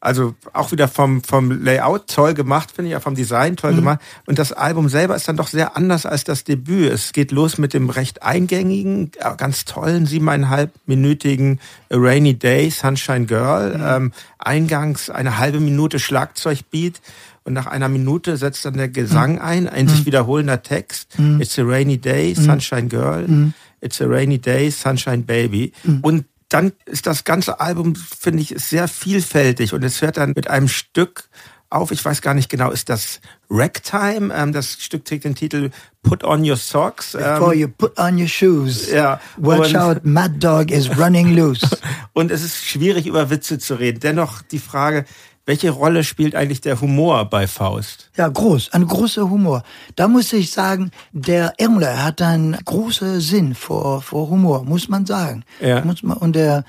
also auch wieder vom, vom Layout toll gemacht, finde ich, ja vom Design toll mhm. gemacht. Und das Album selber ist dann doch sehr anders als das Debüt. Es geht los mit dem recht eingängigen, ganz tollen, siebeneinhalbminütigen Rainy Day, Sunshine Girl. Mhm. Ähm, eingangs eine halbe Minute Schlagzeugbeat. Und nach einer Minute setzt dann der Gesang mhm. ein, ein sich mhm. wiederholender Text. Mhm. It's a rainy day, mhm. Sunshine Girl. It's a rainy day, Sunshine Baby. Und dann ist das ganze Album, finde ich, sehr vielfältig und es hört dann mit einem Stück auf. Ich weiß gar nicht genau, ist das Ragtime? Ähm, das Stück trägt den Titel Put on your socks. Before ähm, you put on your shoes. Ja. Watch out, Mad Dog is running loose. und es ist schwierig, über Witze zu reden. Dennoch die Frage, welche Rolle spielt eigentlich der Humor bei Faust? Ja, groß, ein großer Humor. Da muss ich sagen, der Irmler hat einen großen Sinn vor, vor Humor, muss man sagen. Ja. Muss man, und der,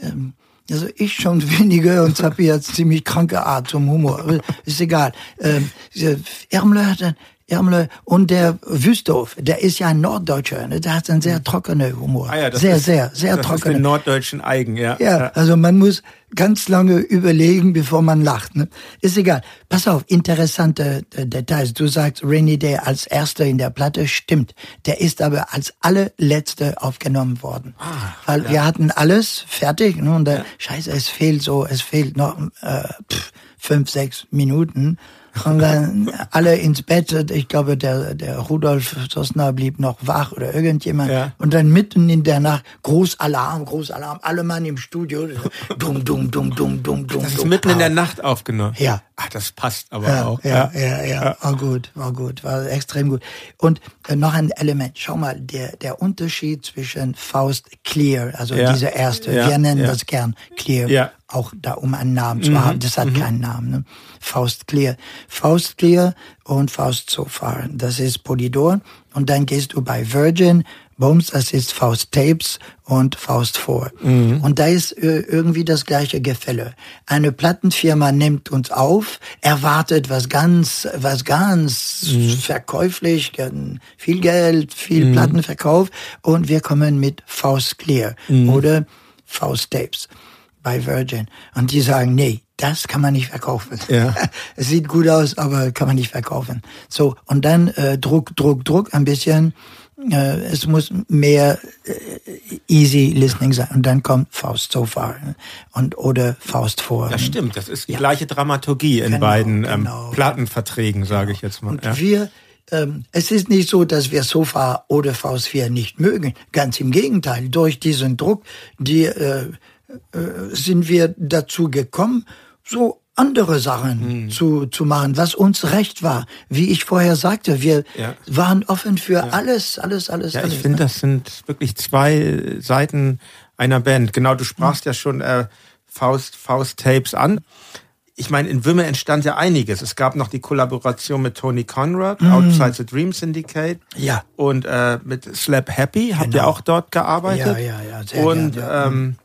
ähm, also ich schon weniger und habe jetzt ziemlich kranke Art zum Humor. ist egal. Ähm, Irmler hat ein, Ermle und der Wüsthof, der ist ja ein Norddeutscher, ne? der hat einen sehr trockenen Humor. Ah ja, sehr, ist, sehr, sehr das trockenen. Ist den norddeutschen Eigen, ja. ja. also man muss ganz lange überlegen, bevor man lacht. Ne? Ist egal. Pass auf, interessante äh, Details. Du sagst Rainy Day als erster in der Platte, stimmt. Der ist aber als allerletzte aufgenommen worden. Ah, Weil ja. wir hatten alles fertig ne? und äh, ja. scheiße, es fehlt so, es fehlt noch äh, pff, fünf, sechs Minuten. Und dann alle ins Bett. Ich glaube, der, der Rudolf Sosner blieb noch wach oder irgendjemand. Ja. Und dann mitten in der Nacht, Großalarm, Großalarm, alle Mann im Studio. Dumm, dumm, dumm, dumm, dumm, dumm. Das ist mitten in der Nacht aufgenommen. Ja. Ach, das passt aber ja, auch. Ja, ja, ja, ja, war gut, war gut, war extrem gut. Und äh, noch ein Element, schau mal, der, der Unterschied zwischen Faust Clear, also ja. diese erste, wir nennen das gern Clear, auch da um einen Namen zu mhm. haben, das hat mhm. keinen Namen, ne? Faust Clear. Faust Clear und Faust So Far, das ist Polydor. Und dann gehst du bei Virgin, Bums, das ist Faust Tapes und Faust 4. Mhm. Und da ist äh, irgendwie das gleiche Gefälle. Eine Plattenfirma nimmt uns auf, erwartet was ganz, was ganz mhm. verkäuflich, viel Geld, viel mhm. Plattenverkauf und wir kommen mit Faust Clear mhm. oder Faust Tapes bei Virgin. Und die sagen, nee, das kann man nicht verkaufen. Ja. es sieht gut aus, aber kann man nicht verkaufen. So, und dann äh, Druck, Druck, Druck ein bisschen äh, es muss mehr äh, easy listening sein. Und dann kommt Faust so far und oder Faust vor. Das stimmt, das ist die ja. gleiche Dramaturgie in genau, beiden ähm, genau. Plattenverträgen, sage ich jetzt mal. Und ja. wir ähm, es ist nicht so, dass wir Sofa oder Faust 4 nicht mögen. Ganz im Gegenteil. Durch diesen Druck, die äh, sind wir dazu gekommen, so andere Sachen mhm. zu, zu machen, was uns recht war. Wie ich vorher sagte, wir ja. waren offen für ja. alles, alles, alles. Ja, alles, ich finde, ne? das sind wirklich zwei Seiten einer Band. Genau, du sprachst mhm. ja schon äh, Faust, Faust Tapes an. Ich meine, in Wümme entstand ja einiges. Es gab noch die Kollaboration mit Tony Conrad, mm. Outside the Dream Syndicate. Ja. Und äh, mit Slap Happy habt genau. ihr auch dort gearbeitet. Ja, ja, ja. Sehr und gern, ja. Ähm,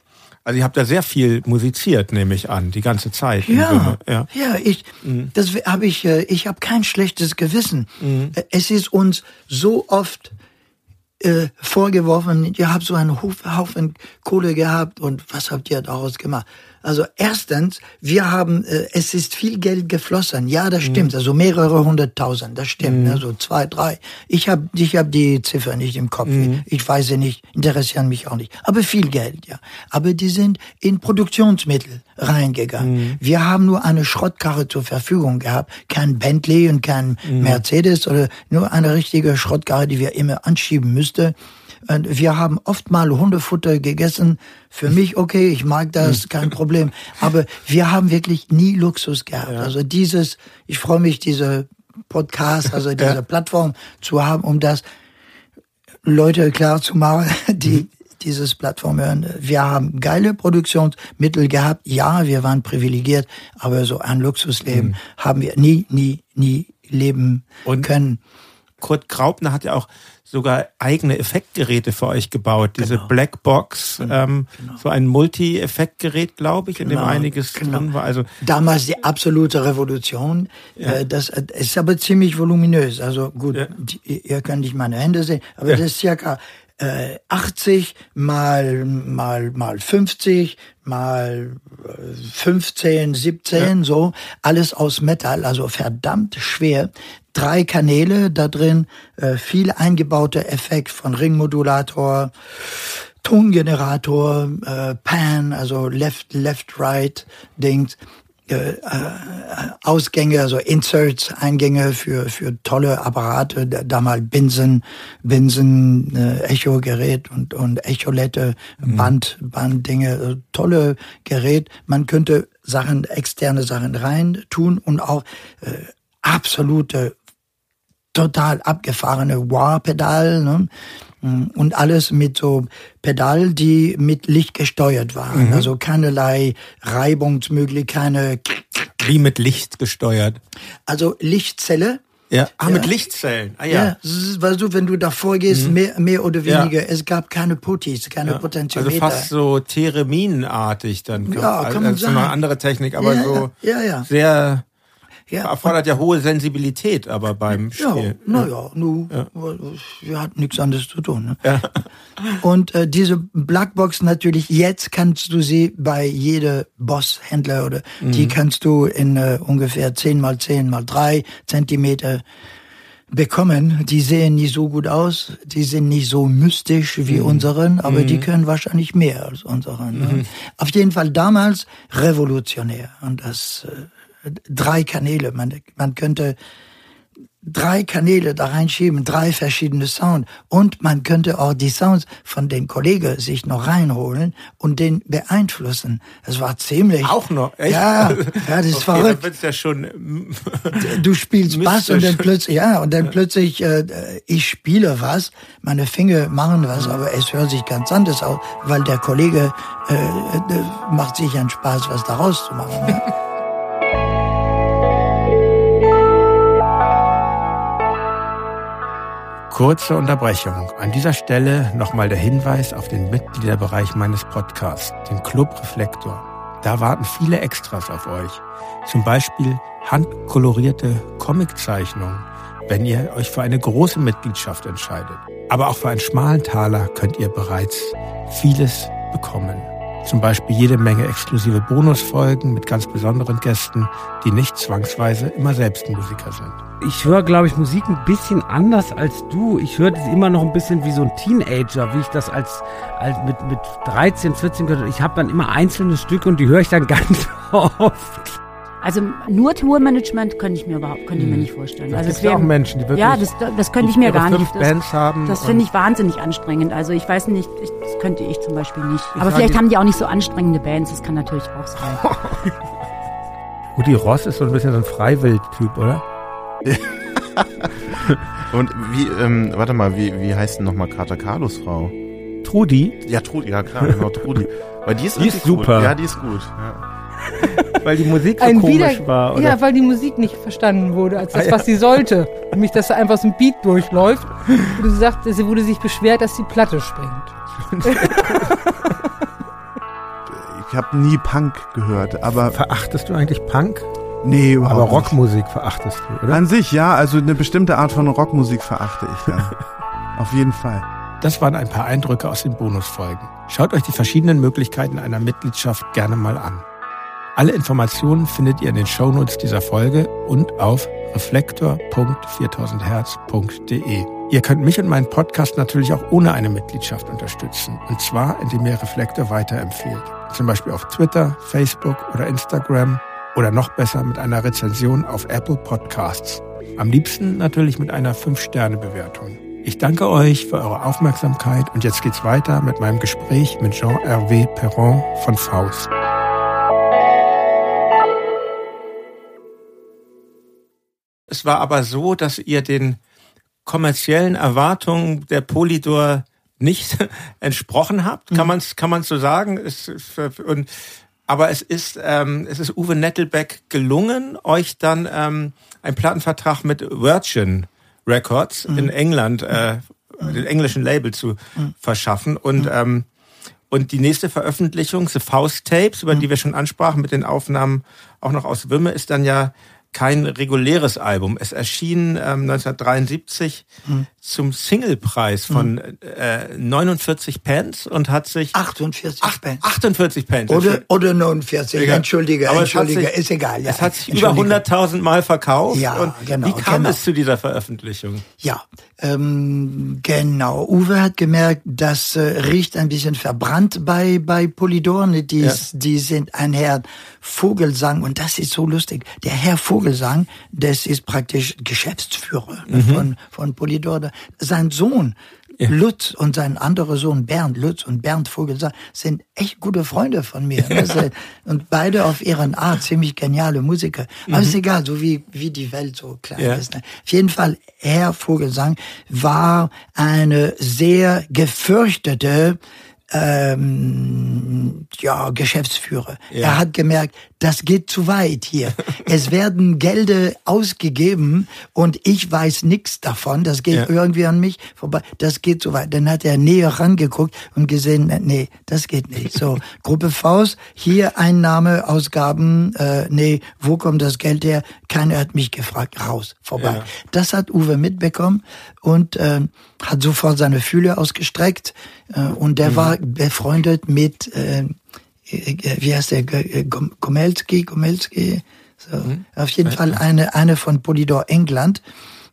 also ihr habt da sehr viel musiziert, nehme ich an, die ganze Zeit. Ja, ja, ja, ich, mhm. das habe ich, äh, ich habe kein schlechtes Gewissen. Mhm. Äh, es ist uns so oft äh, vorgeworfen, ihr habt so einen Haufen Kohle gehabt und was habt ihr daraus gemacht? Also erstens, wir haben, äh, es ist viel Geld geflossen. Ja, das mhm. stimmt. Also mehrere hunderttausend, das stimmt. Mhm. Also zwei, drei. Ich habe ich hab die Ziffer nicht im Kopf. Mhm. Ich weiß sie nicht, interessieren mich auch nicht. Aber viel Geld, ja. Aber die sind in Produktionsmittel reingegangen. Mhm. Wir haben nur eine Schrottkarre zur Verfügung gehabt. Kein Bentley und kein mhm. Mercedes oder nur eine richtige Schrottkarre, die wir immer anschieben müssten. Wir haben oft mal Hundefutter gegessen. Für mich, okay, ich mag das, kein Problem. Aber wir haben wirklich nie Luxus gehabt. Also dieses, ich freue mich, diese Podcast, also diese ja. Plattform zu haben, um das Leute klar zu machen, die mhm. dieses Plattform hören. Wir haben geile Produktionsmittel gehabt. Ja, wir waren privilegiert, aber so ein Luxusleben mhm. haben wir nie, nie, nie leben Und können. Kurt Graupner hat ja auch sogar eigene Effektgeräte für euch gebaut. Diese genau. Blackbox, genau. Ähm, genau. so ein Multi-Effektgerät, glaube ich, in dem genau. einiges genau. drin war. Also damals die absolute Revolution. Ja. Äh, das ist aber ziemlich voluminös. Also gut, ja. ihr könnt nicht meine Hände sehen, aber ja. das ist circa äh, 80 mal mal mal 50 mal 15, 17, ja. so alles aus Metall, also verdammt schwer drei Kanäle da drin, äh, viel eingebauter Effekt von Ringmodulator, Tongenerator, äh, Pan, also Left, Left, Right Dings, äh, Ausgänge, also Inserts, Eingänge für, für tolle Apparate, damals Binsen, Binsen, äh, Echo-Gerät und, und Echolette, mhm. Band, Banddinge, also tolle Gerät. Man könnte Sachen, externe Sachen rein tun und auch äh, absolute total abgefahrene Wah-Pedal ne? und alles mit so Pedal, die mit Licht gesteuert waren. Mhm. Also keinerlei Reibungsmöglichkeiten. Wie mit Licht gesteuert? Also Lichtzelle. Ja, ah, ja. mit Lichtzellen. Ah, ja. ja, weißt du, wenn du davor gehst, mhm. mehr, mehr oder weniger, ja. es gab keine Putis, keine ja. Potentiometer. Also fast so Thereminartig dann. Ja, kann man also, sagen. Das ist eine andere Technik, aber so ja, ja. sehr ja, erfordert ja hohe Sensibilität, aber beim Spiel. Ja, naja, nu, ja. wir hatten nichts anderes zu tun. Ne? Ja. Und äh, diese Blackbox natürlich, jetzt kannst du sie bei jeder Boss-Händler oder mhm. die kannst du in äh, ungefähr 10 mal 10 mal 3 Zentimeter bekommen. Die sehen nicht so gut aus, die sind nicht so mystisch wie mhm. unseren, aber mhm. die können wahrscheinlich mehr als unseren. Ne? Mhm. Auf jeden Fall damals revolutionär. Und das äh, drei Kanäle. Man, man könnte drei Kanäle da reinschieben, drei verschiedene Sounds. Und man könnte auch die Sounds von den Kollegen sich noch reinholen und den beeinflussen. Das war ziemlich. Auch noch, echt? Ja, ja das ist okay, verrückt. Dann ja schon du spielst Bass und dann plötzlich, ja, und dann plötzlich, äh, ich spiele was, meine Finger machen was, aber es hört sich ganz anders aus, weil der Kollege äh, äh macht sich einen Spaß, was daraus zu machen. Ja. Kurze Unterbrechung. An dieser Stelle nochmal der Hinweis auf den Mitgliederbereich meines Podcasts, den Club Reflektor. Da warten viele Extras auf euch. Zum Beispiel handkolorierte Comiczeichnungen, wenn ihr euch für eine große Mitgliedschaft entscheidet. Aber auch für einen schmalen Taler könnt ihr bereits vieles bekommen. Zum Beispiel jede Menge exklusive Bonusfolgen mit ganz besonderen Gästen, die nicht zwangsweise immer selbst Musiker sind ich höre, glaube ich, Musik ein bisschen anders als du. Ich höre das immer noch ein bisschen wie so ein Teenager, wie ich das als, als mit, mit 13, 14 gehört Ich habe dann immer einzelne Stücke und die höre ich dann ganz oft. Also nur Tourmanagement könnte ich mir überhaupt könnte ich mir hm. nicht vorstellen. Also es wäre auch Menschen, die wirklich ja, das, das könnte ich mir gar nicht. Das, Bands haben das finde ich wahnsinnig anstrengend. Also ich weiß nicht, ich, das könnte ich zum Beispiel nicht. Aber vielleicht haben die auch nicht so anstrengende Bands. Das kann natürlich auch sein. Udi Ross ist so ein bisschen so ein Freiwild-Typ, oder? Und wie, ähm, warte mal, wie, wie heißt denn nochmal Kater Carlos Frau? Trudi? Ja, Trudi, ja klar, genau, Trudi. Weil die ist, die ist super. Gut. Ja, die ist gut. Ja. weil die Musik so Ein komisch Wieder, war. Oder? Ja, weil die Musik nicht verstanden wurde, als das, ah, ja. was sie sollte. Nämlich, dass da einfach so ein Beat durchläuft. Und du sagst, sie wurde sich beschwert, dass die Platte springt. ich habe nie Punk gehört, aber. Verachtest du eigentlich Punk? Nee, überhaupt Aber Rockmusik nicht. verachtest du, oder? An sich, ja. Also eine bestimmte Art von Rockmusik verachte ich, ja. Auf jeden Fall. Das waren ein paar Eindrücke aus den Bonusfolgen. Schaut euch die verschiedenen Möglichkeiten einer Mitgliedschaft gerne mal an. Alle Informationen findet ihr in den Shownotes dieser Folge und auf reflektor.4000herz.de. Ihr könnt mich und meinen Podcast natürlich auch ohne eine Mitgliedschaft unterstützen. Und zwar, indem ihr Reflektor weiterempfehlt. Zum Beispiel auf Twitter, Facebook oder Instagram oder noch besser mit einer Rezension auf Apple Podcasts. Am liebsten natürlich mit einer 5-Sterne-Bewertung. Ich danke euch für eure Aufmerksamkeit und jetzt geht's weiter mit meinem Gespräch mit Jean-Hervé Perron von Faust. Es war aber so, dass ihr den kommerziellen Erwartungen der Polydor nicht entsprochen habt, kann mhm. man es kann man's so sagen. Es, und aber es ist, ähm, es ist Uwe Nettelbeck gelungen, euch dann ähm, einen Plattenvertrag mit Virgin Records mhm. in England, äh, mhm. den englischen Label zu mhm. verschaffen. Und, mhm. ähm, und die nächste Veröffentlichung, The Faust Tapes, über mhm. die wir schon ansprachen, mit den Aufnahmen auch noch aus Wümme, ist dann ja kein reguläres Album. Es erschien ähm, 1973 hm. zum Singlepreis von hm. äh, 49 Pence und hat sich 48 ach, Pence. 48 Pence. Oder, oder 49, egal. entschuldige, Aber entschuldige, sich, ist egal. Ja. Es hat sich über 100.000 Mal verkauft. Ja, und genau. Wie kam genau. es zu dieser Veröffentlichung? Ja, ähm, genau. Uwe hat gemerkt, das äh, riecht ein bisschen verbrannt bei, bei Polydorne. Die, ja. die sind ein Herr Vogelsang und das ist so lustig. Der Herr Vogelsang, das ist praktisch Geschäftsführer mhm. von, von Polydor. Sein Sohn, ja. Lutz und sein anderer Sohn Bernd, Lutz und Bernd Vogelsang, sind echt gute Freunde von mir. Ja. Und beide auf ihren Art ziemlich geniale Musiker. Aber mhm. ist egal, so wie, wie die Welt so klein ja. ist. Ne? Auf jeden Fall, Herr Vogelsang war eine sehr gefürchtete ähm, ja, Geschäftsführer. Ja. Er hat gemerkt, das geht zu weit hier. es werden Gelder ausgegeben und ich weiß nichts davon. Das geht ja. irgendwie an mich vorbei. Das geht zu weit. Dann hat er näher rangeguckt und gesehen, nee, das geht nicht. So, Gruppe Faust, hier Einnahme, Ausgaben, äh, nee, wo kommt das Geld her? Keiner hat mich gefragt, raus, vorbei. Ja. Das hat Uwe mitbekommen und äh, hat sofort seine Fühle ausgestreckt äh, und der mhm. war befreundet mit, äh, äh wie heißt der, Gomelski, Gomelski, so. Mhm. auf jeden Fall eine, eine von Polydor England.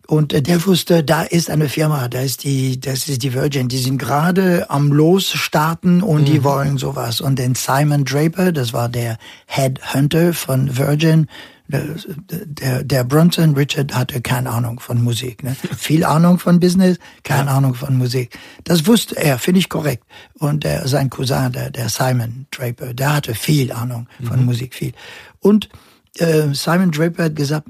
Und äh, der wusste, da ist eine Firma, da ist die, das ist die Virgin, die sind gerade am Losstarten und mhm. die wollen sowas. Und den Simon Draper, das war der Headhunter von Virgin, der, der Bronson Richard hatte keine Ahnung von Musik. Ne? Viel Ahnung von Business, keine ja. Ahnung von Musik. Das wusste er, finde ich korrekt. Und der, sein Cousin, der, der Simon Draper, der hatte viel Ahnung von mhm. Musik, viel. Und äh, Simon Draper hat gesagt,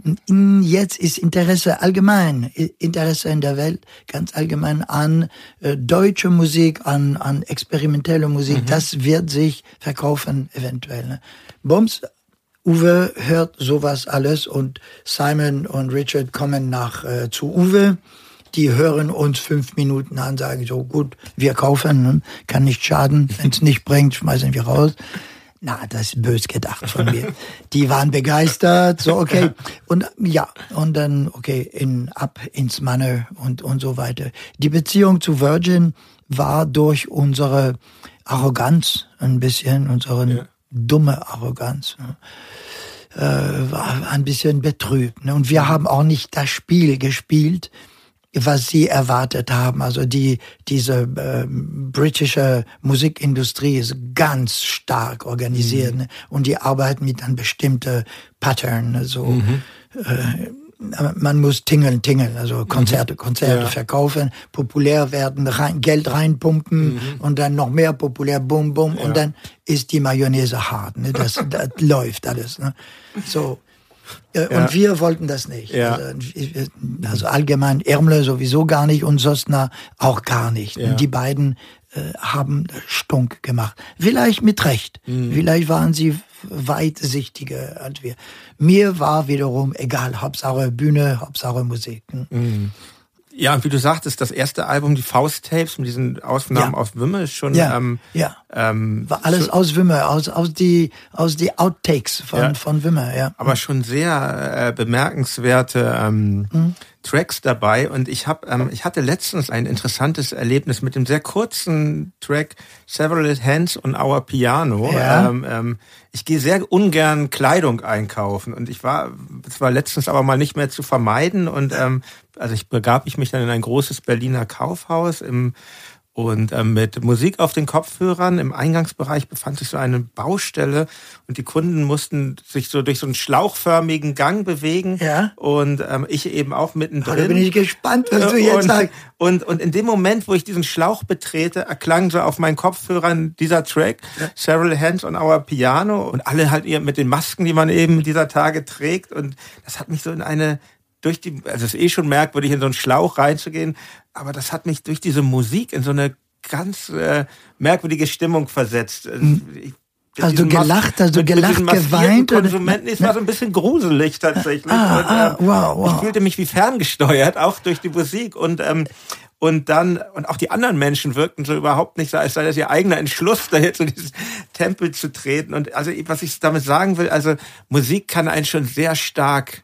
jetzt ist Interesse allgemein, Interesse in der Welt ganz allgemein an äh, deutsche Musik, an, an experimentelle Musik. Mhm. Das wird sich verkaufen eventuell. Ne? Bombs Uwe hört sowas alles und Simon und Richard kommen nach äh, zu Uwe. Die hören uns fünf Minuten an, sagen so, gut, wir kaufen, ne? kann nicht schaden. Wenn es nicht bringt, schmeißen wir raus. Na, das ist bös gedacht von mir. Die waren begeistert, so okay. Und ja, und dann, okay, in, ab ins Manne und, und so weiter. Die Beziehung zu Virgin war durch unsere Arroganz ein bisschen, unsere ja. dumme Arroganz. Äh, war ein bisschen betrübt. Ne? Und wir mhm. haben auch nicht das Spiel gespielt, was sie erwartet haben. Also die diese äh, britische Musikindustrie ist ganz stark organisiert mhm. ne? und die arbeiten mit einem bestimmten Pattern. Ne? So mhm. äh, man muss tingeln, tingeln, also Konzerte, mhm. Konzerte ja. verkaufen, populär werden, rein, Geld reinpumpen mhm. und dann noch mehr populär, bum, bum, ja. und dann ist die Mayonnaise hart. Ne? Das, das läuft alles. Ne? So. Äh, ja. Und wir wollten das nicht. Ja. Also, also, allgemein Ärmle sowieso gar nicht und Sosna auch gar nicht. Und die beiden äh, haben Stunk gemacht. Vielleicht mit Recht. Mhm. Vielleicht waren sie weitsichtiger als wir. Mir war wiederum egal, Hauptsache Bühne, Hauptsache Musik. Hm? Mhm. Ja, und wie du sagtest, das erste Album, die Faust-Tapes mit diesen Aufnahmen ja. aus Wimme, ist schon. Ja, ähm, ja. Ähm, War alles aus Wimme, aus, aus die, aus die Outtakes von, ja. von Wimme, ja. Aber schon sehr äh, bemerkenswerte ähm, mhm. Tracks dabei. Und ich habe, ähm, ich hatte letztens ein interessantes Erlebnis mit dem sehr kurzen Track Several Hands on Our Piano. Ja. Ähm, ähm, ich gehe sehr ungern Kleidung einkaufen und ich war, es war letztens aber mal nicht mehr zu vermeiden und ähm, also ich begab ich mich dann in ein großes Berliner Kaufhaus im und ähm, mit Musik auf den Kopfhörern im Eingangsbereich befand sich so eine Baustelle und die Kunden mussten sich so durch so einen schlauchförmigen Gang bewegen. Ja. Und ähm, ich eben auch mittendrin. Da bin ich gespannt, was du jetzt und, sagst. Und, und in dem Moment, wo ich diesen Schlauch betrete, erklang so auf meinen Kopfhörern dieser Track, ja. Several Hands on Our Piano und alle halt ihr mit den Masken, die man eben dieser Tage trägt. Und das hat mich so in eine durch die, also es ist eh schon merkwürdig, in so einen Schlauch reinzugehen, aber das hat mich durch diese Musik in so eine ganz äh, merkwürdige Stimmung versetzt. Mhm. Ich, Hast du gelacht, du gelacht, geweint? Konsumenten, es war so ein bisschen gruselig tatsächlich. Ah, und, ah, ähm, wow, wow. Ich fühlte mich wie ferngesteuert, auch durch die Musik und ähm, und dann und auch die anderen Menschen wirkten so überhaupt nicht so, als sei das ihr eigener Entschluss, da jetzt in diesen Tempel zu treten. Und also was ich damit sagen will, also Musik kann einen schon sehr stark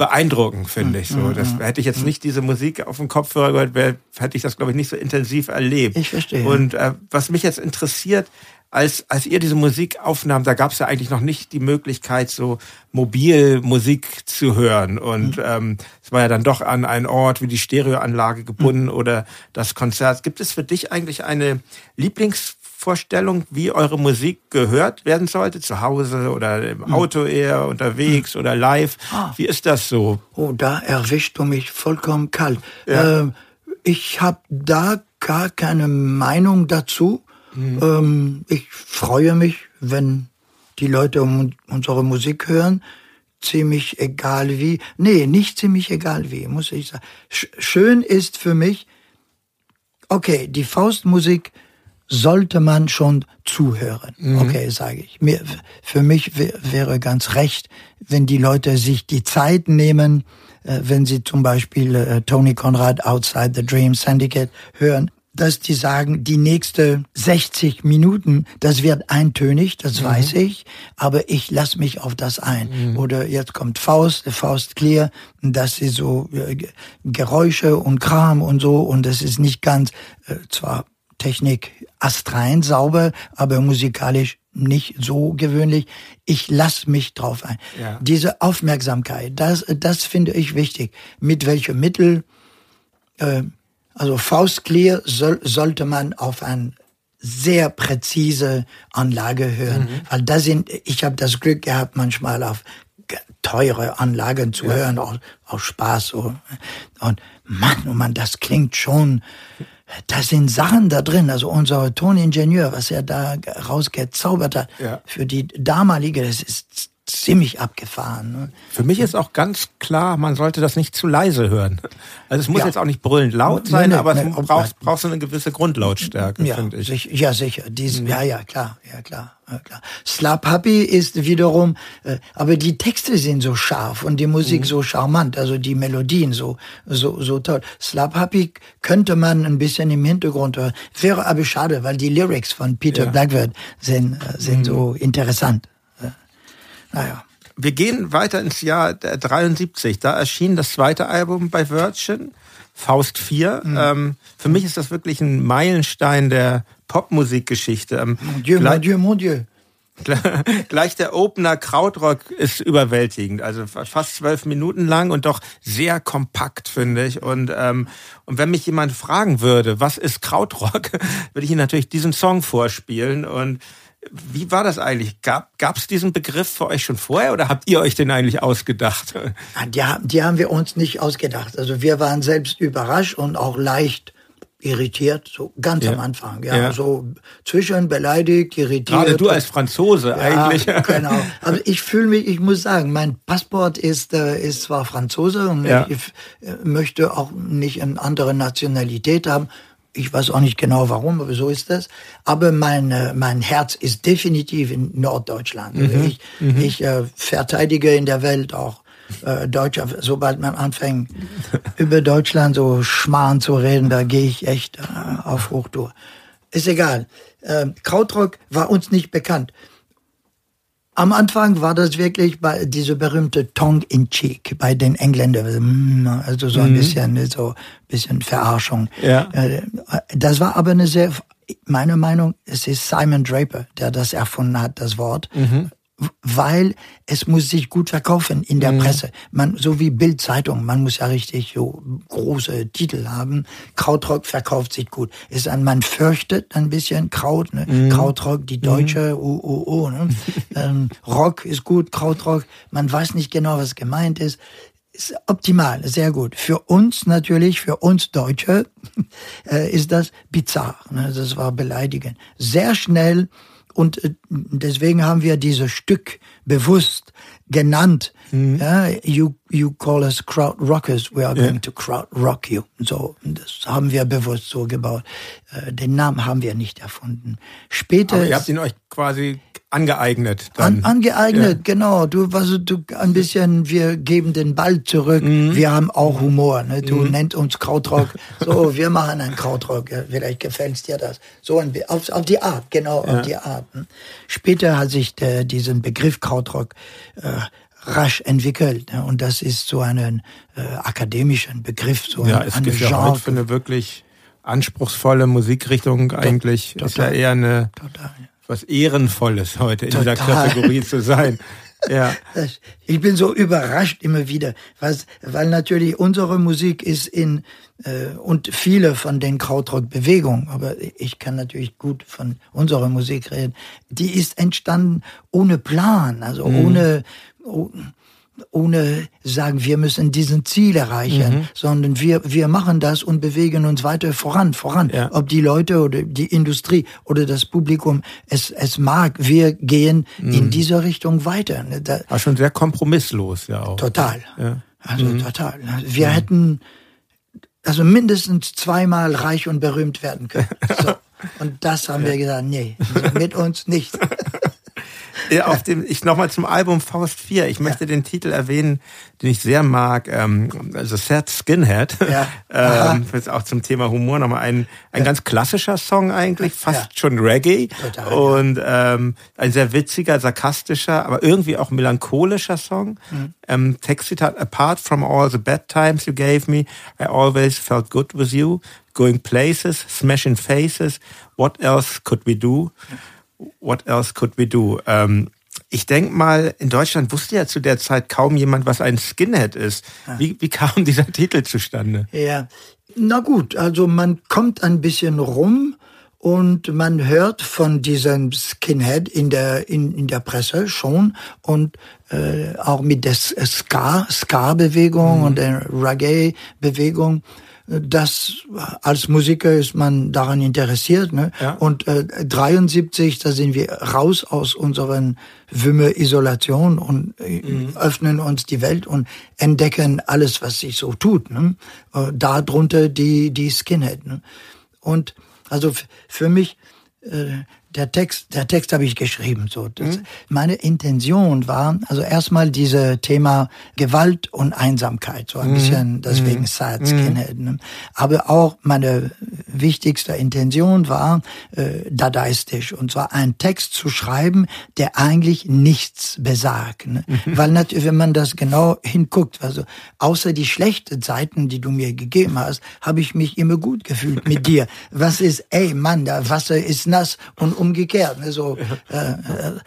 beeindruckend, finde ich so. Mhm, das mhm. hätte ich jetzt nicht diese Musik auf dem Kopfhörer gehört, wär, hätte ich das, glaube ich, nicht so intensiv erlebt. Ich verstehe. Und äh, was mich jetzt interessiert, als, als ihr diese Musik aufnahm, da gab es ja eigentlich noch nicht die Möglichkeit, so mobil Musik zu hören. Und mhm. ähm, es war ja dann doch an einen Ort wie die Stereoanlage gebunden mhm. oder das Konzert. Gibt es für dich eigentlich eine Lieblings Vorstellung, wie eure Musik gehört werden sollte? Zu Hause oder im hm. Auto eher, unterwegs oder live? Ah. Wie ist das so? Oh, da erwischt du mich vollkommen kalt. Ja. Äh, ich habe da gar keine Meinung dazu. Mhm. Ähm, ich freue mich, wenn die Leute unsere Musik hören. Ziemlich egal wie. Nee, nicht ziemlich egal wie, muss ich sagen. Schön ist für mich, okay, die Faustmusik sollte man schon zuhören. Mhm. Okay, sage ich. Mir, für mich wäre ganz recht, wenn die Leute sich die Zeit nehmen, äh, wenn sie zum Beispiel äh, Tony Conrad Outside the Dream Syndicate hören, dass die sagen, die nächste 60 Minuten, das wird eintönig, das mhm. weiß ich, aber ich lass mich auf das ein. Mhm. Oder jetzt kommt Faust, Faust Clear, das ist so äh, Geräusche und Kram und so und das ist nicht ganz, äh, zwar Technik astrein sauber, aber musikalisch nicht so gewöhnlich. Ich lass mich drauf ein. Ja. Diese Aufmerksamkeit, das, das finde ich wichtig. Mit welchem Mittel, äh, also Faustclear soll, sollte man auf eine sehr präzise Anlage hören, mhm. weil da sind, ich habe das Glück gehabt, manchmal auf teure Anlagen zu ja. hören, auch, auch Spaß. So. Und Mann, oh Mann, das klingt schon da sind Sachen da drin. Also unser Toningenieur, was er da rausgezaubert hat, ja. für die damalige, das ist ziemlich abgefahren. Ne? Für mich ist auch ganz klar, man sollte das nicht zu leise hören. Also es muss ja. jetzt auch nicht brüllend laut sein, nee, nee, aber nee, es braucht, braucht so eine gewisse Grundlautstärke, ja, finde ich. Sicher, ja, sicher. Dies, mhm. Ja, ja, klar, ja, klar. Ja, klar. Slap Happy ist wiederum, äh, aber die Texte sind so scharf und die Musik mhm. so charmant, also die Melodien so, so, so toll. Slap Happy könnte man ein bisschen im Hintergrund hören. Wäre aber schade, weil die Lyrics von Peter ja. Blackwood sind, äh, sind mhm. so interessant. Naja. Wir gehen weiter ins Jahr 73. Da erschien das zweite Album bei Virgin, Faust 4. Mhm. Ähm, für mich ist das wirklich ein Meilenstein der Popmusikgeschichte. Ähm, mon Dieu, mon Dieu, mon Dieu. Gleich der Opener Krautrock ist überwältigend, also fast zwölf Minuten lang und doch sehr kompakt, finde ich. Und, ähm, und wenn mich jemand fragen würde, was ist Krautrock, würde ich ihm natürlich diesen Song vorspielen. Und wie war das eigentlich? Gab es diesen Begriff für euch schon vorher oder habt ihr euch den eigentlich ausgedacht? Die, die haben wir uns nicht ausgedacht. Also wir waren selbst überrascht und auch leicht irritiert, so ganz ja. am Anfang. Ja, ja, so zwischen beleidigt, irritiert. Gerade du als Franzose ja, eigentlich. genau. Also ich fühle mich, ich muss sagen, mein Passport ist, äh, ist zwar Franzose und ich äh, möchte auch nicht eine andere Nationalität haben. Ich weiß auch nicht genau warum, aber so ist das. Aber mein, mein Herz ist definitiv in Norddeutschland. Mhm. Also ich, mhm. ich äh, verteidige in der Welt auch äh, Deutsch. Sobald man anfängt, über Deutschland so Schmarrn zu reden, da gehe ich echt äh, auf Hochtour. Ist egal. Äh, Krautrock war uns nicht bekannt. Am Anfang war das wirklich bei diese berühmte Tongue in Cheek bei den Engländern, also so ein mhm. bisschen so ein bisschen Verarschung. Ja. Äh, das war aber eine sehr, meine Meinung, es ist Simon Draper, der das erfunden hat, das Wort. Mhm weil es muss sich gut verkaufen in der mhm. Presse. Man, so wie Bildzeitung, man muss ja richtig so große Titel haben. Krautrock verkauft sich gut. Ist ein, man fürchtet ein bisschen Kraut, ne? Mhm. Krautrock, die deutsche, mhm. oh, oh, oh, ne? ähm, Rock ist gut, Krautrock, man weiß nicht genau, was gemeint ist. Ist optimal, sehr gut. Für uns natürlich, für uns Deutsche, äh, ist das bizarr. Ne? Das war beleidigend. Sehr schnell und äh, deswegen haben wir dieses Stück bewusst genannt. Mhm. Ja, you, you call us crowd rockers, we are yeah. going to crowd rock you. So, das haben wir bewusst so gebaut. Äh, den Namen haben wir nicht erfunden. Später. Aber ihr habt ihn euch quasi angeeignet. An, angeeignet, ja. genau. Du, was du ein bisschen, wir geben den Ball zurück. Mhm. Wir haben auch Humor. Ne? Du mhm. nennt uns Krautrock. So, wir machen einen Krautrock. Ja, vielleicht gefällt's dir das. So ein, auf, auf die Art, genau, ja. auf die Art. Hm. Später hat sich der, diesen Begriff Krautrock äh, rasch entwickelt. Ne? Und das ist so einen äh, akademischen Begriff, so ja, ein, es gibt Genre. ja heute für eine wirklich anspruchsvolle Musikrichtung eigentlich. Total. Ist ja eher eine Total, ja was Ehrenvolles heute in Total. dieser Kategorie zu sein. Ja. Ich bin so überrascht immer wieder, was, weil natürlich unsere Musik ist in äh, und viele von den Krautrock-Bewegungen, aber ich kann natürlich gut von unserer Musik reden, die ist entstanden ohne Plan, also mhm. ohne, ohne sagen, wir müssen diesen Ziel erreichen, mhm. sondern wir, wir machen das und bewegen uns weiter voran, voran. Ja. Ob die Leute oder die Industrie oder das Publikum es, es mag, wir gehen mhm. in dieser Richtung weiter. Ne, da, War schon sehr kompromisslos, ja auch. Total. Ja. Also mhm. total. Wir hätten also mindestens zweimal reich und berühmt werden können. So. Und das haben wir gesagt, nee, mit uns nicht. Ja, auf dem, ich nochmal zum Album Faust 4. Ich möchte ja. den Titel erwähnen, den ich sehr mag, ähm, also Sad Skinhead. Ja. ähm, ist auch zum Thema Humor nochmal ein, ein ja. ganz klassischer Song eigentlich, fast schon Reggae. Total, und ähm, ein sehr witziger, sarkastischer, aber irgendwie auch melancholischer Song. Mhm. Ähm, Textzitat, apart from all the bad times you gave me, I always felt good with you. Going places, smashing faces, what else could we do? What else could we do? Ähm, ich denke mal, in Deutschland wusste ja zu der Zeit kaum jemand, was ein Skinhead ist. Wie, wie kam dieser Titel zustande? Ja, na gut, also man kommt ein bisschen rum und man hört von diesem Skinhead in der in, in der Presse schon und äh, auch mit der Ska Ska Bewegung mhm. und der Reggae Bewegung das als Musiker ist man daran interessiert. Ne? Ja. Und äh, 73, da sind wir raus aus unseren Wümme Isolation und äh, mhm. öffnen uns die Welt und entdecken alles, was sich so tut. Ne? Äh, Darunter die die Skinhead. Ne? Und also für mich äh, der Text, der Text habe ich geschrieben. So, das, mhm. meine Intention war also erstmal diese Thema Gewalt und Einsamkeit, so ein mhm. bisschen deswegen mhm. Sad Skinhead. Ne? Aber auch meine wichtigste Intention war äh, dadaistisch und zwar einen Text zu schreiben, der eigentlich nichts besagt, ne? Mhm. weil natürlich, wenn man das genau hinguckt, also außer die schlechten Seiten, die du mir gegeben hast, habe ich mich immer gut gefühlt mit dir. Was ist, ey Mann, da Wasser ist nass und umgekehrt. Ne? So, äh, äh,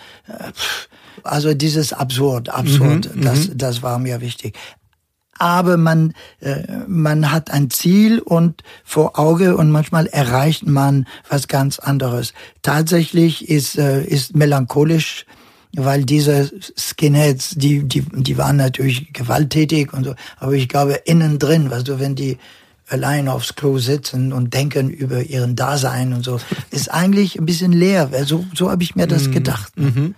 also dieses absurd, absurd, mhm, das, mhm. das war mir wichtig. Aber man, äh, man hat ein Ziel und vor Auge und manchmal erreicht man was ganz anderes. Tatsächlich ist, äh, ist melancholisch, weil diese Skinheads, die, die, die waren natürlich gewalttätig und so, aber ich glaube innen drin, weißt du, wenn die allein aufs Klo sitzen und denken über ihren Dasein und so, ist eigentlich ein bisschen leer. So, so habe ich mir das mhm. gedacht. Mhm.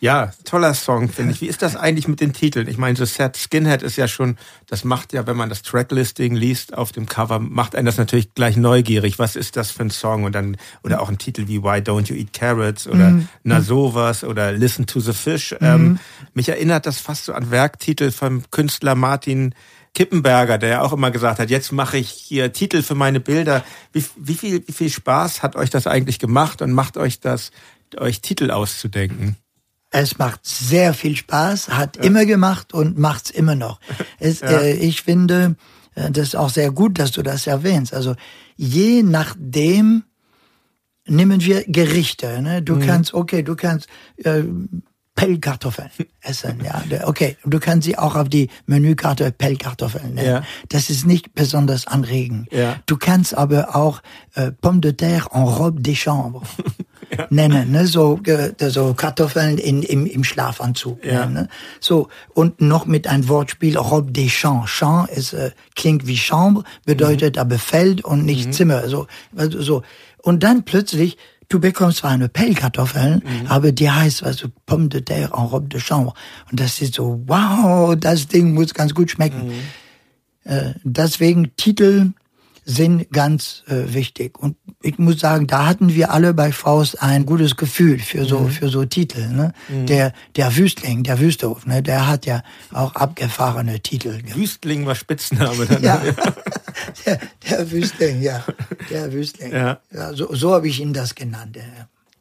Ja, toller Song, finde ich. Wie ist das eigentlich mit den Titeln? Ich meine, so Sad Skinhead ist ja schon, das macht ja, wenn man das Tracklisting liest auf dem Cover, macht einen das natürlich gleich neugierig. Was ist das für ein Song? Und dann, oder auch ein Titel wie Why Don't You Eat Carrots oder mhm. Na sowas oder Listen to the Fish. Mhm. Ähm, mich erinnert das fast so an Werktitel vom Künstler Martin Kippenberger, der ja auch immer gesagt hat, jetzt mache ich hier Titel für meine Bilder. Wie, wie, viel, wie viel Spaß hat euch das eigentlich gemacht und macht euch das, euch Titel auszudenken? Es macht sehr viel Spaß, hat ja. immer gemacht und macht's immer noch. Es, ja. äh, ich finde, äh, das ist auch sehr gut, dass du das erwähnst. Also je nachdem nehmen wir Gerichte. Ne? Du mhm. kannst, okay, du kannst äh, Pellkartoffeln essen. Ja, okay. Du kannst sie auch auf die Menükarte Pellkartoffeln nennen. Ja. Das ist nicht besonders anregend. Ja. Du kannst aber auch äh, Pommes de terre en robe de chambre ja. nennen, ne? so, äh, so Kartoffeln in, im, im Schlafanzug. Ja. Ne? So und noch mit einem Wortspiel robe des champs. Champ ist äh, klingt wie Chambre, bedeutet mhm. aber Feld und nicht mhm. Zimmer. So, also, so und dann plötzlich du bekommst zwar eine Pellkartoffeln, mhm. aber die heißt also Pomme de terre en robe de chambre. Und das ist so, wow, das Ding muss ganz gut schmecken. Mhm. Äh, deswegen Titel sind ganz äh, wichtig. Und ich muss sagen, da hatten wir alle bei Faust ein gutes Gefühl für so, mhm. für so Titel. Ne? Mhm. Der, der Wüstling, der Wüsthof, ne? der hat ja auch abgefahrene Titel. Wüstling war Spitzname dann. ja, der, der Wüstling, ja. Der Wüstling. Ja. ja so so habe ich ihn das genannt.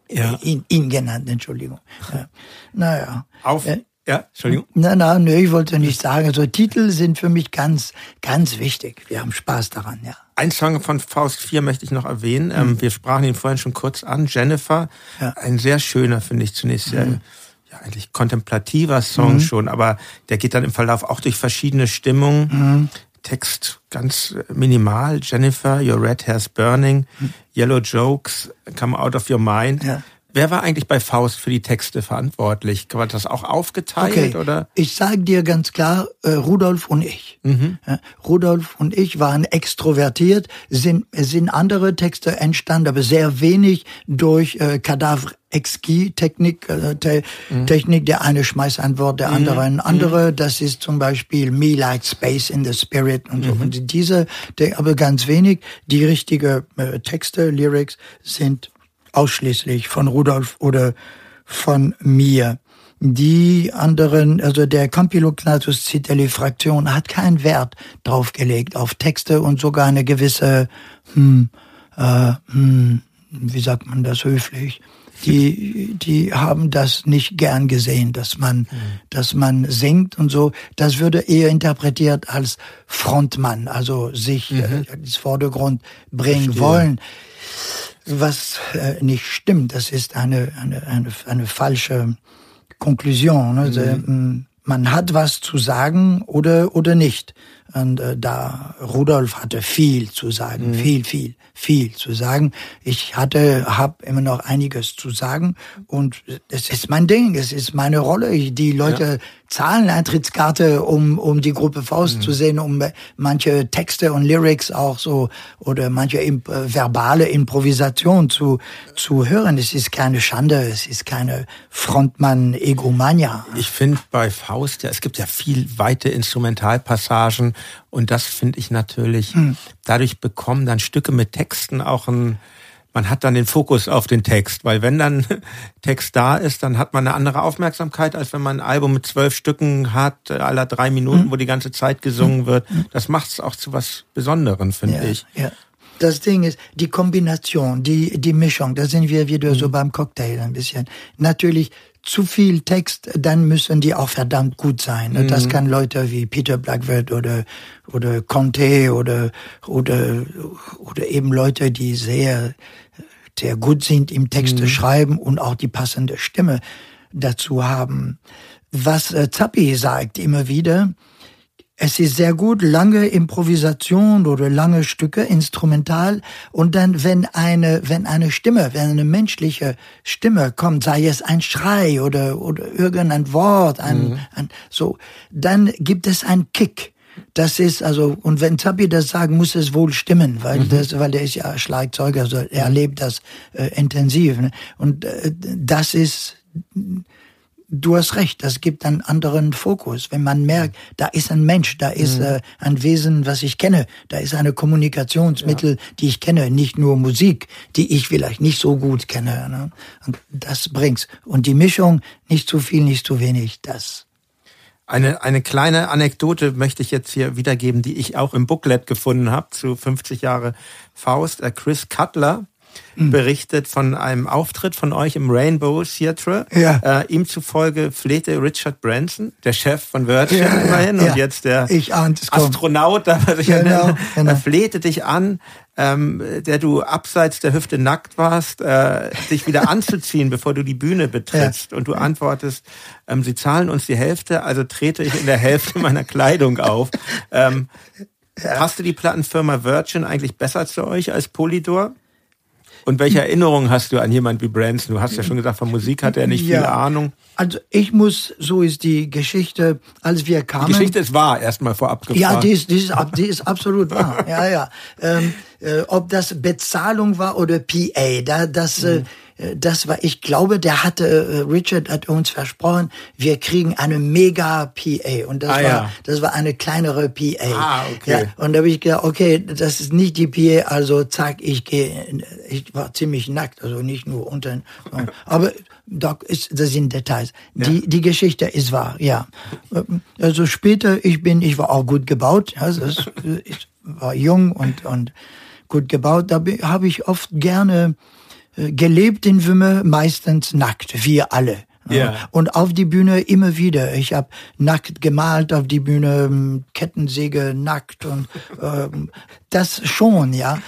Ja. Ihn, ihn genannt, Entschuldigung. Ja. Naja. Auf, äh, ja, Entschuldigung. Nein, nein, nee, ich wollte nicht sagen. So Titel sind für mich ganz, ganz wichtig. Wir haben Spaß daran, ja. Ein Song von Faust 4 möchte ich noch erwähnen. Ähm, mhm. wir sprachen ihn vorhin schon kurz an. Jennifer. Ja. Ein sehr schöner, finde ich zunächst. Sehr, mhm. ja, eigentlich kontemplativer Song mhm. schon, aber der geht dann im Verlauf auch durch verschiedene Stimmungen. Mhm. Text ganz minimal. Jennifer, your red hair's burning. Mhm. Yellow jokes come out of your mind. Ja. Wer war eigentlich bei Faust für die Texte verantwortlich? War das auch aufgeteilt Okay. oder? Ich sage dir ganz klar, äh, Rudolf und ich. Ja, Rudolf und ich waren extrovertiert, sind, sind andere Texte entstanden, aber sehr wenig durch äh, Kadaver Exki Technik, äh, te Technik, der eine schmeißt ein Wort, der andere ein andere. Das ist zum Beispiel Me Like Space in the Spirit und so. Und diese, aber ganz wenig. Die richtige äh, Texte, Lyrics sind ausschließlich von Rudolf oder von mir. Die anderen, also der Campylognathus citeli Fraktion hat keinen Wert draufgelegt auf Texte und sogar eine gewisse, hm, äh, hm, wie sagt man das höflich? Die, die haben das nicht gern gesehen, dass man, dass man singt und so. Das würde eher interpretiert als Frontmann, also sich äh, ins Vordergrund bringen wollen was äh, nicht stimmt. Das ist eine, eine, eine, eine falsche Konklusion. Ne? Also, ähm, Man hat was zu sagen oder, oder nicht. Und äh, da Rudolf hatte viel zu sagen, viel, viel, viel zu sagen. Ich hatte, habe immer noch einiges zu sagen und es ist mein Ding, es ist meine Rolle. Die Leute zahlen Eintrittskarte, um um die Gruppe Faust zu sehen, um manche Texte und Lyrics auch so oder manche imp äh, verbale Improvisation zu zu hören. Es ist keine Schande, es ist keine Frontmann-Egomania. Ich finde bei Faust ja, es gibt ja viel weite Instrumentalpassagen und das finde ich natürlich, dadurch bekommen dann Stücke mit Texten auch ein, man hat dann den Fokus auf den Text, weil wenn dann Text da ist, dann hat man eine andere Aufmerksamkeit, als wenn man ein Album mit zwölf Stücken hat, äh, aller drei Minuten, wo die ganze Zeit gesungen wird. Das macht es auch zu was Besonderem, finde Ja, ich. ja. Das Ding ist, die Kombination, die, die Mischung, da sind wir wieder so beim Cocktail ein bisschen. Natürlich zu viel Text, dann müssen die auch verdammt gut sein. ne? Das kann Leute wie Peter Blackwood oder, oder Conte oder, oder, oder eben Leute, die sehr, sehr gut sind im Texte schreiben und auch die passende Stimme dazu haben. Was äh, Zappi sagt immer wieder, es ist sehr gut, lange Improvisation oder lange Stücke, instrumental. Und dann, wenn eine, wenn eine Stimme, wenn eine menschliche Stimme kommt, sei es ein Schrei oder, oder irgendein Wort, ein, ein, so, dann gibt es einen Kick. Das ist also, und wenn Zappi das sagt, muss es wohl stimmen, weil das, weil er ist ja Schlagzeuger, also er erlebt das äh, intensiv. Ne? Und äh, das ist, du hast recht, das gibt einen anderen Fokus. Wenn man merkt, da ist ein Mensch, da ist äh, ein Wesen, was ich kenne, da ist eine Kommunikationsmittel, die ich kenne, nicht nur Musik, die ich vielleicht nicht so gut kenne. Ne? Und das bringt's. Und die Mischung, nicht zu viel, nicht zu wenig, das. Eine, eine kleine Anekdote möchte ich jetzt hier wiedergeben, die ich auch im Booklet gefunden habe zu 50 Jahre Faust. Äh, Chris Cutler. Berichtet von einem Auftritt von euch im Rainbow Theatre. Ja. Äh, ihm zufolge flehte Richard Branson, der Chef von Virgin Ja, ja, immerhin ja. und jetzt der Ich. Astronaut, darf er sich ja Genau, nennen, genau. flehte dich an, ähm, der du abseits der Hüfte nackt warst, äh, dich wieder anzuziehen, bevor du die Bühne betrittst. Und du antwortest, ähm, sie zahlen uns die Hälfte, also trete ich in der Hälfte meiner Kleidung auf. Ähm, Passte die Plattenfirma Virgin eigentlich besser zu euch als Polydor? Und welche Erinnerungen hast du an jemand wie Branson? Du hast ja schon gesagt, von Musik hat er nicht viel Ja. Ahnung. Also ich muss, so ist die Geschichte, als wir Die kamen. Geschichte ist wahr, erstmal vorab gefragt. Ja, die ist, die ist, die ist absolut wahr. Ja, ja. Ähm, äh, ob das Bezahlung war oder PA, da, das, Mhm. äh, das war, ich glaube, der hatte, äh, Richard hat uns versprochen, wir kriegen eine mega PA. Und das Ah, war, ja. das war eine kleinere PA. Ah, okay. Ja, und da habe ich gedacht, okay, das ist nicht die PA, also zack, ich gehe, ich war ziemlich nackt, also nicht nur unten, aber Doc, ist, das sind Details. Die, die Geschichte ist wahr, ja. Also später, ich bin, ich war auch gut gebaut, ja, das, ich war jung und, und gut gebaut, da habe ich oft gerne äh, gelebt in Wümme, meistens nackt, wir alle. Ja. Und auf die Bühne immer wieder. Ich habe nackt gemalt auf die Bühne, ähm, Kettensäge nackt und ähm, das schon, ja.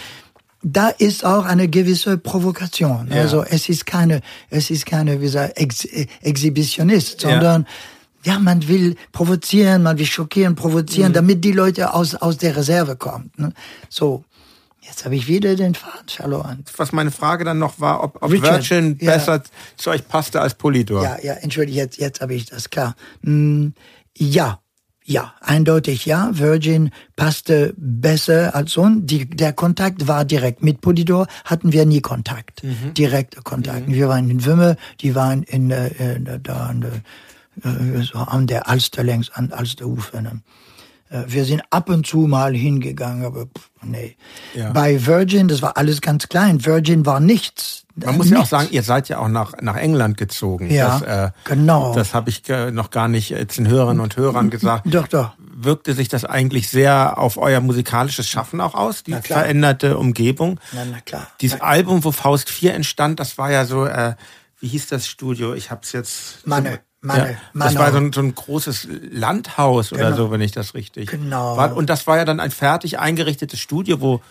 Da ist auch eine gewisse Provokation. Ja. Also es ist keine, es ist keine, wie gesagt, Ex äh, Exhibitionist, sondern ja, man will provozieren, man will schockieren, provozieren, damit die Leute aus aus der Reserve kommen. Ne? So. Jetzt habe ich wieder den Faden verloren. Was meine Frage dann noch war, ob, ob Virgin ja. besser zu euch passte als Polydor. Ja, ja, entschuldige, jetzt, jetzt habe ich das klar. Hm, ja, ja, eindeutig ja. Virgin passte besser als so. Die, der Kontakt war direkt. Mit Polydor hatten wir nie Kontakt. Mhm. Direkter Kontakt. Mhm. Wir waren in Wümme, die waren in, äh, da an der, äh, so an der Alster längs an Alsterufer. Ne? Äh, wir sind ab und zu mal hingegangen, aber pff, nee. Ja. Bei Virgin, das war alles ganz klein. Virgin war nichts. Man muss nichts. ja auch sagen, ihr seid ja auch nach, nach England gezogen. Ja, das, äh, genau. Das habe ich äh, noch gar nicht den Hörerinnen und Hörern gesagt. Doch, doch. Wirkte sich das eigentlich sehr auf euer musikalisches Schaffen auch aus, die veränderte Umgebung? Na, na klar. Dieses na, Album, wo Faust 4 entstand, das war ja so, äh, wie hieß das Studio? Ich habe es jetzt... Manne. Meine, ja, das war so ein, so ein großes Landhaus genau. oder so, wenn ich das richtig. Genau. War, und das war ja dann ein fertig eingerichtetes Studio, wo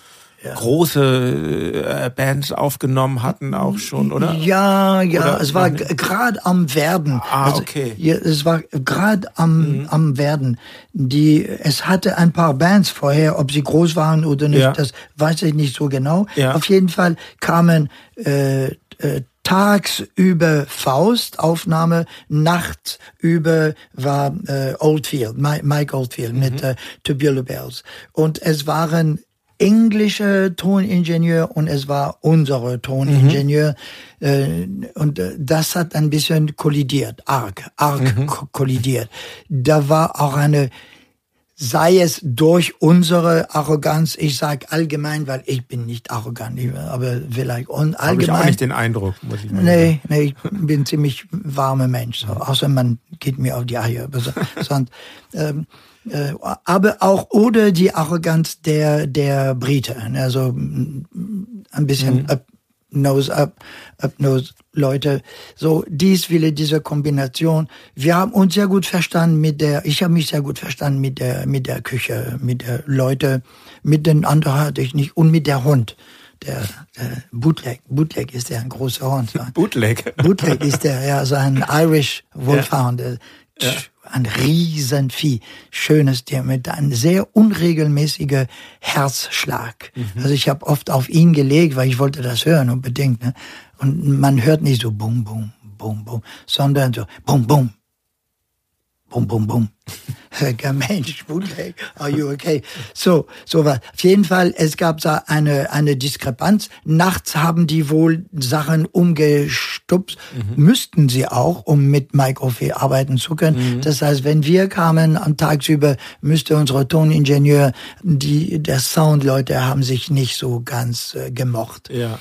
ja. große äh, Bands aufgenommen hatten auch schon, oder? Ja, ja, oder es war gerade am Werden. Ah, also, okay. Ja, es war gerade am, mhm. am Werden. Die, es hatte ein paar Bands vorher, ob sie groß waren oder nicht, ja. das weiß ich nicht so genau. Auf jeden Fall kamen äh, äh, tagsüber Faust-Aufnahme, nachts über war äh, Oldfield, Mike Oldfield mhm. mit äh, Tubular Bells. Und es waren englische Toningenieur und es war unsere Toningenieur. Mhm. Äh, und äh, das hat ein bisschen kollidiert, arg, arg mhm. kollidiert. Da war auch eine sei es durch unsere Arroganz, ich sage allgemein, weil ich bin nicht arrogant, aber vielleicht und allgemein. Habe ich auch nicht den Eindruck, muss ich mal Nee, nee, ich bin ziemlich warmer Mensch, so. außer man geht mir auf die Eier. Sonst, ähm, äh, aber auch oder die Arroganz der der Briten, also ein bisschen mhm. Nose up, up Nose Leute. So, dies Wille, diese Kombination. Wir haben uns sehr gut verstanden mit der, ich habe mich sehr gut verstanden mit der, mit der Küche, mit der Leute, mit den anderen hatte ich nicht und mit der Hund. Der, der Bootleg, Bootleg ist der ein großer Hund. Bootleg? Bootleg ist der, ja, so ein Irish Wolfhound. Ja. Ja ein Riesenvieh, schönes Tier mit einem sehr unregelmäßiger Herzschlag. Mhm. Also ich habe oft auf ihn gelegt, weil ich wollte das hören unbedingt. Ne? Und man hört nicht so bum bum bum bum, sondern so bum bum bum bum bum. Mensch, Bootleg, are you okay? So, so was. Auf jeden Fall, es gab da eine, eine Diskrepanz. Nachts haben die wohl Sachen umgestupst, mhm. müssten sie auch, um mit Mike Ophé arbeiten zu können. Mhm. Das heißt, wenn wir kamen am Tagsüber, müsste unsere Toningenieur, die, der Soundleute haben sich nicht so ganz äh, gemocht. Ja.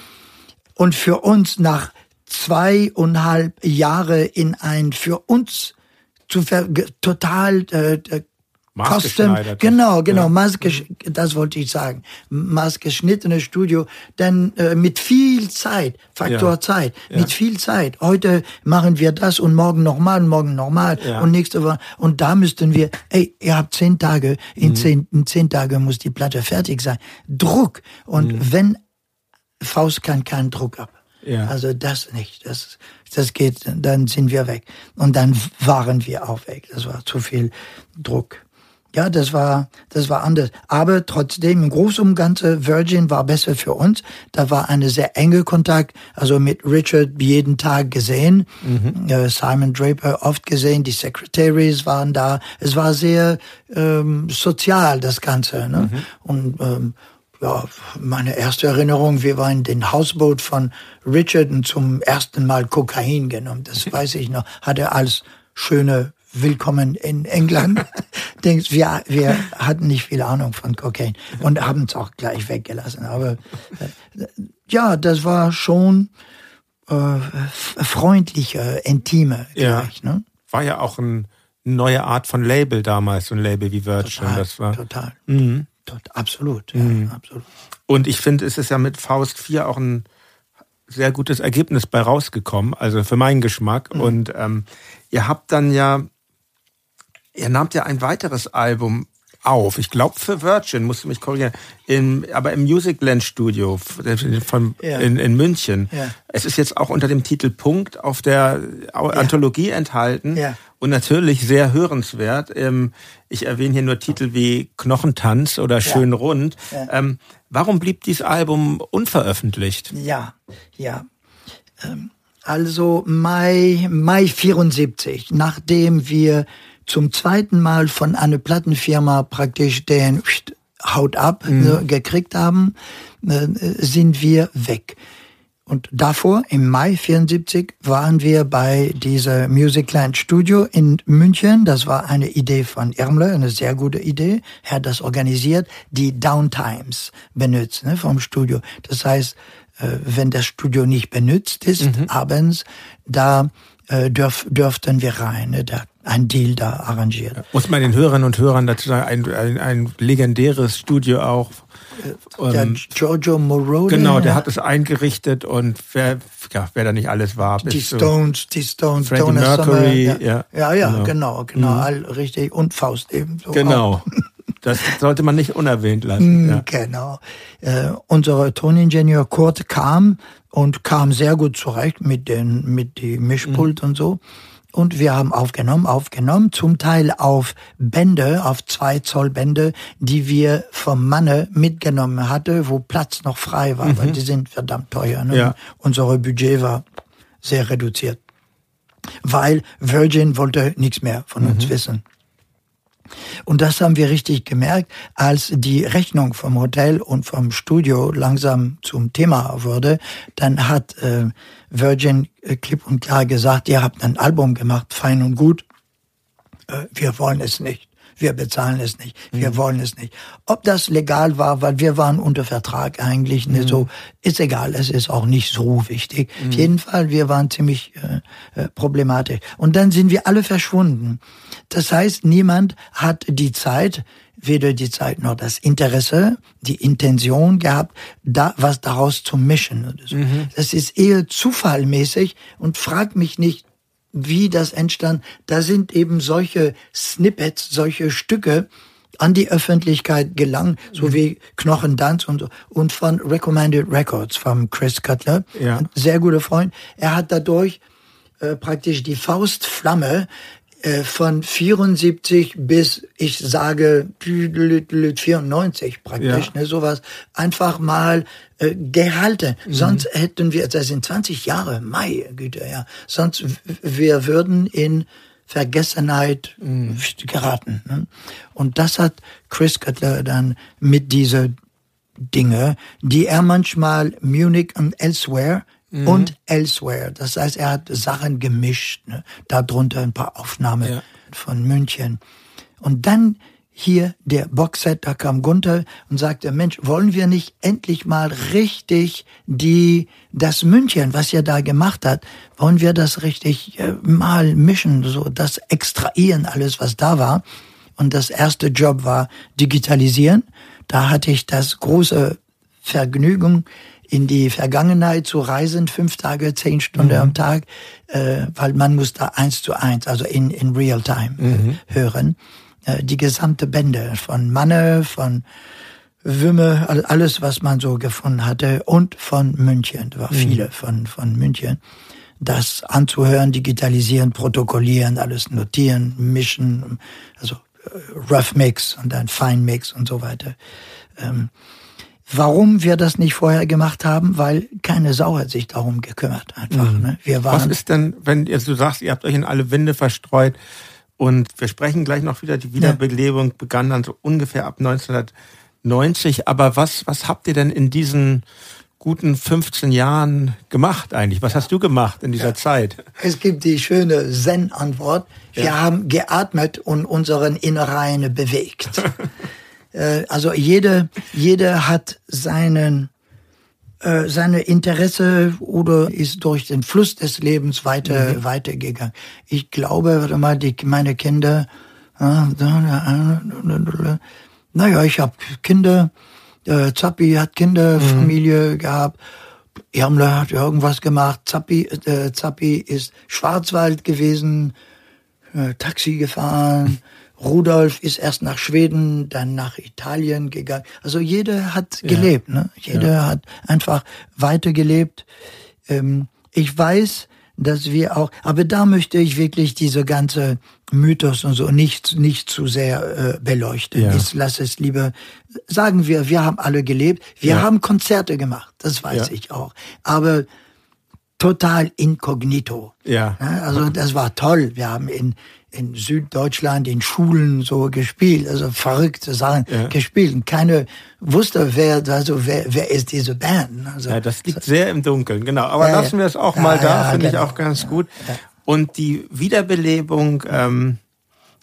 Und für uns nach zweieinhalb Jahre in ein für uns zu ver total äh, äh Custom, genau, genau, ja. Maske, das wollte ich sagen, maßgeschnittenes Studio, denn äh, mit viel Zeit, Faktor ja. Zeit, ja. mit viel Zeit. Heute machen wir das und morgen nochmal, morgen nochmal und nächste Woche und da müssten wir, ey, ihr habt zehn Tage, in, mhm. zehn, in zehn Tage muss die Platte fertig sein. Druck und mhm. wenn Faust kann keinen Druck ab. Ja. Also das nicht. Das, das geht, dann sind wir weg. Und dann waren wir auch weg. Das war zu viel Druck. Ja, das war, das war anders. Aber trotzdem, im Großen und Ganzen, Virgin war besser für uns. Da war eine sehr enge Kontakt, also mit Richard jeden Tag gesehen, mhm. äh, Simon Draper oft gesehen, die Secretaries waren da. Es war sehr ähm, sozial, das Ganze. Ne? Mhm. Und ähm, ja, meine erste Erinnerung, wir waren in den Hausboot von Richard und zum ersten Mal Kokain genommen. Das weiß ich noch. Hat er als schöne Willkommen in England. Denkst, wir, wir hatten nicht viel Ahnung von Kokain und haben es auch gleich weggelassen. Aber äh, ja, das war schon äh, freundlicher, intimer ja. gleich. Ne? War ja auch eine neue Art von Label damals, so ein Label wie Virgin. Total, das war. Total. Mhm. Absolut, ja, mhm. absolut. Und ich finde, es ist ja mit Faust 4 auch ein sehr gutes Ergebnis bei rausgekommen, also für meinen Geschmack. Mhm. Und ähm, ihr habt dann ja, ihr nahmt ja ein weiteres Album auf. Ich glaube für Virgin, musst du mich korrigieren, in, aber im Musicland Studio von, ja. in, in München. Ja. Es ist jetzt auch unter dem Titel Punkt auf der Anthologie enthalten. Und natürlich sehr hörenswert. Ähm, ich erwähne hier nur Titel wie Knochentanz oder Schön ja. rund. Ähm, warum blieb dieses Album unveröffentlicht? Ja, ja. Ähm, also Mai, Mai 74, nachdem wir zum zweiten Mal von einer Plattenfirma praktisch den Haut ab mhm. Ne, gekriegt haben, äh, sind wir weg. Und davor, im Mai 74, waren wir bei dieser Musicland Studio in München. Das war eine Idee von Irmler, eine sehr gute Idee. Er hat das organisiert, die Downtimes benutzt ne, vom Studio. Das heißt, äh, wenn das Studio nicht benutzt ist, mhm. abends, da äh, dürf, dürften wir rein. Ne, da ein Deal da arrangiert. Muss man den Hörerinnen und Hörern dazu sagen, ein, ein, ein legendäres Studio auch. Äh, der ähm, Giorgio Moroder. Genau, der hat es eingerichtet und wer, ja, wer da nicht alles war. Die Stones, die Stones, Freddie Mercury, Sommer, ja, ja, ja, genau, genau, genau mhm. all richtig und Faust ebenso. Genau. Das sollte man nicht unerwähnt lassen. Mm, ja. Genau. Äh, unser Toningenieur Kurt kam und kam sehr gut zurecht mit den mit die Mischpult mhm. und so. Und wir haben aufgenommen, aufgenommen, zum Teil auf Bände, auf zwei Zoll Bände, die wir vom Manne mitgenommen hatte, wo Platz noch frei war, mhm. weil die sind verdammt teuer. Ne? Ja. Unsere Budget war sehr reduziert. Weil Virgin wollte nichts mehr von uns mhm. wissen. Und das haben wir richtig gemerkt, als die Rechnung vom Hotel und vom Studio langsam zum Thema wurde. Dann hat äh, Virgin äh, klipp und klar gesagt, ihr habt ein Album gemacht, fein und gut. Äh, wir wollen es nicht. Wir bezahlen es nicht. Wir mhm. wollen es nicht. Ob das legal war, weil wir waren unter Vertrag eigentlich, ne, mhm. so, ist egal. Es ist auch nicht so wichtig. Mhm. Auf jeden Fall, wir waren ziemlich äh, äh, problematisch. Und dann sind wir alle verschwunden. Das heißt, niemand hat die Zeit, weder die Zeit noch das Interesse, die Intention gehabt, da was daraus zu mischen. Oder so. Mhm. Das ist eher zufallmäßig und frag mich nicht, wie das entstand. Da sind eben solche Snippets, solche Stücke an die Öffentlichkeit gelangen, so mhm. wie Knochendanz und so. Und von Recommended Records von Chris Cutler, ja. ein sehr guter Freund. Er hat dadurch äh, praktisch die Faustflamme von 74 bis, ich sage, 94 praktisch, ja. ne, sowas, einfach mal äh, gehalten. Mhm. Sonst hätten wir, das sind 20 Jahre, Mai, Güte, ja, sonst wir würden in Vergessenheit mhm. geraten. Ne? Und das hat Chris Cutler dann mit dieser Dinge, die er manchmal Munich und Elsewhere mhm. und Elsewhere. Das heißt, er hat Sachen gemischt, ne? darunter ein paar Aufnahmen ja. von München. Und dann hier der Boxset, da kam Gunther und sagte, Mensch, wollen wir nicht endlich mal richtig die, das München, was ihr da gemacht hat, wollen wir das richtig äh, mal mischen, so das extrahieren, alles was da war. Und das erste Job war digitalisieren. Da hatte ich das große Vergnügen, in die Vergangenheit zu reisen, fünf Tage, zehn Stunden mhm. am Tag, äh, weil man muss da eins zu eins, also in, in real time äh, mhm. hören. Äh, die gesamte Bände von Manne, von Wümme, alles, was man so gefunden hatte und von München, da war mhm. viele von, von München. Das anzuhören, digitalisieren, protokollieren, alles notieren, mischen, also äh, Rough Mix und dann Fine Mix und so weiter. Ähm, Warum wir das nicht vorher gemacht haben, weil keine Sau hat sich darum gekümmert. Einfach. Mhm. Ne? Wir waren Was ist denn, wenn jetzt du sagst, ihr habt euch in alle Winde verstreut und wir sprechen gleich noch wieder, die Wiederbelebung ja. begann dann so ungefähr ab 1990. Aber was, was habt ihr denn in diesen guten 15 Jahren gemacht eigentlich? Was hast du gemacht in dieser ja. Zeit? Es gibt die schöne Zen-Antwort. Wir ja. haben geatmet und unseren Innereien bewegt. Äh, also jede, jeder hat seinen äh, seine Interesse oder ist durch den Fluss des Lebens weiter mhm. weitergegangen. Ich glaube, warte mal, die, meine Kinder, äh, naja, ich habe Kinder, äh, Zappi hat Kinderfamilie mhm. gehabt, Irmler hat irgendwas gemacht, Zappi, äh, Zappi ist Schwarzwald gewesen, äh, Taxi gefahren. Rudolf ist erst nach Schweden, dann nach Italien gegangen. Also jeder hat gelebt, ja. ne? Jeder ja. hat einfach weitergelebt. Ähm, ich weiß, dass wir auch, aber da möchte ich wirklich diese ganze Mythos und so nicht, nicht zu sehr äh, beleuchten. Ja. Ich lasse es lieber, sagen wir, wir haben alle gelebt, wir Ja. haben Konzerte gemacht, das weiß ich auch. Aber total inkognito. Ja. also das war toll. Wir haben in, in Süddeutschland in Schulen so gespielt, also verrückte Sachen Ja. gespielt. Und keine wusste, wer, also wer, wer ist diese Band. Also, Ja, das liegt sehr im Dunkeln, genau. Aber Ja, lassen wir es auch mal da, finde ich genau. auch ganz gut. Und die Wiederbelebung, ähm,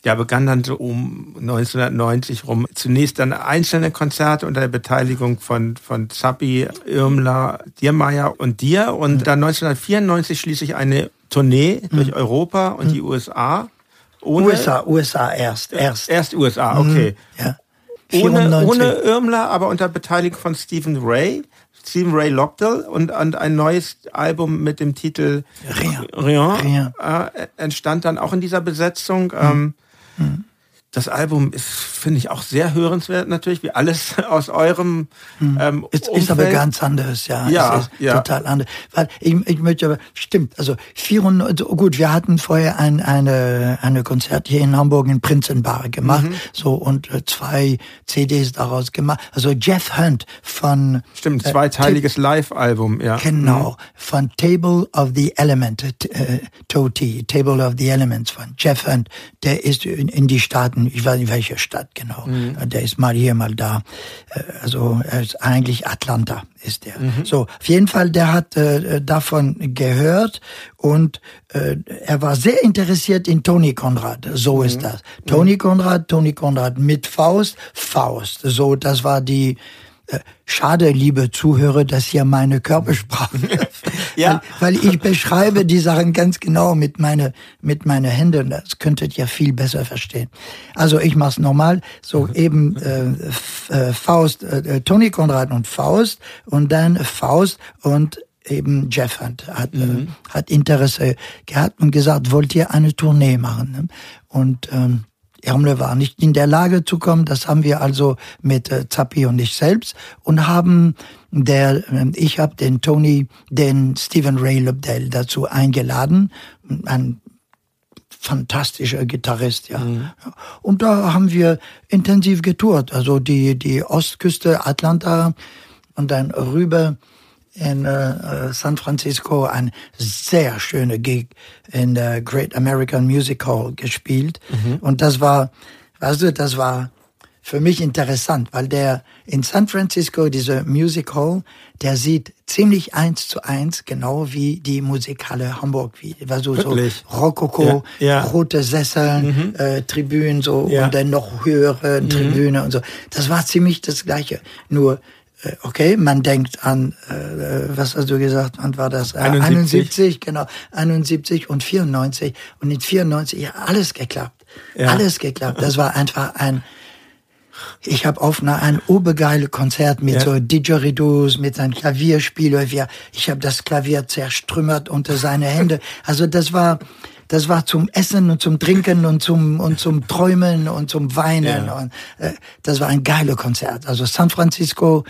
ja, begann dann so um 1990 rum. Zunächst dann einzelne Konzerte unter der Beteiligung von, von Zappi, Irmler, Diermeier und dir. Und dann 1994 schließlich eine Tournee durch Europa und die USA. Ohne, USA, USA erst, erst. Erst USA, okay. Ja. Ohne, 94. ohne Irmler, aber unter Beteiligung von Stephen Ray, Stephen Ray Lockdell und, und ein neues Album mit dem Titel Rien. Rien, Rien. Äh, entstand dann auch in dieser Besetzung. Ähm, Das Album ist, finde ich, auch sehr hörenswert natürlich, wie alles aus eurem ähm, Ist, ist aber ganz anders, ja. Ja, es ist ja. total anders. Weil ich, ich möchte aber, stimmt, also 400, so gut, wir hatten vorher ein, eine, eine Konzert hier in Hamburg in Prinzenbar gemacht, Mhm. so, und äh, zwei CDs daraus gemacht. Also Jeff Hunt von, Stimmt, äh, zweiteiliges Live-Album, ja. Genau, von Table of the Element, äh, Toti, Table of the Elements von Jeff Hunt, der ist in, in die Staaten, ich weiß nicht welche Stadt genau, der ist mal hier, mal da, Äh, also er ist eigentlich Atlanta ist der. So, auf jeden Fall, der hat äh, davon gehört. Und äh, er war sehr interessiert in Tony Conrad, so ist das. Tony Conrad, Tony Conrad mit Faust, Faust, so, das war die, äh, Schade, liebe Zuhörer, dass hier meine Körpersprache, Ja. weil, weil ich beschreibe die Sachen ganz genau mit meine mit meine Händen. Das könntet ihr viel besser verstehen. Also ich mach's normal, so eben äh, äh, Faust, äh, Tony Konrad und Faust und dann Faust und eben Jeff Hunt hat, äh, hat Interesse gehabt und gesagt, wollt ihr eine Tournee machen? ne? Und ähm, Irmle war nicht in der Lage zu kommen. Das haben wir also mit äh, Zappi und ich selbst und haben der, äh, ich habe den Tony, den Stephen Ray Lobdell dazu eingeladen, ein fantastischer Gitarrist, ja. Ja. Und da haben wir intensiv getourt, also die die Ostküste Atlanta und dann rüber in äh, San Francisco ein sehr schöner Gig in der Great American Music Hall gespielt. Und das war, weißt du, das war für mich interessant, weil der in San Francisco, diese Music Hall, der sieht ziemlich eins zu eins, genau wie die Musikhalle Hamburg, wie, war so, so Wirklich? Rokoko, Ja, ja. rote Sesseln, äh, Tribünen so Ja. und dann noch höhere Tribüne und so. Das war ziemlich das Gleiche. Nur, okay, man denkt an, äh, was hast du gesagt, wann war das? Äh, 71. 71, genau, 71 und 94. Und in 94, ja, alles geklappt. Ja. Alles geklappt. Das war einfach ein, ich habe auf einer ein obergeile Konzert mit Ja. so Didgeridoos, mit einem Klavierspieler. Ich habe das Klavier zerstrümmert unter seine Hände. Also das war, das war zum Essen und zum Trinken und zum und zum Träumen und zum Weinen. Ja. Und, äh, das war ein geiles Konzert. Also San Francisco.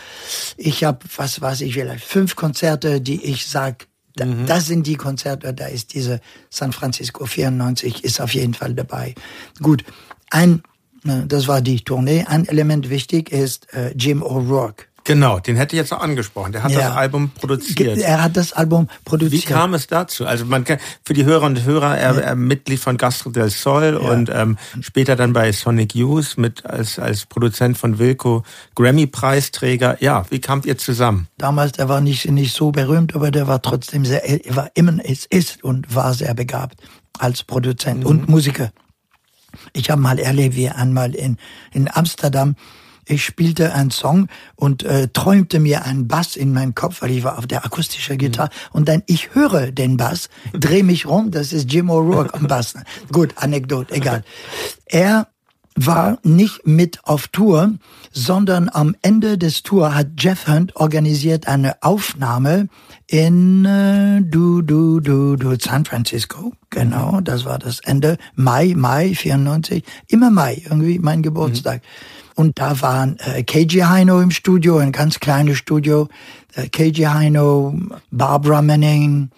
Ich habe, was weiß ich, vielleicht fünf Konzerte, die ich sag. Da, Das sind die Konzerte, da ist diese San Francisco 94 ist auf jeden Fall dabei. Gut, ein Ne, Das war die Tournee. Ein Element wichtig ist äh, Jim O'Rourke. Genau, den hätte ich jetzt noch angesprochen. Der hat Ja. das Album produziert. Er hat das Album Wie produziert. kam es dazu? Also man kann für die Hörer und Hörer, er, er Mitglied von Gastro del Sol und ähm, später dann bei Sonic Youth mit als als Produzent von Wilco Grammy Preisträger. Ja, wie kamt ihr zusammen? Damals, der war nicht, nicht so berühmt, aber der war trotzdem sehr, er war immer, ist, ist und war sehr begabt als Produzent und Musiker. Ich habe mal erlebt, wie einmal in, in Amsterdam, ich spielte einen Song und äh, träumte mir einen Bass in meinen Kopf, weil ich war auf der akustischen Gitarre. Und dann, ich höre den Bass, drehe mich rum, das ist Jim O'Rourke am Bass. Gut, Anekdote, egal. Er war nicht mit auf Tour, sondern am Ende des Tour hat Jeff Hunt organisiert eine Aufnahme in äh, du du du du San Francisco. Genau, das war das Ende Mai Mai 94, immer Mai, irgendwie mein Geburtstag. Und da waren äh, KG Heino im Studio, ein ganz kleines Studio. Äh, KG Heino, Barbara Manning,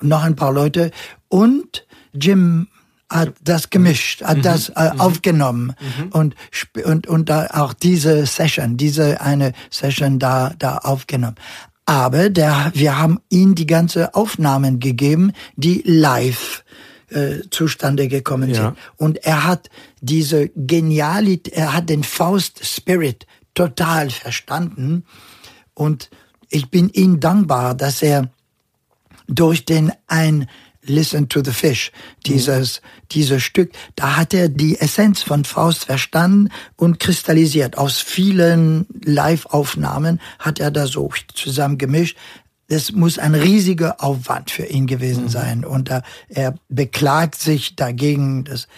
noch ein paar Leute und Jim hat das gemischt, hat das äh, aufgenommen und, sp- und, und da auch diese Session, diese eine Session da, da aufgenommen. Aber der, wir haben ihm die ganze Aufnahmen gegeben, die live äh, zustande gekommen Ja. sind. Und er hat diese Genialität, er hat den Faust Spirit total verstanden. Und ich bin ihm dankbar, dass er durch den ein Listen to the Fish, dieses, dieses Stück, da hat er die Essenz von Faust verstanden und kristallisiert. Aus vielen Live-Aufnahmen hat er da so zusammen gemischt. Das muss ein riesiger Aufwand für ihn gewesen sein. Und da, er beklagt sich dagegen. Das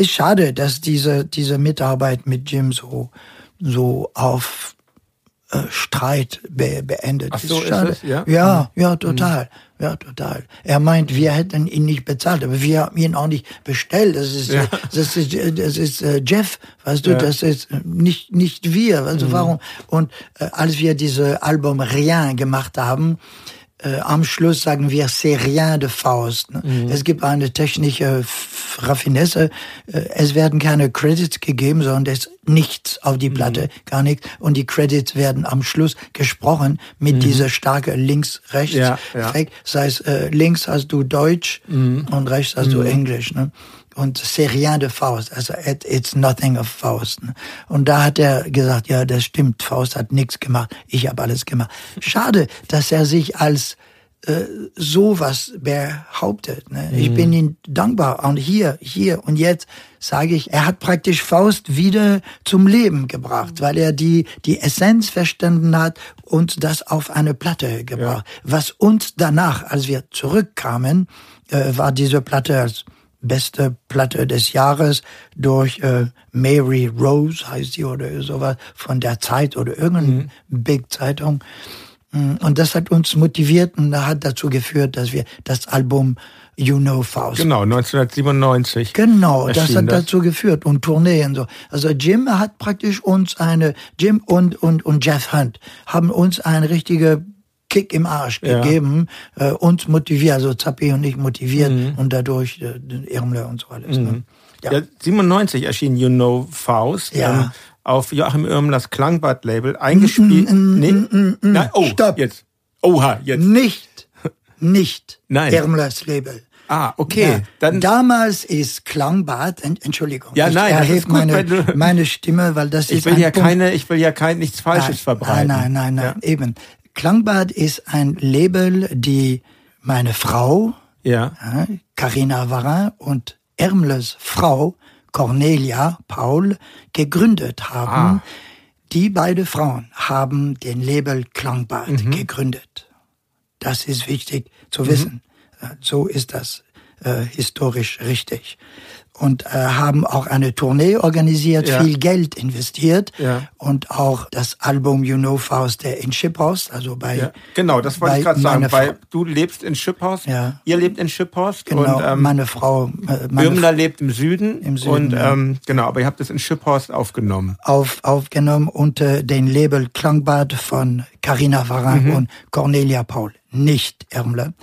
ist schade, dass diese, diese Mitarbeit mit Jim so, so auf äh, Streit be beendet Ach so, ist schade. es? Ja? ja, ja, total. Ja, total. Er meint, wir hätten ihn nicht bezahlt, aber wir haben ihn auch nicht bestellt. Das ist, Ja. das ist, äh, das ist äh, Jeff, weißt du, Ja. das ist äh, nicht, nicht wir. Also warum? Und äh, als wir diese Album Rien gemacht haben, äh, am Schluss sagen wir c'est rien de Faust. Ne? Es gibt eine technische Raffinesse. Äh, es werden keine Credits gegeben, sondern es ist nichts auf die Platte, gar nichts. Und die Credits werden am Schluss gesprochen mit dieser starke links-rechts. Ja, ja. Das heißt, äh, links hast du Deutsch und rechts hast du Englisch. Ne? Und c'est rien de Faust, also it, it's nothing of Faust. Und da hat er gesagt, ja, das stimmt, Faust hat nichts gemacht, ich habe alles gemacht. Schade, dass er sich als äh, sowas behauptet. Ne? Ich bin ihm dankbar. Und hier, hier und jetzt sage ich, er hat praktisch Faust wieder zum Leben gebracht, weil er die, die Essenz verstanden hat und das auf eine Platte gebracht. Was uns danach, als wir zurückkamen, äh, war diese Platte als beste Platte des Jahres durch äh, Mary Rose, heißt sie oder sowas, von der Zeit oder irgendeine Big Zeitung. Mm, Und das hat uns motiviert und hat dazu geführt, dass wir das Album You Know Faust. Genau, 1997. Genau, das hat dazu geführt und Tourneen so. Also Jim hat praktisch uns eine, Jim und, und, und Jeff Hunt haben uns eine richtige Kick im Arsch Ja. gegeben, äh, uns motiviert, also Zappi und ich motiviert Mhm. und dadurch äh, den Irmle und so alles. Ne? Ja. Ja, 97 erschien You Know Faust Ja. ähm, auf Joachim Irmlers Klangbad-Label eingespielt. nee, nein, oh, Stopp. jetzt. Oha, jetzt. Nicht, nicht Nein. Irmlers Label. Ah, okay. Ja. Dann, Damals ist Klangbad, Ent- Entschuldigung, Ja, ich nein, ist erhebe gut, meine, meine Stimme, weil das ich ist will ein ja Punkt, keine, ich will ja kein nichts Falsches verbreiten. Nein, nein, nein, nein, eben. Klangbad ist ein Label, die meine Frau, Ja. Carina Varin und Ermles Frau, Cornelia Paul, gegründet haben. Ah. Die beide Frauen haben den Label Klangbad Mhm. gegründet. Das ist wichtig zu wissen. Äh, So ist das äh, historisch richtig. Und äh, haben auch eine Tournee organisiert, Ja. viel Geld investiert Ja. und auch das Album You Know Faust der in Schiphaus, also bei Ja, genau, das wollte ich gerade sagen, meiner weil du lebst in Schipphorst, Ja. ihr lebt in Schipphorst genau und ähm, meine Frau äh, Irmler lebt im Süden, Im Süden, und ähm, genau, aber ihr habt es in Schipphorst aufgenommen. auf, aufgenommen unter den Label Klangbad von Carina Varin Mhm. und Cornelia Paul, nicht Irmle.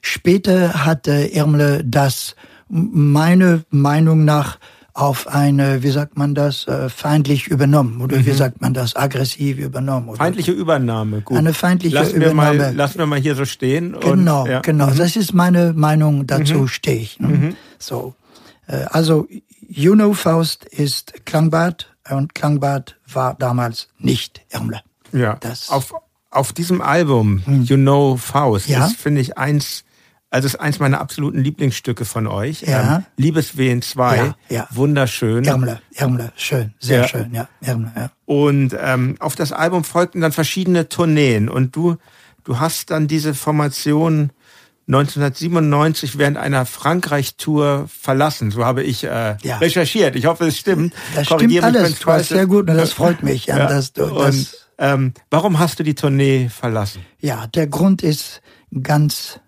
Später hatte Irmle das meine Meinung nach auf eine, wie sagt man das, äh, feindlich übernommen oder wie sagt man das, aggressiv übernommen. Oder Mhm. Feindliche Übernahme, gut. Eine feindliche lassen wir Übernahme. Mal, lassen wir mal hier so stehen. Genau, und, ja. genau. Das ist meine Meinung, dazu stehe ich. Ne? So. Äh, Also, You Know Faust ist Klangbad und Klangbad war damals nicht Irmle. Ja, Das- auf, auf diesem Album, You Know Faust, Ja. ist, finde ich, eins, also ist eins meiner absoluten Lieblingsstücke von euch. Ja. Ähm, Liebeswehen 2, Ja, ja. wunderschön. Irmle, Irmle, schön, sehr Ja. schön, ja, Irmle, ja. Und ähm, auf das Album folgten dann verschiedene Tourneen und du, du hast dann diese Formation 1997 während einer Frankreich-Tour verlassen. So habe ich äh, Ja. recherchiert. Ich hoffe, es stimmt. Das Korrigiere stimmt alles, du warst sehr gut und das freut mich, ja, du und das, ähm, warum hast du die Tournee verlassen? ja, der Grund ist ganz,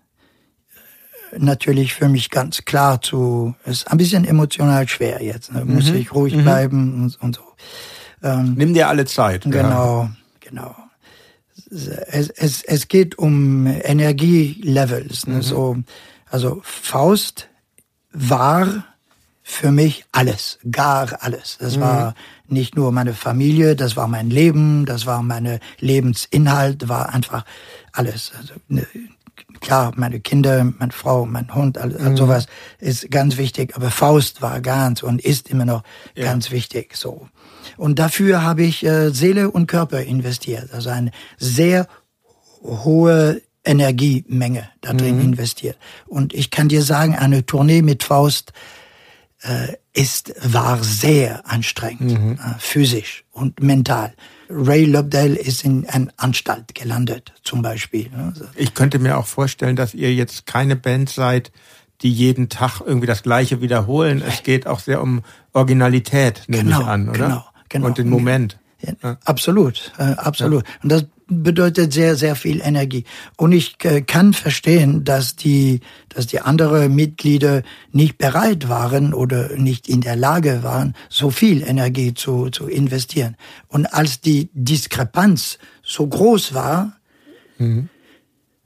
natürlich für mich ganz klar zu, ist ein bisschen emotional schwer jetzt, ne? muss Mhm. ich ruhig bleiben und, und so. Ähm, Nimm dir alle Zeit. Ja. Genau, genau. es, es, es geht um Energielevels. Ne? Mhm. So, also Faust war für mich alles, gar alles. Das mhm. war nicht nur meine Familie, das war mein Leben, das war meine Lebensinhalt, war einfach alles. Also, ne, klar, meine Kinder, meine Frau, mein Hund, all, all mhm. sowas ist ganz wichtig. Aber Faust war ganz und ist immer noch ja. ganz wichtig. So und dafür habe ich äh, Seele und Körper investiert. Also eine sehr hohe Energiemenge da drin mhm. investiert. Und ich kann dir sagen, eine Tournee mit Faust äh, ist, war sehr anstrengend, mhm. äh, physisch und mental. Ray Lobdell ist in einer Anstalt gelandet, zum Beispiel. Ne? Ich könnte mir auch vorstellen, dass ihr jetzt keine Band seid, die jeden Tag irgendwie das Gleiche wiederholen. Es geht auch sehr um Originalität, nehme genau, ich an, oder? Genau, genau. Und den Moment. Ja, absolut, äh, absolut. Ja. Und das bedeutet sehr, sehr viel Energie. Und ich äh, kann verstehen, dass die, dass die anderen Mitglieder nicht bereit waren oder nicht in der Lage waren, so viel Energie zu, zu investieren. Und als die Diskrepanz so groß war, mhm.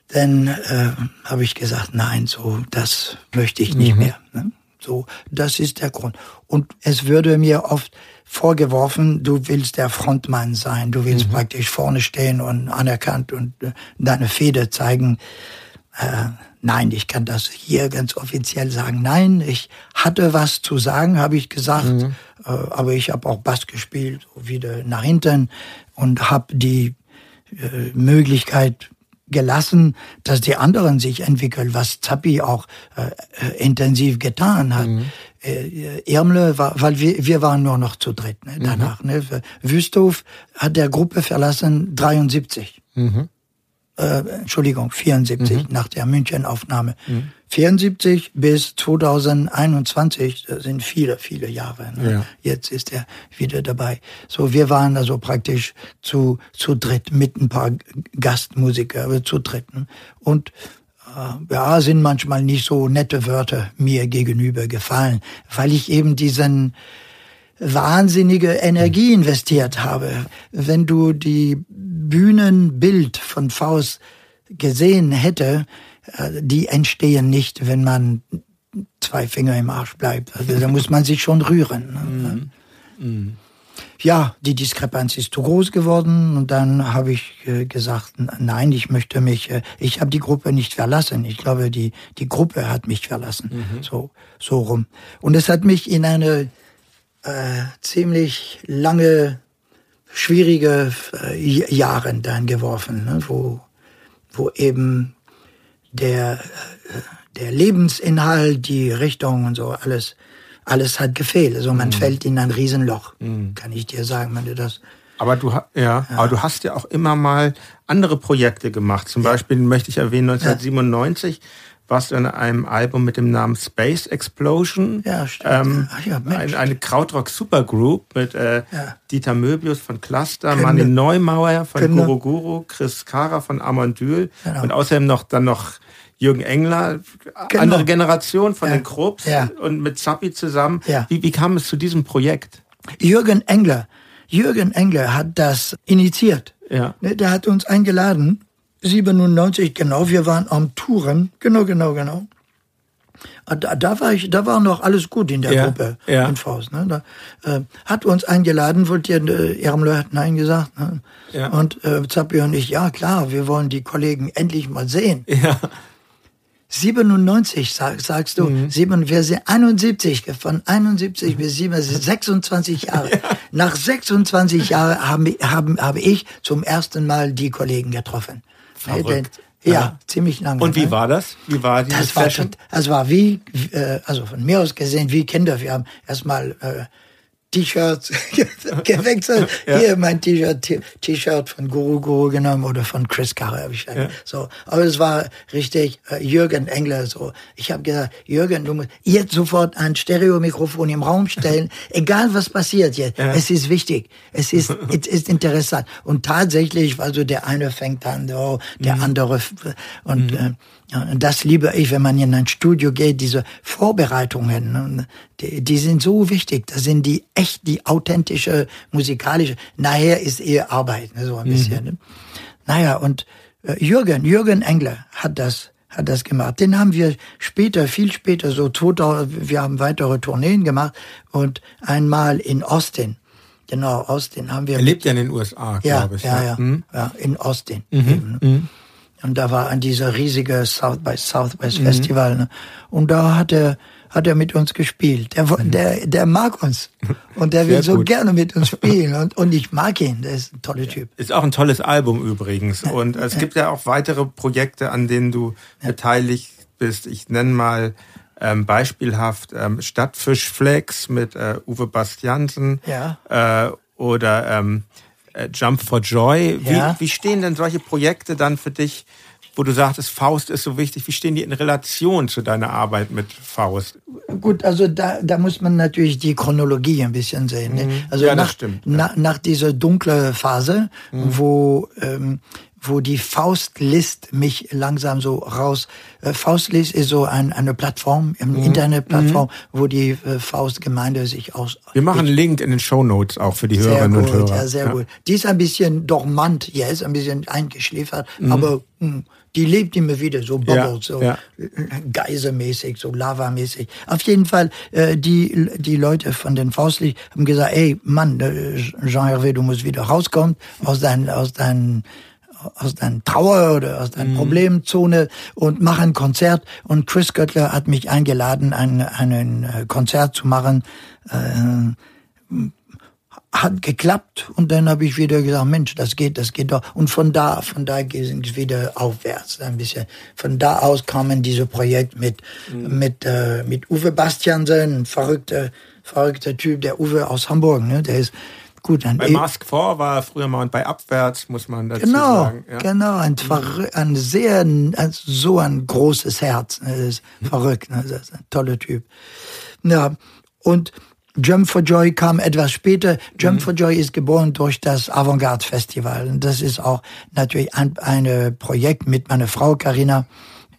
dann äh, habe ich gesagt, nein, so das möchte ich nicht mhm. mehr. Ne? So, das ist der Grund. Und es würde mir oft vorgeworfen, du willst der Frontmann sein, du willst mhm. praktisch vorne stehen und anerkannt und äh, deine Feder zeigen. Äh, nein, ich kann das hier ganz offiziell sagen. Nein, ich hatte was zu sagen, habe ich gesagt, mhm. äh, aber ich habe auch Bass gespielt, wieder nach hinten und habe die äh, Möglichkeit gelassen, dass die anderen sich entwickeln, was Zappi auch äh, äh intensiv getan hat. Mhm. Äh, Irmle war, weil wir, wir waren nur noch zu dritt ne, danach. Mhm. Ne. Wüsthof hat der Gruppe verlassen 73. Mhm äh, Entschuldigung, 74 mhm. nach der Münchenaufnahme. Mhm. 74 bis 2021 das sind viele, viele Jahre. Ne? Ja. Jetzt ist er wieder dabei. So, wir waren also praktisch zu, zu dritt mit ein paar Gastmusiker, aber zu dritt. Ne? Und äh, ja, sind manchmal nicht so nette Wörter mir gegenüber gefallen, weil ich eben diesen wahnsinnige Energie investiert habe. Wenn du die Bühnenbild von Faust gesehen hätte, äh, die entstehen nicht, wenn man zwei Finger im Arsch bleibt. Also da muss man sich schon rühren. Mhm. Mhm. Ja, die Diskrepanz ist zu groß geworden und dann habe ich äh, gesagt, nein, ich möchte mich, äh, ich habe die Gruppe nicht verlassen. Ich glaube, die die Gruppe hat mich verlassen. Mhm. So so rum. Und es hat mich in eine äh, ziemlich lange, schwierige äh, Jahre dann geworfen, ne, wo, wo eben der, äh, der Lebensinhalt, die Richtung und so alles, alles hat gefehlt. Also man mhm. fällt in ein Riesenloch, mhm. kann ich dir sagen, wenn du das. Aber du, ja, ja, aber du hast ja auch immer mal andere Projekte gemacht. Zum Beispiel möchte ich erwähnen 1997. Ja warst du in einem Album mit dem Namen Space Explosion. Ja, stimmt. Ähm, Ach ja, Mensch. Eine, eine Krautrock Supergroup mit äh, ja. Dieter Möbius von Cluster, Manni Neumauer von. Guru Guru, Chris Kara von Amondyl genau. und außerdem noch dann noch Jürgen Engler, genau. andere Generation von ja. den Krupps ja. und mit Zappi zusammen. Ja. Wie, wie kam es zu diesem Projekt? Jürgen Engler. Jürgen Engler hat das initiiert. Ja. Ne, der hat uns eingeladen 97, genau, wir waren am Touren, genau, genau, genau. Ah, da, da war ich, da war noch alles gut in der ja, Gruppe ja. in Faust. Ne? Da, äh, hat uns eingeladen, wollt ihr, äh, Ermler hat Nein gesagt. Ne? Ja. Und äh, Zappi und ich, ja klar, wir wollen die Kollegen endlich mal sehen. Ja. 97 sag, sagst du, mhm. sieben, wir sind 71, von 71 bis 77, 26 Jahre. Ja. Nach 26 Jahren haben, haben, habe ich zum ersten Mal die Kollegen getroffen. Verrückt. Ja, ja, ziemlich lange. Und wie ne? war das? Wie war die das Session? War, das war wie, äh, also von mir aus gesehen, wie Kinder. Wir haben erstmal äh, T-Shirts gewechselt. ja. Hier mein T-Shirt, T-Shirt von Guru Guru genommen oder von Chris Carre habe ich ja. so. Aber es war richtig äh, Jürgen Engler so. Ich habe gesagt, Jürgen, du musst jetzt sofort ein Stereomikrofon im Raum stellen, egal was passiert jetzt. Ja. Es ist wichtig, es ist es ist interessant und tatsächlich, also der eine fängt an, oh, der mhm. andere und mhm. äh, und das liebe ich, wenn man in ein Studio geht, diese Vorbereitungen, ne, die, die sind so wichtig. Das sind die echt, die authentische musikalische. Nachher ist eher Arbeit, ne, so ein mhm. bisschen. Ne? naja, und äh, Jürgen, Jürgen Engler hat das hat das gemacht. Den haben wir später, viel später, so 2000, wir haben weitere Tourneen gemacht und einmal in Austin. Genau, Austin haben wir. Er lebt ja in den USA, ja, glaube ich. Ja, ja, Hm? ja, in Austin. Mhm. Eben. Mhm. Und da war an dieser riesige South by Southwest Festival. Ne? Und da hat er, hat er mit uns gespielt. Der, wo- der, der mag uns. Und der will Sehr so gut. gerne mit uns spielen. Und, und ich mag ihn. Der ist ein toller Typ. Ist auch ein tolles Album übrigens. Und es gibt ja auch weitere Projekte, an denen du beteiligt bist. Ich nenne mal ähm, beispielhaft ähm, Stadtfischflex mit äh, Uwe Bastiansen Ja. äh, oder ähm, äh, Jump for Joy. Wie, Ja. wie stehen denn solche Projekte dann für dich, wo du sagtest, Faust ist so wichtig, wie stehen die in Relation zu deiner Arbeit mit Faust? Gut, also da, da muss man natürlich die Chronologie ein bisschen sehen. Ne? Also Mhm. Ja, das nach, stimmt, ja. Mhm. na, nach dieser dunklen Phase, wo, ähm, wo die Faustlist mich langsam so raus. Äh, Faustlist ist so ein, eine Plattform, eine Mhm. Internetplattform, wo die äh, Faustgemeinde sich aus. Wir machen einen Link in den Show Notes auch für die Hörerinnen gut, und Hörer. ja, sehr gut. Die ist ein bisschen dormant jetzt, ein bisschen eingeschläfert, aber mh, die lebt immer wieder, so Mhm. Ja, Bubbles, so ja. geisermäßig, so lavamäßig. Auf jeden Fall, äh, die, die Leute von den Faustlich haben gesagt, ey, Mann, äh, Jean-Hervé, du musst wieder rauskommen aus deinen, aus deinen aus deiner Trauer oder aus Mhm. deiner Problemzone und mach ein Konzert. Und Chris Göttler hat mich eingeladen, ein, ein äh, Konzert zu machen. Äh, hat geklappt und dann habe ich wieder gesagt, Mensch, das geht, das geht doch. Und von da, von da ging es wieder aufwärts ein bisschen. Von da aus kamen diese Projekte mit mit äh, mit Uwe Bastiansen, ein verrückter verrückter Typ, der Uwe aus Hamburg, ne, der ist gut. Ein Bei Mask 4 war er früher mal und bei Abwärts muss man dazu Genau, sagen. Ja. genau, ein, verrü- ein sehr, ein, so ein großes Herz, ne, das ist verrückt, ne, das ist ein toller Typ. Ja, und Jump for Joy kam etwas später. Jump for Joy ist geboren durch das Avantgarde Festival. Und das ist auch natürlich ein, ein Projekt mit meiner Frau Karina,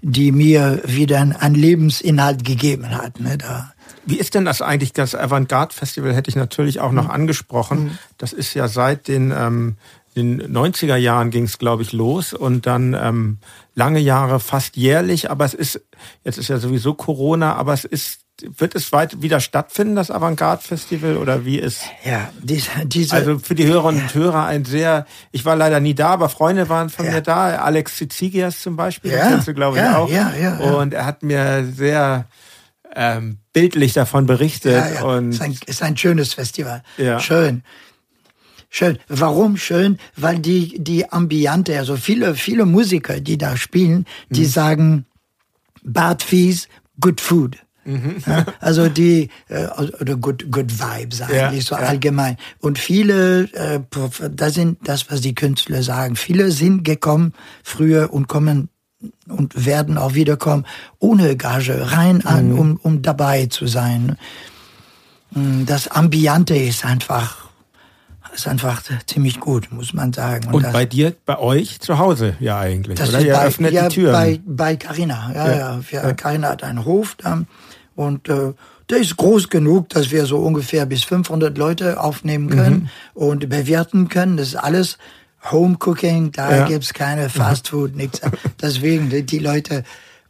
die mir wieder einen, einen Lebensinhalt gegeben hat. Ne, da. Wie ist denn das eigentlich? Das Avantgarde Festival hätte ich natürlich auch noch Mhm. angesprochen. Das ist ja seit den, ähm, den 90er Jahren ging es, glaube ich, los und dann ähm, lange Jahre fast jährlich. Aber es ist, jetzt ist ja sowieso Corona, aber es ist, wird es weit wieder stattfinden, das Avantgarde Festival? Oder wie ist? Ja, diese, diese Also für die Hörerinnen und Hörer ein sehr, ich war leider nie da, aber Freunde waren von Ja. mir da. Alex Zizigias zum Beispiel, Ja, kennst du, glaube ich, ja, auch. ja, ja, ja. Und er hat mir sehr ähm, bildlich davon berichtet. Ja, ja. Und ist, ein, ist ein schönes Festival. Ja. Schön. Schön. Warum schön? Weil die, die Ambiente, also viele, viele Musiker, die da spielen, die Mhm. sagen, bad fees, good food. Mhm. Ja, also die äh, oder good good vibes eigentlich Ja, so ja. allgemein und viele äh, das sind das was die Künstler sagen viele sind gekommen früher und kommen und werden auch wiederkommen ohne Gage rein an Mhm. um um dabei zu sein Mm, das Ambiente ist einfach ist einfach ziemlich gut muss man sagen Und das, bei dir, bei euch zu Hause, ja eigentlich, das oder? ist Ihr bei, öffnet ja, die Türen. Bei, bei Carina, ja, Ja. ja. Carina hat einen Hof da und äh, der ist groß genug, dass wir so ungefähr bis 500 Leute aufnehmen können Mhm. und bewirten können. Das ist alles Home Cooking, da Ja. gibt's keine Fast Food, nichts. Deswegen, die, Leute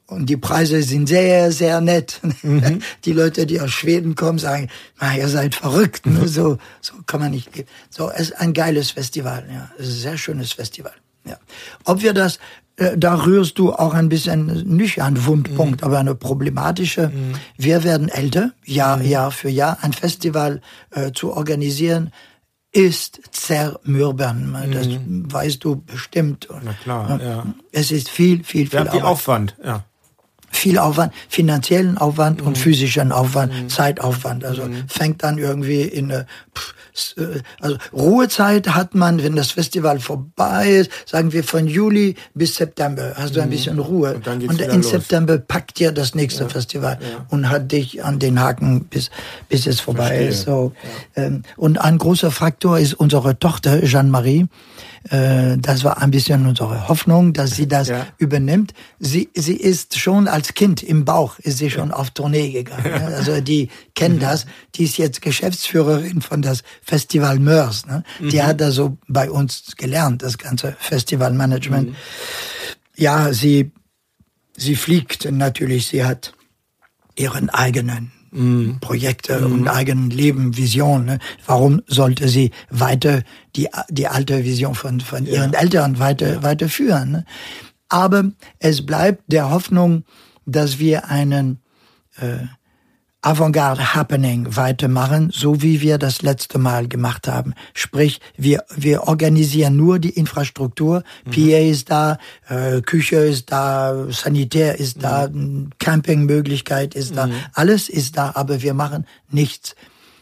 und die Preise sind sehr, sehr nett. Mhm. Die Leute, die aus Schweden kommen, sagen, na, ihr seid verrückt. Mhm. Ne? So, so kann man nicht leben. So, es ist ein geiles Festival. Ja, es ist ein sehr schönes Festival. Ja. Ob wir das, äh, da rührst du auch ein bisschen nicht an Wundpunkt, aber eine problematische. Wir werden älter, Jahr, Jahr für Jahr. Ein Festival äh, zu organisieren ist zermürbern. Das weißt du bestimmt. Na klar, ja. Es ist viel, viel, viel Wir Arbeit Aufwand, ja. Viel Aufwand, finanziellen Aufwand Mhm. und physischen Aufwand, Zeitaufwand. Also fängt dann irgendwie in äh, pff, s- äh, also Ruhezeit hat man, wenn das Festival vorbei ist, sagen wir von Juli bis September, hast du ein bisschen Ruhe. Mhm. Und dann geht's und in los. September packt dir das nächste Festival und hat dich an den Haken, bis, bis es vorbei Verstehe. ist. So. Ähm, und ein großer Faktor ist unsere Tochter Jeanne-Marie. Äh, das war ein bisschen unsere Hoffnung, dass sie das ja. übernimmt. Sie, sie ist schon als Kind im Bauch, ist sie schon auf Tournee gegangen. Ja. Also die kennen mhm. das. Die ist jetzt Geschäftsführerin von das Festival Mörs. Ne? Mhm. Die hat da so bei uns gelernt, das ganze Festivalmanagement. Mhm. Ja, sie, sie fliegt natürlich. Sie hat ihren eigenen mm. Projekte mm. und eigenen Leben, Vision. Ne? Warum sollte sie weiter die, die alte Vision von, von ja. ihren Eltern weiter, ja. weiterführen? Ne? Aber es bleibt der Hoffnung, dass wir einen äh, Avantgarde Happening weitermachen, so wie wir das letzte Mal gemacht haben. Sprich, wir, wir organisieren nur die Infrastruktur. Mhm. PA ist da, äh, Küche ist da, Sanitär ist mhm. da, Campingmöglichkeit ist da. Mhm. Alles ist da, aber wir machen nichts.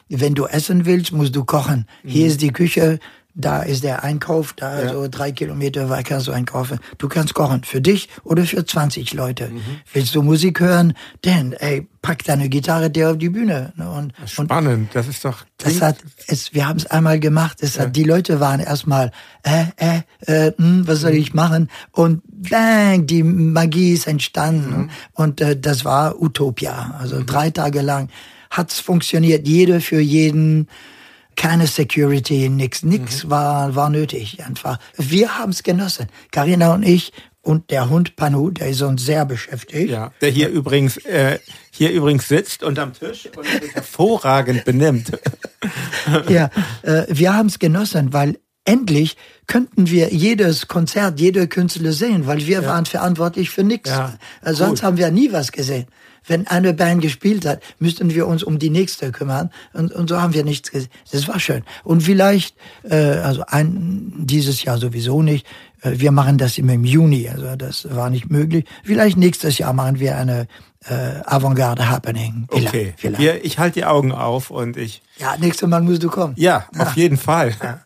Wenn du essen willst, musst du kochen. Hier mhm. ist die Küche, da ist der Einkauf, da ja. so drei Kilometer weit kannst du einkaufen. Du kannst kochen für dich oder für 20 Leute. Mhm. Willst du Musik hören? Denn, ey, pack deine Gitarre dir auf die Bühne. Ne? Und, Spannend, und das ist doch. Das hat, es, wir haben es einmal gemacht. Es ja. hat, die Leute waren erstmal, äh, äh, äh, hm, was soll mhm. ich machen? Und bang, die Magie ist entstanden. Mhm. Und äh, das war Utopia. Also mhm. drei Tage lang hat's funktioniert. Jeder für jeden keine Security, nix, nix mhm. war, war nötig einfach. Wir haben es genossen. Karina und ich und der Hund Panu, der ist uns sehr beschäftigt. Ja, der hier übrigens äh, hier übrigens sitzt unterm Tisch und sich hervorragend benimmt. ja, äh, wir haben es genossen, weil endlich könnten wir jedes Konzert, jede Künstler sehen, weil wir ja. waren verantwortlich für nichts. Ja, äh, Sonst haben wir nie was gesehen wenn eine Band gespielt hat, müssten wir uns um die nächste kümmern. Und, und so haben wir nichts gesehen. Das war schön. Und vielleicht, äh, also ein, dieses Jahr sowieso nicht. Äh, wir machen das immer im Juni, also das war nicht möglich. Vielleicht nächstes Jahr machen wir eine äh, Avantgarde Happening. Okay. Vielleicht. Wir, ich halte die Augen auf und ich. Ja, nächstes Mal musst du kommen. Ja, ja. auf jeden Fall. Ja.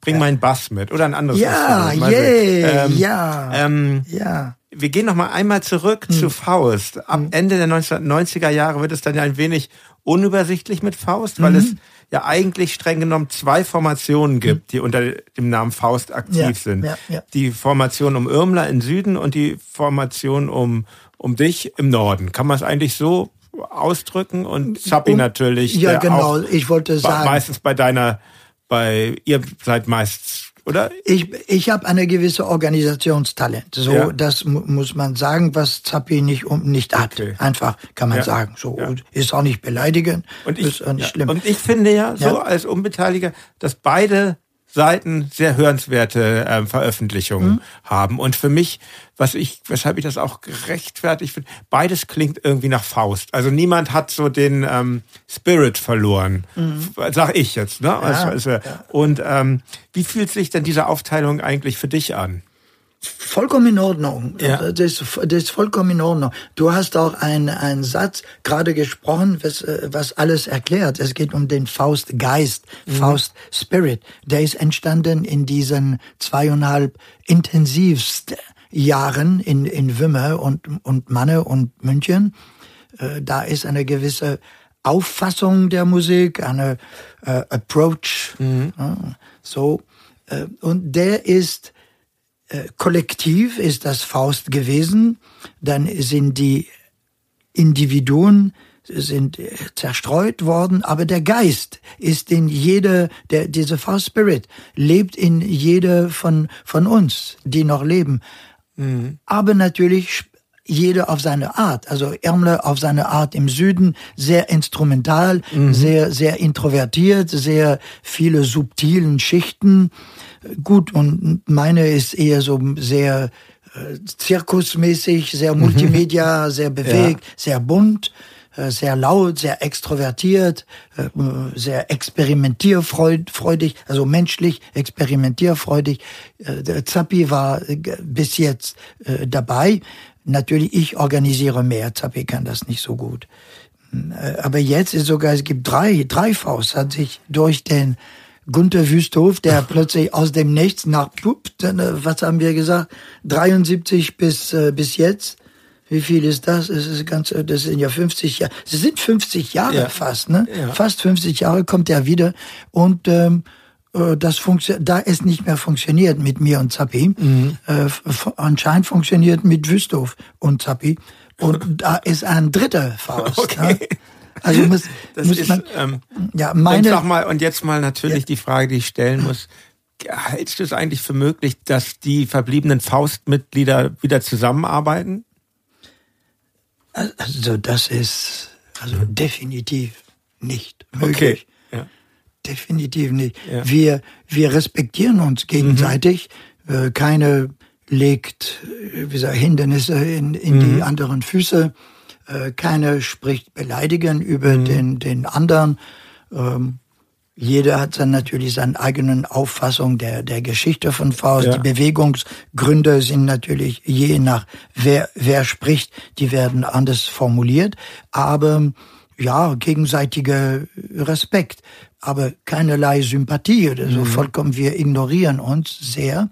Bring ja. meinen Bass mit oder ein anderes. Ja, yeah, ähm, ja, ähm, ja wir gehen noch mal einmal zurück hm. zu Faust. Am hm. Ende der 1990er Jahre wird es dann ja ein wenig unübersichtlich mit Faust, weil mhm. es ja eigentlich streng genommen zwei Formationen gibt, die unter dem Namen Faust aktiv ja, sind. Ja, ja. Die Formation um Irmler im Süden und die Formation um, um dich im Norden. Kann man es eigentlich so ausdrücken? Und Zappi natürlich. Ja, genau. Ich wollte sagen. Meistens bei deiner, bei, ihr seid meist oder? Ich, ich habe eine gewisse Organisationstalent. So, ja. das muss man sagen, was Zappi nicht um nicht hat. Okay. Einfach kann man ja. sagen. So ja. ist auch nicht beleidigend, und ich, ist auch nicht schlimm. Und ich finde ja so als Unbeteiligter, dass beide Seiten sehr hörenswerte äh, Veröffentlichungen mhm. haben. Und für mich, was ich, weshalb ich das auch gerechtfertigt finde, beides klingt irgendwie nach Faust. Also niemand hat so den ähm, Spirit verloren, mhm. sag ich jetzt. Ne? Ja, also, also, ja. Und ähm, wie fühlt sich denn diese Aufteilung eigentlich für dich an? Vollkommen in Ordnung. Ja. Das, das ist vollkommen in Ordnung. Du hast auch einen Satz gerade gesprochen, was, äh, was alles erklärt. Es geht um den Faustgeist, mhm. Faust Spirit. Der ist entstanden in diesen zweieinhalb intensivsten Jahren in, in Wimmer und, und Manne und München. Äh, da ist eine gewisse Auffassung der Musik, eine äh, Approach. Mhm. so. Äh, und der ist äh, kollektiv ist das Faust gewesen, dann sind die Individuen sind äh, zerstreut worden, aber der Geist ist in jeder, der, diese Faust Spirit lebt in jeder von, von uns, die noch leben. Mhm. Aber natürlich jeder auf seine Art. Also Ärmler auf seine Art im Süden, sehr instrumental, mhm. sehr, sehr introvertiert, sehr viele subtilen Schichten. Gut, und meine ist eher so sehr äh, zirkusmäßig, sehr mhm. multimedia, sehr bewegt, ja. sehr bunt, äh, sehr laut, sehr extrovertiert, äh, sehr experimentierfreudig, also menschlich experimentierfreudig. Der Zappi war bis jetzt dabei. Natürlich, ich organisiere mehr. Zappi kann das nicht so gut. Aber jetzt ist sogar, es gibt drei, drei Faust, hat sich durch den Gunther Wüsthof, der plötzlich aus dem Nichts nach, was haben wir gesagt, 73 bis, äh, bis jetzt. Wie viel ist das? Es ist ganz, das sind ja 50 Jahre. Es sind 50 Jahre ja. fast, ne? Ja. Fast 50 Jahre kommt er wieder und ähm, äh, das da es nicht mehr funktioniert mit mir und Zappi, mhm. äh, anscheinend funktioniert mit Wüsthof und Zappi. Und da ist ein dritter Faust. Okay. Ja? Also muss, das muss ist, man, ähm, ja, meine. Und, mal, und jetzt mal natürlich ja. die Frage, die ich stellen muss. Hältst du es eigentlich für möglich, dass die verbliebenen Faustmitglieder wieder zusammenarbeiten? Also das ist also definitiv nicht möglich. Okay. Ja. Definitiv nicht. Ja. Wir, wir respektieren uns gegenseitig. Mhm. Keine legt wie gesagt, Hindernisse in, in mhm. die anderen Füße. Äh, keiner spricht beleidigen über mhm. den, den anderen. Ähm, jeder hat dann natürlich seine eigenen Auffassung der, der Geschichte von Faust. Ja. Die Bewegungsgründe sind natürlich je nach wer, wer spricht, die werden anders formuliert. Aber ja, gegenseitiger Respekt, aber keinerlei Sympathie oder so. Mhm. Vollkommen, wir ignorieren uns sehr.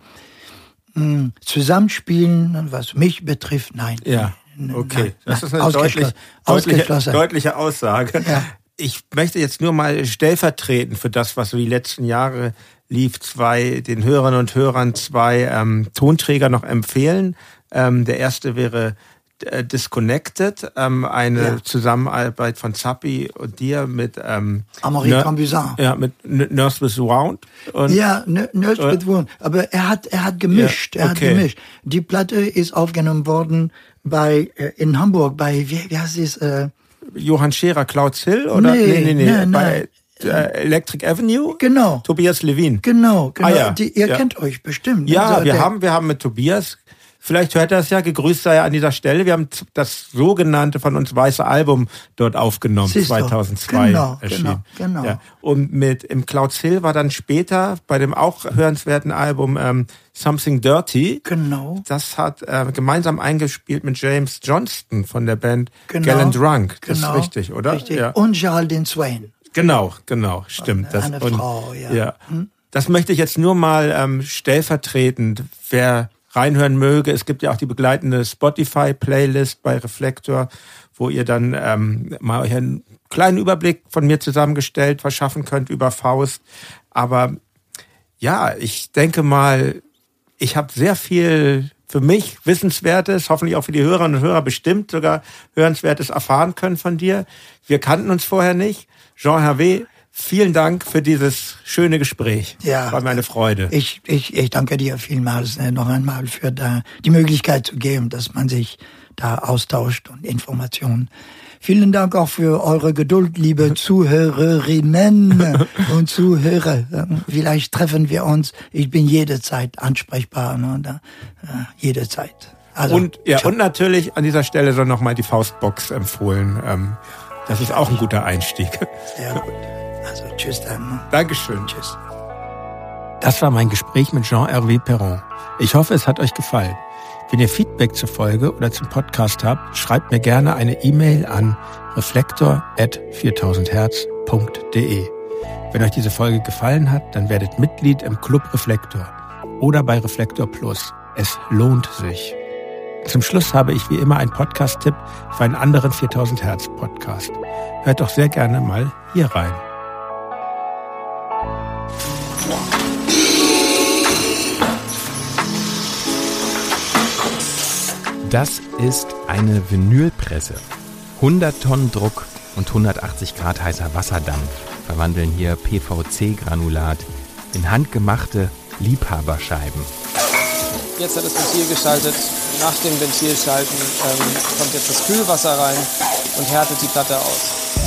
Hm, zusammenspielen, was mich betrifft, nein. Ja, okay. Das ist eine deutlich, deutliche, deutliche Aussage. Ja. Ich möchte jetzt nur mal stellvertreten für das, was so die letzten Jahre lief, zwei, den Hörern und Hörern zwei ähm, Tonträger noch empfehlen. Ähm, der erste wäre äh, Disconnected, ähm, eine ja. Zusammenarbeit von Zappi und dir mit ähm, Amory Cambusin. Ja, mit Nurse with Wound. Und, ja, Nurse äh, with Wound. Aber er hat, er hat gemischt. Ja, okay. Er hat gemischt. Die Platte ist aufgenommen worden bei äh, in Hamburg bei wie, wie heißt es? Äh, Johann Scherer, Clouds Hill oder nee, nee, nee, nee, nee bei äh, Electric Avenue? Genau. Tobias Levin. Genau, genau. Ah, ja. Die, ihr ja. kennt euch bestimmt. Ja, also, wir haben wir haben mit Tobias Vielleicht hört er es ja, gegrüßt sei er an dieser Stelle. Wir haben das sogenannte von uns weiße Album dort aufgenommen, Siehst 2002 genau, erschienen. Genau, genau. Ja. Und mit im Clouds Hill war dann später bei dem auch hörenswerten Album ähm, Something Dirty. Genau. Das hat äh, gemeinsam eingespielt mit James Johnston von der Band genau, Galen Drunk. Das genau, ist richtig, oder? Richtig. Ja. Und Geraldine Swain. Genau, genau, stimmt. Das, Eine und, Frau, ja. ja. Hm? Das möchte ich jetzt nur mal ähm, stellvertretend, wer reinhören möge. Es gibt ja auch die begleitende Spotify-Playlist bei Reflektor, wo ihr dann ähm, mal euch einen kleinen Überblick von mir zusammengestellt verschaffen könnt über Faust. Aber ja, ich denke mal, ich habe sehr viel für mich Wissenswertes, hoffentlich auch für die Hörerinnen und Hörer bestimmt sogar Hörenswertes erfahren können von dir. Wir kannten uns vorher nicht. Jean Hervé, Vielen Dank für dieses schöne Gespräch. Ja. War meine Freude. Ich, ich, ich danke dir vielmals äh, noch einmal für da, die Möglichkeit zu geben, dass man sich da austauscht und Informationen. Vielen Dank auch für eure Geduld, liebe Zuhörerinnen und Zuhörer. Vielleicht treffen wir uns. Ich bin jederzeit ansprechbar. Ne? Äh, jederzeit. Also, und, ja, und natürlich an dieser Stelle soll nochmal die Faustbox empfohlen. Ähm, das ist auch ein guter Einstieg. Sehr gut. Also tschüss dann. Dankeschön. Tschüss. Das war mein Gespräch mit Jean-Hervé Perron. Ich hoffe, es hat euch gefallen. Wenn ihr Feedback zur Folge oder zum Podcast habt, schreibt mir gerne eine E-Mail an reflektor.4000herz.de. Wenn euch diese Folge gefallen hat, dann werdet Mitglied im Club Reflektor oder bei Reflektor Plus. Es lohnt sich. Zum Schluss habe ich wie immer einen Podcast-Tipp für einen anderen 4000 Hertz Podcast. Hört doch sehr gerne mal hier rein. Das ist eine Vinylpresse. 100 Tonnen Druck und 180 Grad heißer Wasserdampf verwandeln hier PVC-Granulat in handgemachte Liebhaberscheiben. Jetzt hat das Ventil geschaltet. Nach dem Ventilschalten ähm, kommt jetzt das Kühlwasser rein und härtet die Platte aus.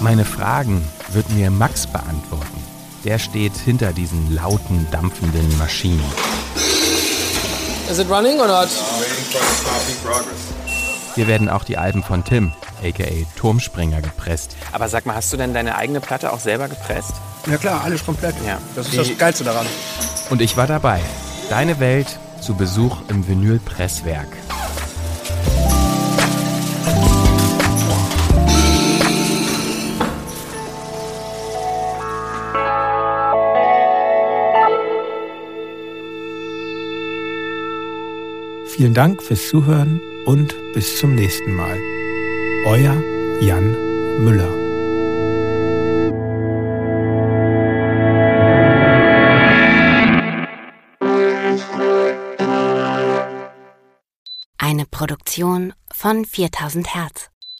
Meine Fragen wird mir Max beantworten. Der steht hinter diesen lauten, dampfenden Maschinen. Is it running or not? Hier werden auch die Alben von Tim, aka Turmspringer, gepresst. Aber sag mal, hast du denn deine eigene Platte auch selber gepresst? Ja klar, alles komplett. Ja. Das ist die das Geilste daran. Und ich war dabei. Deine Welt zu Besuch im Vinylpresswerk. Vielen Dank fürs Zuhören und bis zum nächsten Mal. Euer Jan Müller. Eine Produktion von 4000 Hertz.